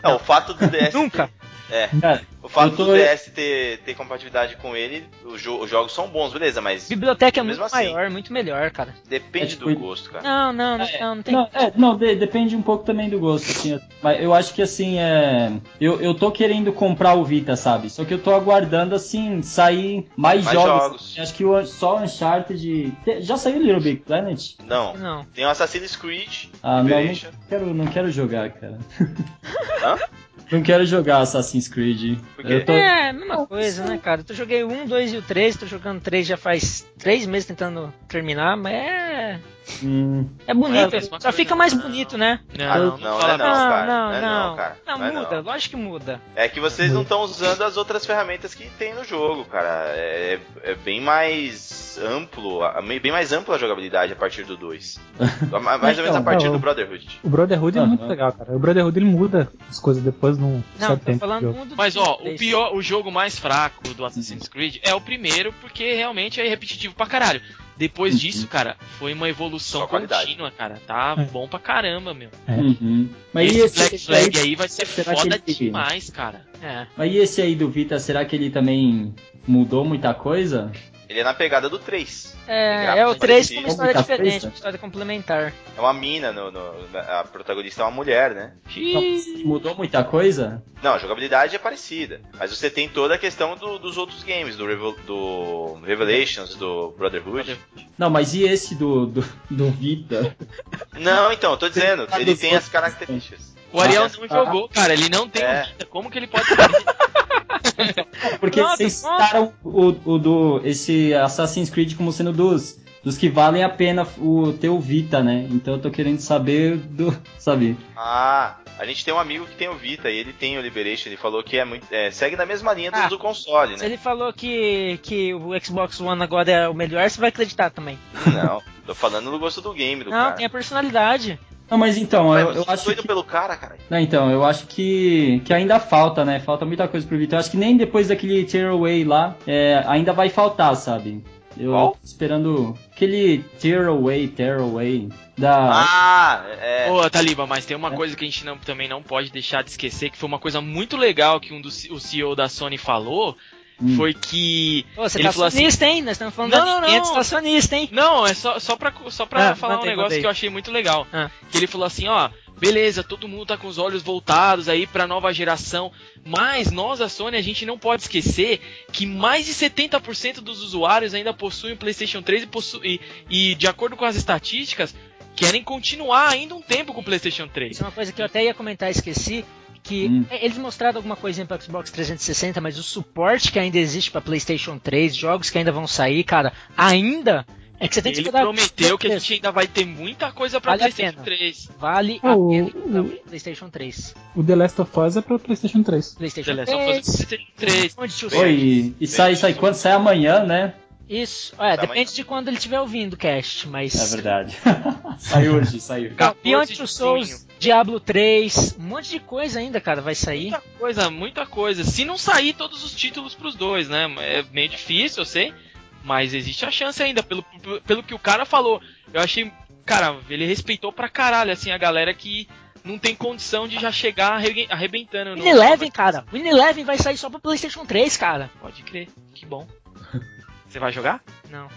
Não, o fato do <laughs> DS. Nunca. É. Cara, O fato tô- do DS ter, ter compatibilidade com ele, os, jo- os jogos são bons, beleza, mas Biblioteca é muito Mesmo assim. maior, muito melhor, cara. depende É, do gosto, cara. Não, não, não, É, não, não tem. Não, é, não de- depende um pouco também do gosto, assim. Mas eu acho que assim, é. Eu, eu tô querendo comprar o Vita, sabe? Só que eu tô aguardando, assim, sair mais, Mais jogos. jogos. Acho que o, só o Uncharted. Te- Já saiu o Little Big Planet? Não. Não. Tem o Assassin's Creed, Ah, não, não quero, não quero jogar, cara. Hã? <laughs> Não quero jogar Assassin's Creed. Por quê? Eu tô... É, mesma coisa, né, cara? Eu joguei o 1, 2 e o 3, tô jogando 3 já faz 3 meses tentando terminar, mas é. Hum, É bonito, É, só fica mais não. bonito, né? Não, não, não, fala não, não, cara. não, Não é não. não, cara. Não, Não é muda, não. lógico que muda. É que vocês não estão usando as outras ferramentas que tem no jogo, cara. É, é bem mais amplo, bem mais ampla a jogabilidade a partir do 2. <laughs> Mais ou menos a Então, partir não. do Brotherhood. O Brotherhood é muito legal, cara. O Brotherhood ele muda as coisas depois num Não, certo tempo. Mas ó, o pior, o jogo mais fraco do Assassin's Creed é o primeiro, porque realmente é repetitivo pra caralho. Depois disso, cara, foi uma evolução contínua, cara. Tá É. bom pra caramba, meu. uhum. Mas esse esse, Black esse Flag aí, aí vai ser será que foda ele- demais, cara. É. mas e esse aí do Vita, será que ele também mudou muita coisa? Ele é na pegada do 3. É, é o 3 com uma história diferente, coisa. uma história complementar. É uma mina, no, no- a protagonista é uma mulher, né? Não, mudou muita coisa? Não, a jogabilidade é parecida. Mas você tem toda a questão do- dos outros games, do, Revel- do Revelations, do Brotherhood. Não, mas e esse do, do, do Vita? Não, então, eu tô dizendo, Ah, ele tem as outros. características. O Ariel Ah, não jogou, cara. Ele não tem É. Vita. Como que ele pode saber? <laughs> Porque Pronto, vocês citaram o, o do esse Assassin's Creed como sendo dos, dos que valem a pena o ter o Vita, né? Então eu tô querendo saber do. <laughs> Sabe? Ah, a gente tem um amigo que tem o Vita e ele tem o Liberation. Ele falou que é muito. é, segue na mesma linha do, Ah, do console, Se né? ele falou que, que o Xbox One agora é o melhor, você vai acreditar também. Não, tô falando no gosto do game do Não, cara. tem a personalidade. Não, mas então, Ué, eu, eu tô acho doido que. pelo cara, cara. Não, então, eu acho que, que ainda falta, né? Falta muita coisa pro Vita. Eu acho que nem depois daquele Tearaway lá, é, ainda vai faltar, sabe? Eu Qual? tô esperando aquele Tearaway, Tearaway da. Ah, é. Ô, Taliba, mas tem uma coisa que a gente não- também não pode deixar de esquecer, que foi uma coisa muito legal que um dos o CEO da Sony falou, Hum. foi que Pô, você ele tá falou assim, acionista, hein? Nós estamos falando Não, da não, Nintendo, não. acionista, hein? Não, é só, só pra, só pra Ah, falar manda um negócio aí. que eu achei muito legal. Ah. Que ele falou assim, ó, beleza, todo mundo tá com os olhos voltados aí pra nova geração, mas nós, a Sony, a gente não pode esquecer que mais de 70% dos usuários ainda possuem o PlayStation 3 e, possu e, e, de acordo com as estatísticas, querem continuar ainda um tempo com o PlayStation 3. Isso é uma coisa que eu até ia comentar e esqueci. Que Hum. é, eles mostraram alguma coisinha para Xbox 360, mas o suporte que ainda existe para PlayStation 3, jogos que ainda vão sair, cara, ainda é que você tem que Ele prometeu que a gente ainda vai ter muita coisa pra Vale PlayStation pena. 3. Vale Ah, a o- pena o- PlayStation 3. O The Last of Us é pra PlayStation 3. PlayStation The Last of Us 3. PlayStation 3. Onde tio Oi, e, e sai, sai quando? Sai amanhã, né? Isso, é, Tá, depende mas- de quando ele estiver ouvindo o cast, mas. É verdade. <laughs> sai hoje, saiu. Não, 14 Beyond de Two Souls. Diablo 3, um monte de coisa ainda, cara, vai sair. Muita coisa, muita coisa. Se não sair todos os títulos pros dois, né? É meio difícil, eu sei. Mas existe a chance ainda, pelo, pelo que o cara falou. Eu achei. Cara, ele respeitou pra caralho, assim, a galera que não tem condição de já chegar arre- arrebentando. Win Eleven, cara, Win Eleven vai sair só pro PlayStation 3, cara. Pode crer, que bom. Você vai jogar? Não.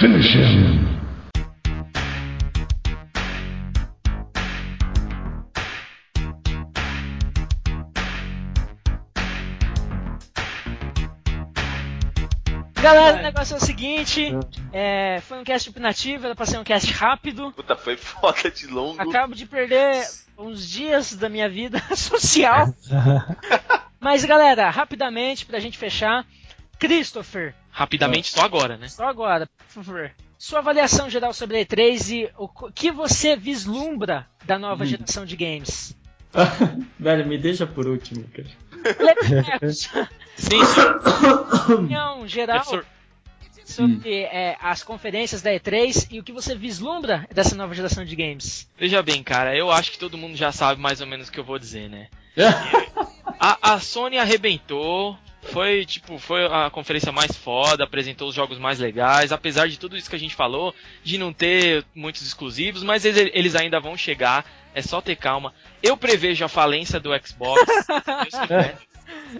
Finish him. Galera, o negócio é o seguinte: é, foi um cast opinativo, era pra ser um cast rápido. Puta, foi foda de longo. Acabo de perder uns dias da minha vida <laughs> social. <laughs> Mas, galera, rapidamente, pra gente fechar, Christopher, Rapidamente, só agora, né? só agora, por favor. Sua avaliação geral sobre a E3 e o que você vislumbra da nova Hum. geração de games. <laughs> Velho, me deixa por último, cara. Sim, sim. opinião geral Professor, sobre é, as conferências da E3 e o que você vislumbra dessa nova geração de games. Veja bem, cara, eu acho que todo mundo já sabe mais ou menos o que eu vou dizer, né? <laughs> A, a Sony arrebentou. Foi, tipo, foi a conferência mais foda, apresentou os jogos mais legais, apesar de tudo isso que a gente falou, de não ter muitos exclusivos, mas eles, eles ainda vão chegar, é só ter calma. Eu prevejo a falência do Xbox. <laughs>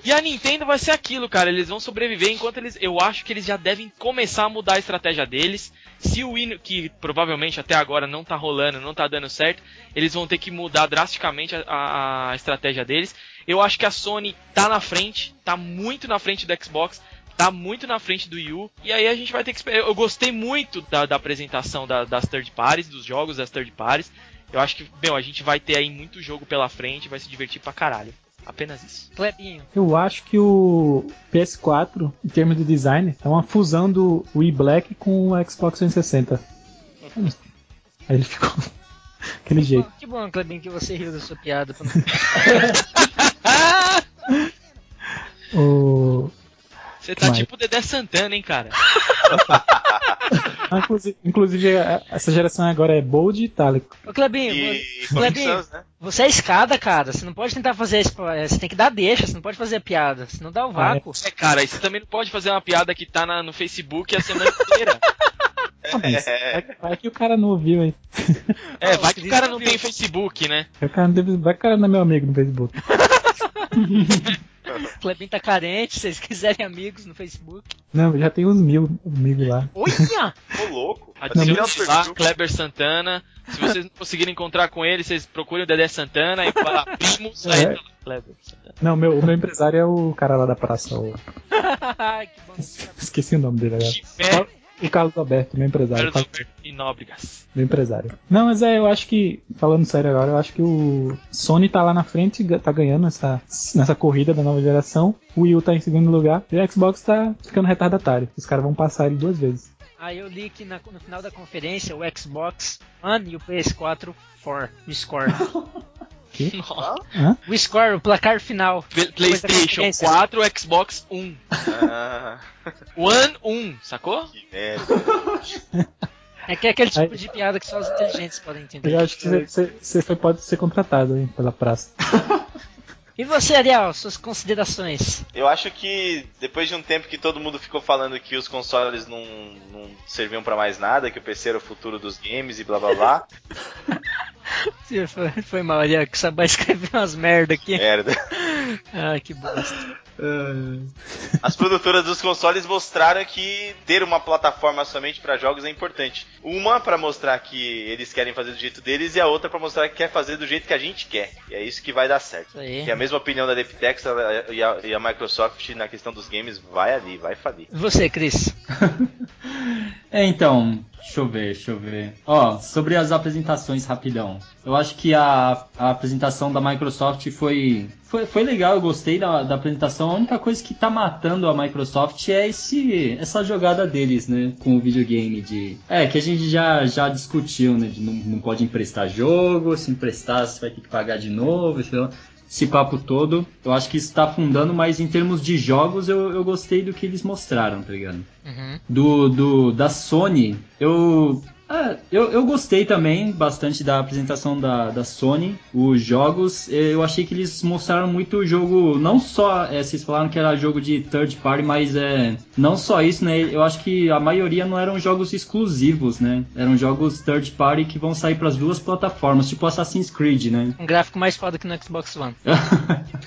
E a Nintendo vai ser aquilo, cara. Eles vão sobreviver enquanto eles. Eu acho que eles já devem começar a mudar a estratégia deles. Se o Wii, que provavelmente até agora não tá rolando, não tá dando certo, eles vão ter que mudar drasticamente a, a- estratégia deles. Eu acho que a Sony tá na frente, tá muito na frente do Xbox, tá muito na frente do Wii U. E aí a gente vai ter que esperar. Eu gostei muito da, da apresentação da- das third parties, dos jogos das third parties. Eu acho que, meu, a gente vai ter aí muito jogo pela frente, vai se divertir pra caralho. Apenas isso. Clebinho. Eu acho que o PS4, em termos de design, é uma fusão do Wii Black com o Xbox 360. <laughs> Aí ele ficou aquele jeito. Que bom, Clebinho, que você riu da sua piada. <laughs> <laughs> O... Você tá Vai. tipo Dedé Santana, hein, cara? <laughs> Ah, inclusive, inclusive, a- essa geração agora é Bold e Itálico. Ô, Clebinho, E Clebinho, Sans, né? você é escada, cara. Você não pode tentar fazer isso. Você tem que dar deixa, você não pode fazer a piada. Senão dá o vácuo. É, cara, e você também não pode fazer uma piada que tá na- no Facebook a semana inteira. <laughs> Ah, mas vai, vai que o cara não ouviu, hein? É, Ah, vai o que o cara não não tem Facebook, né? Vai que o cara, não deve- vai que o cara não é meu amigo no Facebook. <laughs> <laughs> O Clebinho tá carente, se vocês quiserem amigos no Facebook. Não, já tem uns mil amigos lá. Olha! Ô, louco. Adicione Não, lá. Kleber Santana. Se vocês não conseguirem encontrar com ele, vocês procurem o Dedé Santana e fala primos, aí É. tá lá, Kleber Santana. Não, meu, o meu empresário é o cara lá da praça. o- Ai, que bom. Esqueci o nome dele agora. O Carlos Alberto, meu empresário. Carlos Alberto e Nóbregas. Meu empresário. Não, mas é, eu acho que, falando sério agora, eu acho que o Sony tá lá na frente, tá ganhando essa, nessa corrida da nova geração. O Wii U tá em segundo lugar e o Xbox tá ficando retardatário. Os caras vão passar ele duas vezes. Aí eu li que na- no final da conferência o Xbox One e o PS4 for score. <laughs> <laughs> O score, o placar final. PlayStation conferência. 4, Xbox 1. Ah, One 1, sacou? que merda. É que é aquele tipo Aí- de piada que só os inteligentes podem entender. Eu acho que você- você você foi- pode ser contratado hein, pela praça. <laughs> E você, Ariel, suas considerações? Eu acho que depois de um tempo que todo mundo ficou falando que os consoles não, não serviam pra mais nada, que o PC era o futuro dos games e blá blá blá. <laughs> Foi, foi mal, Ariel, que Sabá escreveu umas merda aqui. Merda. Ah, que bosta. As produtoras dos consoles mostraram que ter uma plataforma somente pra jogos é importante. Uma pra mostrar que eles querem fazer do jeito deles e a outra pra mostrar que quer fazer do jeito que a gente quer. E é isso que vai dar certo. E a mesma opinião da Deptex e a, e a Microsoft na questão dos games vai ali, vai falir. Você, Cris? <laughs> É, então, deixa eu ver, deixa eu ver. Ó, sobre as apresentações, rapidão. Eu acho que a, a apresentação da Microsoft foi, foi, foi legal, eu gostei da, da apresentação. A única coisa que tá matando a Microsoft é esse, essa jogada deles, né, com o videogame de... É, que a gente já, já discutiu, né, de não, não pode emprestar jogo, se emprestar você vai ter que pagar de novo, lá esse papo todo. Eu acho que isso tá afundando, mas em termos de jogos eu, eu gostei do que eles mostraram, tá ligado? Uhum. Do, do da Sony, eu, ah, eu eu gostei também bastante da apresentação da, da Sony, os jogos. Eu achei que eles mostraram muito o jogo, não só é, vocês falaram que era jogo de third party, mas é não só isso, né? Eu acho que a maioria não eram jogos exclusivos, né? Eram jogos third party que vão sair para as duas plataformas, tipo Assassin's Creed, né? Um gráfico mais foda que no Xbox One. <laughs>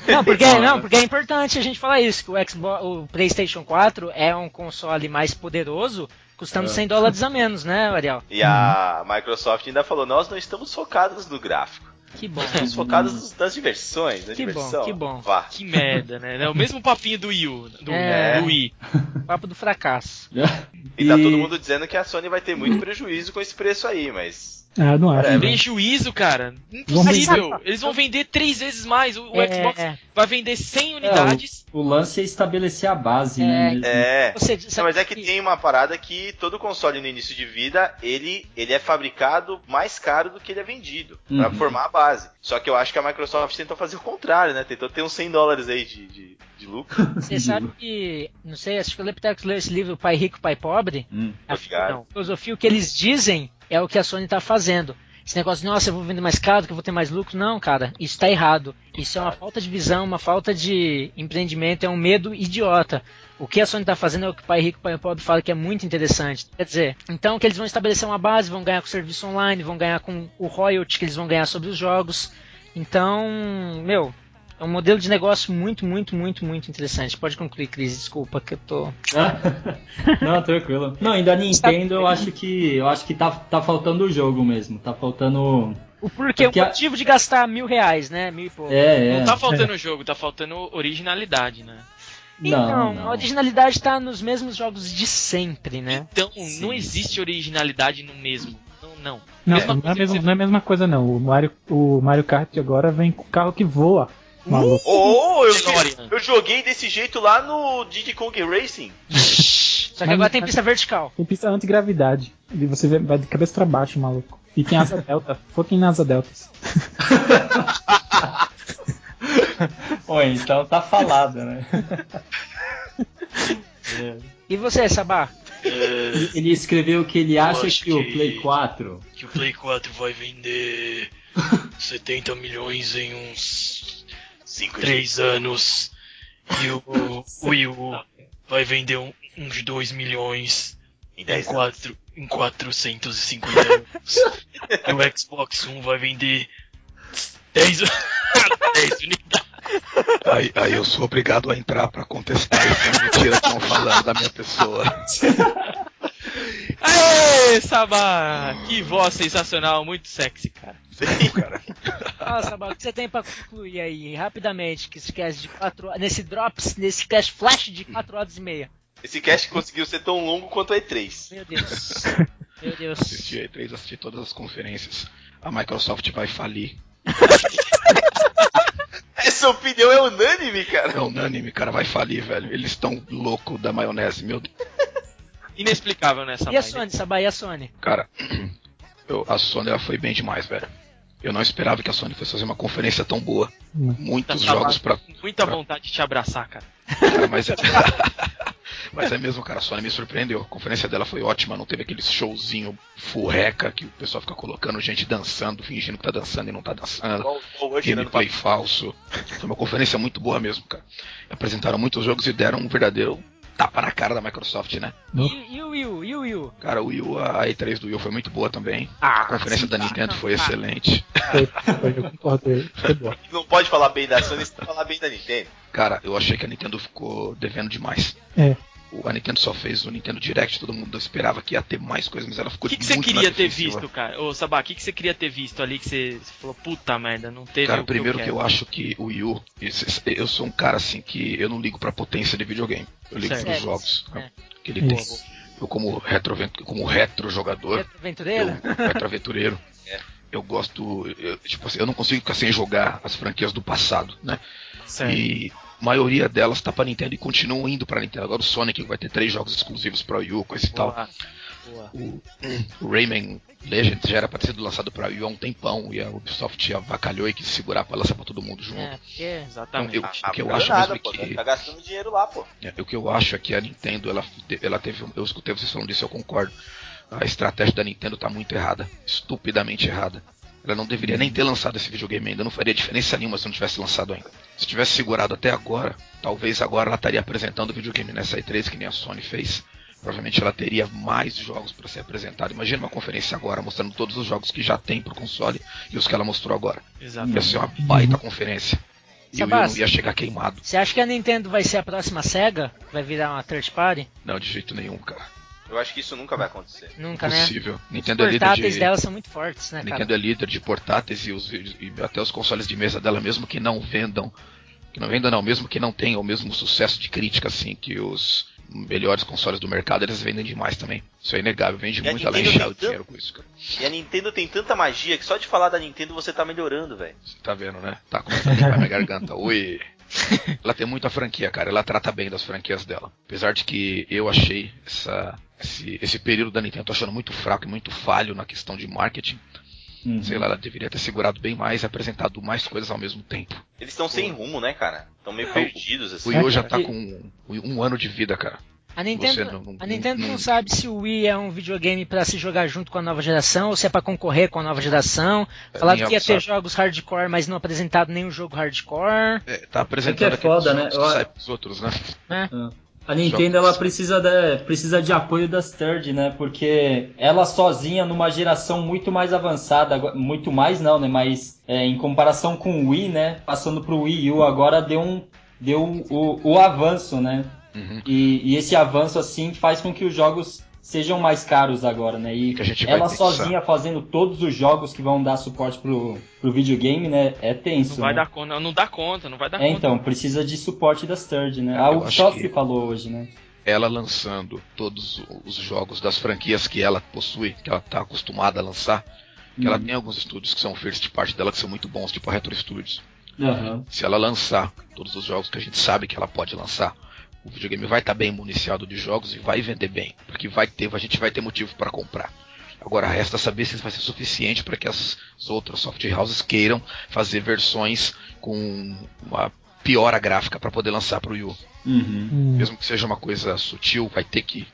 Não, porque, não, porque é importante a gente falar isso, que o, Xbox, o PlayStation 4 é um console mais poderoso, custando É. 100 dólares a menos, né, Ariel? E a Microsoft ainda falou: nós não estamos focados no gráfico. Que bom. Estamos focados nas diversões. Na Que bom, diversão. que bom. Vá. Que merda, né? É o mesmo papinho do Wii U, do, É. do Wii. Papo do fracasso. E tá todo mundo dizendo que a Sony vai ter muito prejuízo com esse preço aí, mas. Ah, não acho. É, não. Prejuízo, cara. Impossível. Eles vão vender três vezes mais. O, o É. Xbox vai vender 100 É, unidades. o, o lance é estabelecer a base, É, né? É. Você, Não, mas é que tem uma parada que todo console no início de vida, ele, ele é fabricado mais caro do que ele é vendido, pra Uhum. formar a base. Só que eu acho que a Microsoft tentou fazer o contrário, né? Tentou ter uns 100 dólares aí de, de, de lucro. <laughs> Você sabe que, não sei, acho que o Leptex leu esse livro Pai Rico, Pai Pobre. Hum. A não, filosofia, o que eles dizem é o que a Sony tá fazendo. Esse negócio de, nossa, eu vou vender mais caro, que eu vou ter mais lucro. Não, cara, isso tá errado. Isso é uma falta de visão, uma falta de empreendimento, é um medo idiota. O que a Sony tá fazendo é o que o Pai Rico, Pai Pobre fala que é muito interessante. Quer dizer, então que eles vão estabelecer uma base, vão ganhar com o serviço online, vão ganhar com o royalty que eles vão ganhar sobre os jogos. Então, meu, é um modelo de negócio muito, muito, muito, muito interessante. Pode concluir, Cris, desculpa que eu tô. <laughs> Não, tranquilo. Não, e da Nintendo eu acho que eu acho que tá, tá faltando o jogo mesmo. Tá faltando. O porquê, Porque o a- motivo de gastar mil reais, né? Mil e pouco. É, é. Não tá faltando jogo, tá faltando originalidade, né? Então, Não, não. a originalidade tá nos mesmos jogos de sempre, né? Então, Sim, não existe originalidade no mesmo. Não, não. Não, Mesma não, é a não é a mesma coisa não. O Mario, o Mario Kart agora vem com carro que voa. Maluco. Oh, eu, eu joguei desse jeito lá no Diddy Kong Racing. Só que agora tem pista vertical. Tem pista antigravidade. E você vai de cabeça pra baixo, maluco. E tem asa <laughs> delta. Fucking asa deltas. <laughs> Oi, então tá falado, né? <laughs> E você, Sabá? Ele- Ele escreveu que ele acha acho que o que- Play 4. que o Play 4 vai vender 70 milhões em uns 5 3 anos e o Wii U vai vender um- uns 2 milhões em em, 10 anos. 4, em 450 anos. e o Xbox One vai vender 10, 10 <laughs> unidades. Aí, aí eu sou obrigado a entrar pra contestar essa mentira que estão falando da minha pessoa. <laughs> Aê, Sabá! Que voz sensacional, muito sexy, cara. Sim. Cara, Ah, Sabá, o que você tem pra concluir aí, rapidamente, que esse cast de 4 nesse Drops, nesse cast flash de 4 horas e meia? Esse cast conseguiu ser tão longo quanto o E3. Meu Deus. <laughs> Meu Deus. assisti a E3, assisti todas as conferências. A Microsoft vai falir. <laughs> Essa opinião é unânime, cara. É unânime, cara, vai falir, velho. Eles estão louco da maionese, meu Deus. Inexplicável, né, Sabá? E a Sony, Sabá, e a Sony? Cara, <clears throat> eu- a Sony ela foi bem demais, velho. Eu não esperava que a Sony fosse fazer uma conferência tão boa. Hum. Muitos Tá jogos pra. com muita vontade de te abraçar, cara. Cara, mas é. <laughs> mas é mesmo, cara, a Sony me surpreendeu. A conferência dela foi ótima, não teve aquele showzinho furreca que o pessoal fica colocando gente dançando, fingindo que tá dançando e não tá dançando. Né, Gameplay falso. Foi uma conferência muito boa mesmo, cara. Apresentaram muitos jogos e deram um verdadeiro tapa na cara da Microsoft, né? E, e o Wii U? E o Wii U? Cara, o Wii U, a E3 do Wii U foi muito boa também. Ah, a conferência sim, da tá. Nintendo foi excelente. Foi, foi, eu concordo. Foi boa. <laughs> Não pode falar bem da Sony sem falar bem da Nintendo. Cara, eu achei que a Nintendo ficou devendo demais. É. O- A Nintendo só fez o Nintendo Direct, todo mundo esperava que ia ter mais coisas, mas ela ficou O que, que você muito queria ter visto, cara? Ô, Sabá, o que, que você queria ter visto ali que você, você falou, puta merda, não teve Cara, o primeiro que que eu eu quero. acho que o Wii U, eu sou um cara assim que eu não ligo pra potência de videogame. Eu ligo Certo. pros É, jogos. é. Que ele tem. Eu como retro, como retro jogador, Aventureiro? eu, retro aventureiro, <laughs> É. eu gosto, eu, tipo assim, eu não consigo ficar sem jogar as franquias do passado, né? Certo. E a maioria delas tá pra Nintendo e continuam indo pra Nintendo. Agora o Sonic vai ter três jogos exclusivos pra Wii U, coisa e tal. Boa. O, o Rayman Legends já era pra ter sido lançado pra Wii U há um tempão e a Ubisoft avacalhou e quis segurar pra lançar pra todo mundo junto. É, porque... Exatamente. Eu- Ah, o que eu acho nada, mesmo é que- Vai ficar gastando dinheiro lá, pô. É, o que eu acho é que a Nintendo, ela, ela teve. Eu escutei vocês falando disso, eu concordo. A estratégia da Nintendo tá muito errada. Estupidamente errada. Ela não deveria nem ter lançado esse videogame ainda. Não faria diferença nenhuma se não tivesse lançado ainda. Se tivesse segurado até agora, talvez agora ela estaria apresentando o videogame nessa E3 que nem a Sony fez. Provavelmente ela teria mais jogos para ser apresentado. Imagina uma conferência agora mostrando todos os jogos que já tem pro console e os que ela mostrou agora. Ia Exatamente. ser uma baita conferência. E o não ia chegar queimado. Você acha que a Nintendo vai ser a próxima SEGA? Vai virar uma third party? Não, de jeito nenhum, cara. Eu acho que isso nunca vai acontecer. Nunca, né? Possível. Os Nintendo é líder portáteis de. dela são muito fortes, né, A cara? Nintendo é líder de portáteis e, os, e até os consoles de mesa dela, mesmo que não vendam, que não vendam não, mesmo que não tenham o mesmo sucesso de crítica assim que os melhores consoles do mercado, eles vendem demais também. Isso é inegável, vende E a muito, ela Nintendo enche o tanto- dinheiro com isso, cara. E a Nintendo tem tanta magia que só de falar da Nintendo você tá melhorando, velho. Você tá vendo, né? Tá começando a minha garganta. Ui. <laughs> Ela tem muita franquia, cara. Ela trata bem das franquias dela. Apesar de que eu achei essa, esse, esse período da Nintendo tô achando muito fraco e muito falho na questão de marketing. Uhum. Sei lá, ela deveria ter segurado bem mais e apresentado mais coisas ao mesmo tempo. Eles estão sem rumo, né, cara? Estão meio É, o- perdidos, O assim. Wii U já cara. tá com um, um ano de vida, cara. A Nintendo, não- a Nintendo não não- sabe se o Wii é um videogame pra se jogar junto com a nova geração ou se é pra concorrer com a nova geração. Falaram nem que ia ter sabe. jogos hardcore, mas não apresentado nenhum jogo hardcore. É, tá apresentando É que é foda, né? Eu- sai pros outros, né? Né? A Nintendo ela precisa de, precisa de apoio das third, né? Porque ela sozinha numa geração muito mais avançada, muito mais não, né? Mas é, em comparação com o Wii, né? Passando pro Wii U agora deu um deu o, o avanço, né? Uhum. E, e esse avanço assim faz com que os jogos sejam mais caros agora, né? E Que a gente vai ela sozinha fazendo todos os jogos que vão dar suporte pro, pro videogame, né? É tenso. Não vai né? dar conta, não, dá conta, não vai dar É, conta. então, precisa de suporte das third, né? A eu Ubisoft que- falou hoje, né? Ela lançando todos os jogos das franquias que ela possui, que ela tá acostumada a lançar. Que ela Uhum. tem alguns estúdios que são first party dela que são muito bons, tipo a Retro Studios. Aham. Se ela lançar todos os jogos que a gente sabe que ela pode lançar, o videogame vai estar bem municiado de jogos e vai vender bem, porque vai ter, a gente vai ter motivo para comprar. Agora resta saber se isso vai ser suficiente para que as, as outras soft houses queiram fazer versões com uma piora gráfica para poder lançar para o Wii U. Uhum. Hum. Mesmo que seja uma coisa sutil, vai ter que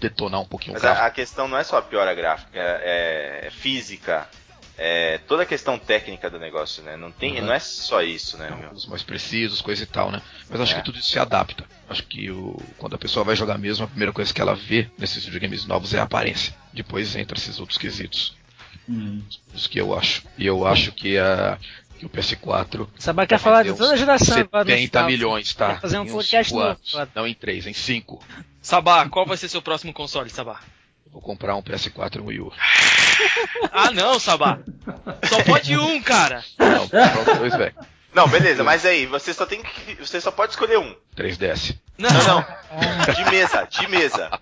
detonar um pouquinho Mas a, a questão não é só a piora gráfica, é, é física, é toda a questão técnica do negócio, né? Não, tem, Uhum. não é só isso, né, meu? os mais precisos, coisa e tal, né? Mas acho É. que tudo isso se adapta. Acho que o, quando a pessoa vai jogar mesmo, a primeira coisa que ela vê nesses videogames novos é a aparência. Depois entra esses outros quesitos. Uhum. Os que eu acho. E eu acho que, a, que o PS4. Sabá quer falar de toda a geração agora no 70 final. milhões, tá? Fazer um podcast novo. Não em 3, em 5. Sabá, qual vai ser seu próximo console, Sabá? Vou comprar um PS4 e um Wii U. <laughs> Ah não, Sabá. Só pode um, cara. Não, comprar dois, velho. Não, beleza, mas aí, você só tem que. Você só pode escolher um. 3DS. Não, Não, não. De mesa, de mesa. <laughs>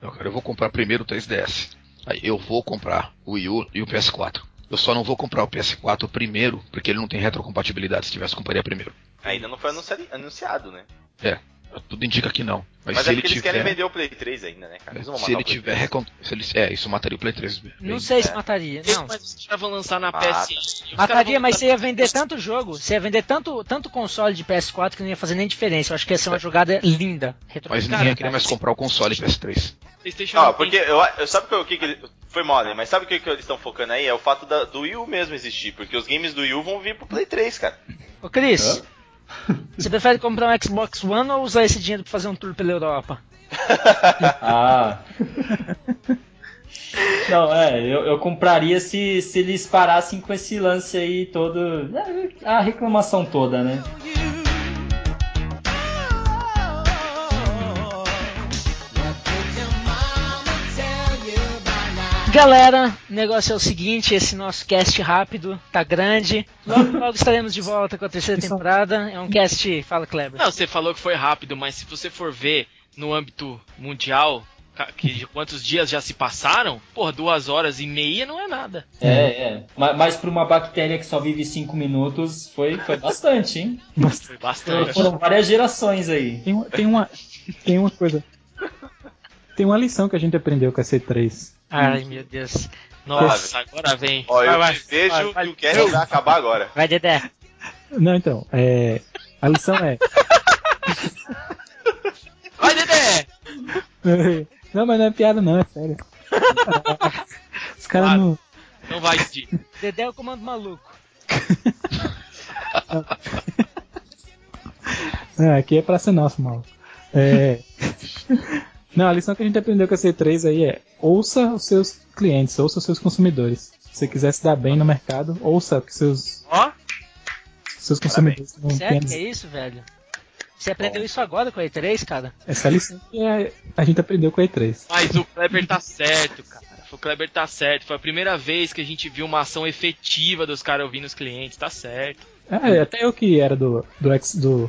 Não, cara, eu vou comprar primeiro o 3DS. Aí eu vou comprar o Wii U e o PS4. Eu só não vou comprar o PS4 primeiro, porque ele não tem retrocompatibilidade. Se tivesse, compraria primeiro. Ainda não foi anunciado né? É, tudo indica que não. Mas, Mas se é ele porque eles tiver. querem vender o Play 3 ainda, né, cara? Eles não vão se ele tiver 3. recon... se ele... É, isso mataria o Play 3. bem. Não sei se É. mataria. Não. Mas os caras vão lançar na PS. Mataria, vão mas você ia vender tanto jogo, você ia vender tanto, tanto console de PS4 que não ia fazer nem diferença. Eu acho que ia ser uma jogada linda. Retro- Mas ninguém ia querer mais comprar o console PS3. PlayStation Ó, não porque eu, eu sabe o que, que ele- foi mole, mas sabe o que, que eles estão focando aí? É o fato da- do Wii U mesmo existir, porque os games do Wii U vão vir pro Play 3, cara. Ô Cris, <laughs> você prefere comprar um Xbox One ou usar esse dinheiro pra fazer um tour pela Europa? <laughs> Ah. Não, é, eu, eu compraria se, se eles parassem com esse lance aí todo. é, A reclamação toda, né? Galera, o negócio é o seguinte, esse nosso cast rápido tá grande. Logo, logo estaremos de volta com a terceira temporada. É um cast, fala Kleber. Não, você falou que foi rápido, mas se você for ver no âmbito mundial, que quantos dias já se passaram, porra, duas horas e meia não é nada. É, é. Ma- Mas pra uma bactéria que só vive 5 minutos, foi, foi bastante, hein? Foi bastante. Foram várias gerações aí. Tem, tem uma, tem uma coisa. Tem uma lição que a gente aprendeu com a C3. Ai, meu Deus. Nossa, agora vem. Ó, eu Vai, vai, vejo vai, vai. que o cast vai acabar agora. Vai, Dedé. Não, então, é, a lição é. <laughs> Vai, Dedé! <laughs> Não, mas não é piada, não, é sério. <laughs> Os caras Claro. não. Não vai, Didi. Dedé é o comando maluco. Ah, aqui é pra ser nosso, mal. É. Não, a lição que a gente aprendeu com a C3 aí é ouça os seus clientes, ouça os seus consumidores. Se você quiser se dar bem no mercado, ouça que seus, Ó, seus consumidores não Sério que é isso, velho? Você aprendeu isso agora com a E3, cara? Essa é a lição que a, a gente aprendeu com a E3. mas o Kleber tá certo, cara. O Kleber tá certo. Foi a primeira vez que a gente viu uma ação efetiva dos caras ouvindo os clientes, tá certo. É, até eu que era do, do, ex- do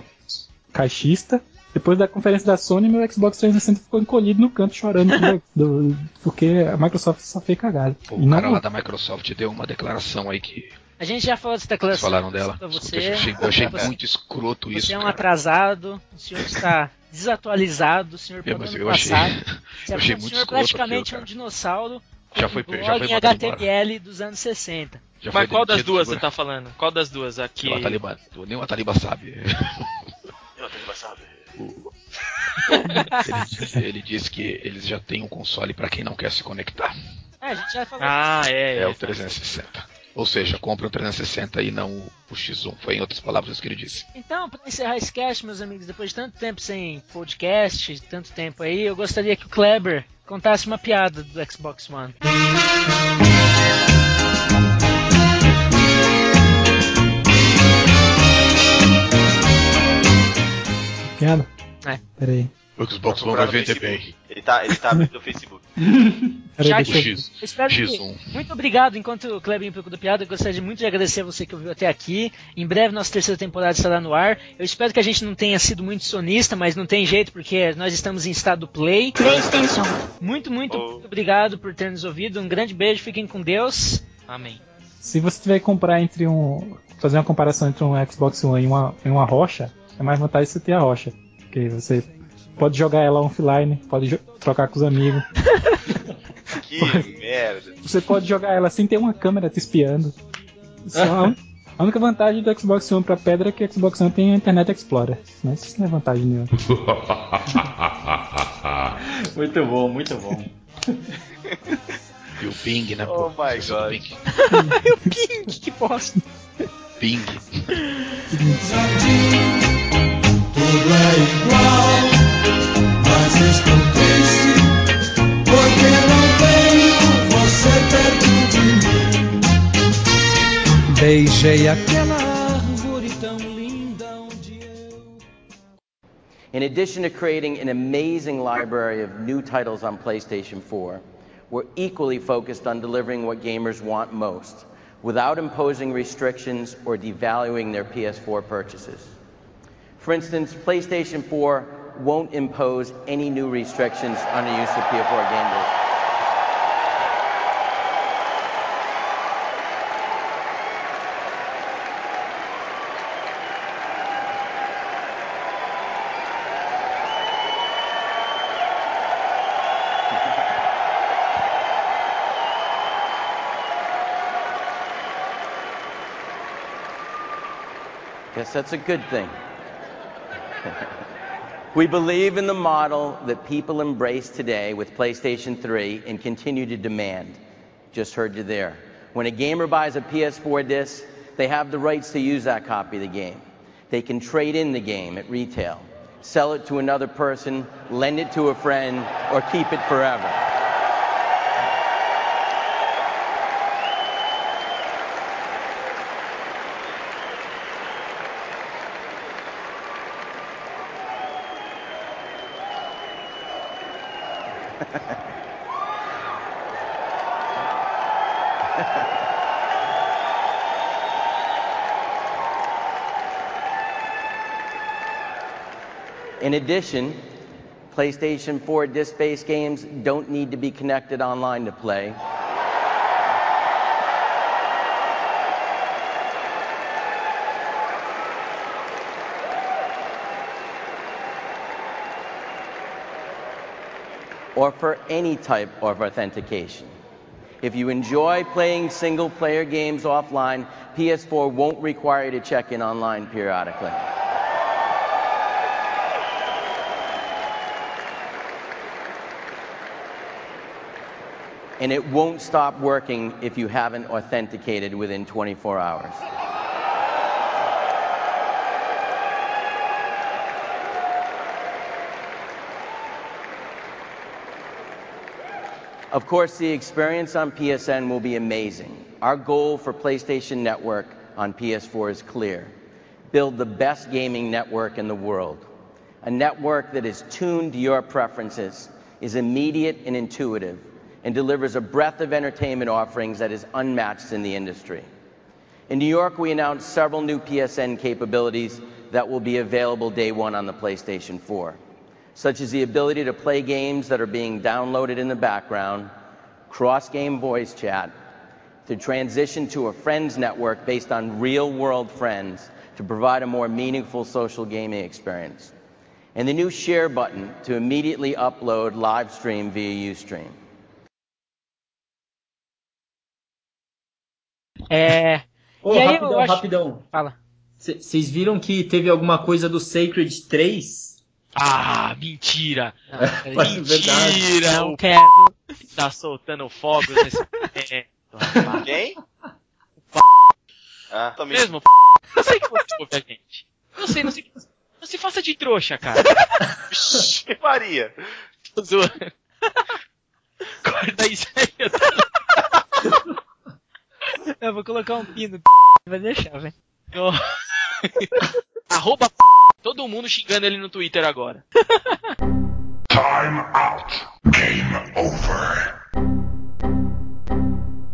caixista, depois da conferência da Sony, meu Xbox 360 ficou encolhido no canto chorando do- porque a Microsoft só fez cagada. O E não- cara lá da Microsoft deu uma declaração aí que A gente já falou dessa vocês declaração falaram dela. você. eu achei, eu achei Você- muito escroto isso. Você é um cara. atrasado, o senhor está desatualizado, o senhor É, mas eu achei, passado. <laughs> Você eu é um muito senhor escroto praticamente aquilo, um dinossauro Já foi- blog já foi em mandado embora. HTML dos anos 60. Já foi Mas qual das duas você segura. tá falando? Qual das duas? Aqui. Nem o Ataliba, nem o Ataliba sabe. <laughs> ele, disse, ele disse que eles já têm um console para quem não quer se conectar. É, a gente já falou. Ah, é. É é. o 360. Ou seja, compre o 360 e não o- o X1. Foi em outras palavras isso que ele disse. Então, para encerrar esse cast, meus amigos, depois de tanto tempo sem podcast, tanto tempo aí, eu gostaria que o Kleber contasse uma piada do Xbox One. É. Peraí. O Xbox One vai vender bem. Ele tá, ele tá abrindo o Facebook. <laughs> Peraí. X, Eu espero que- X1. Muito obrigado. Enquanto o Kleber procura piada, eu gostaria muito de agradecer a você que ouviu até aqui. Em breve, nossa terceira temporada estará no ar. Eu espero que a gente não tenha sido muito sonista, mas não tem jeito, porque nós estamos em estado play. PlayStation. Muito, muito, Oh. muito obrigado por ter nos ouvido. Um grande beijo, fiquem com Deus. Amém. Se você tiver que comprar entre um. fazer uma comparação entre um Xbox One e uma, e uma rocha, é mais vantagem você ter a rocha. Porque você pode jogar ela offline, pode trocar com os amigos. <laughs> Que merda. Você pode jogar ela sem ter uma câmera te espiando. Só a, un- a única vantagem do Xbox One pra pedra é que o Xbox One tem a Internet Explorer. Mas isso não é vantagem nenhuma. <laughs> Muito bom, muito bom. E o Ping, né? Oh pô? my God. Ping. <laughs> Eu ping, que bosta. Ping. In addition to creating an amazing library of new titles on PlayStation 4, we're equally focused on delivering what gamers want most, without imposing restrictions or devaluing their PS4 purchases. For instance, PlayStation 4 won't impose any new restrictions on the use of PS4 game. Guess <laughs> that's a good thing. <laughs> we believe in the model that people embrace today with PlayStation 3 and continue to demand. Just heard you there. When a gamer buys a PS4 disc, they have the rights to use that copy of the game. They can trade in the game at retail, sell it to another person, lend it to a friend, or keep it forever. <laughs> In addition, PlayStation 4 disc-based games don't need to be connected online to play. Or for any type of authentication. If you enjoy playing single player games offline, PS4 won't require you to check in online periodically. And it won't stop working if you haven't authenticated within 24 hours. Of course, the experience on PSN will be amazing. Our goal for PlayStation Network on PS4 is clear. Build the best gaming network in the world. A network that is tuned to your preferences, is immediate and intuitive, and delivers a breadth of entertainment offerings that is unmatched in the industry. In New York, we announced several new PSN capabilities that will be available day one on the PlayStation 4 such as the ability to play games that are being downloaded in the background, cross-game voice chat, to transition to a friends network based on real-world friends to provide a more meaningful social gaming experience, and the new share button to immediately upload live stream via Ustream. É. Ô, e aí rapidão, eu acho... rapidão. Fala. Vocês viram que teve alguma coisa do Sacred 3? Ah, mentira! Mas é verdade. mentira! Não o quero. tá soltando fogos nesse momento. Quem? Ah, tô Mesmo, eu sei que você ouve a gente. Eu sei, não se, não se faça de trouxa, cara. Vixe, Maria. Tô zoando. Corta isso aí, eu tô... Eu vou colocar um pino. Vai deixar, velho. Arroba todo mundo xingando ele no Twitter agora. Time out. Game over.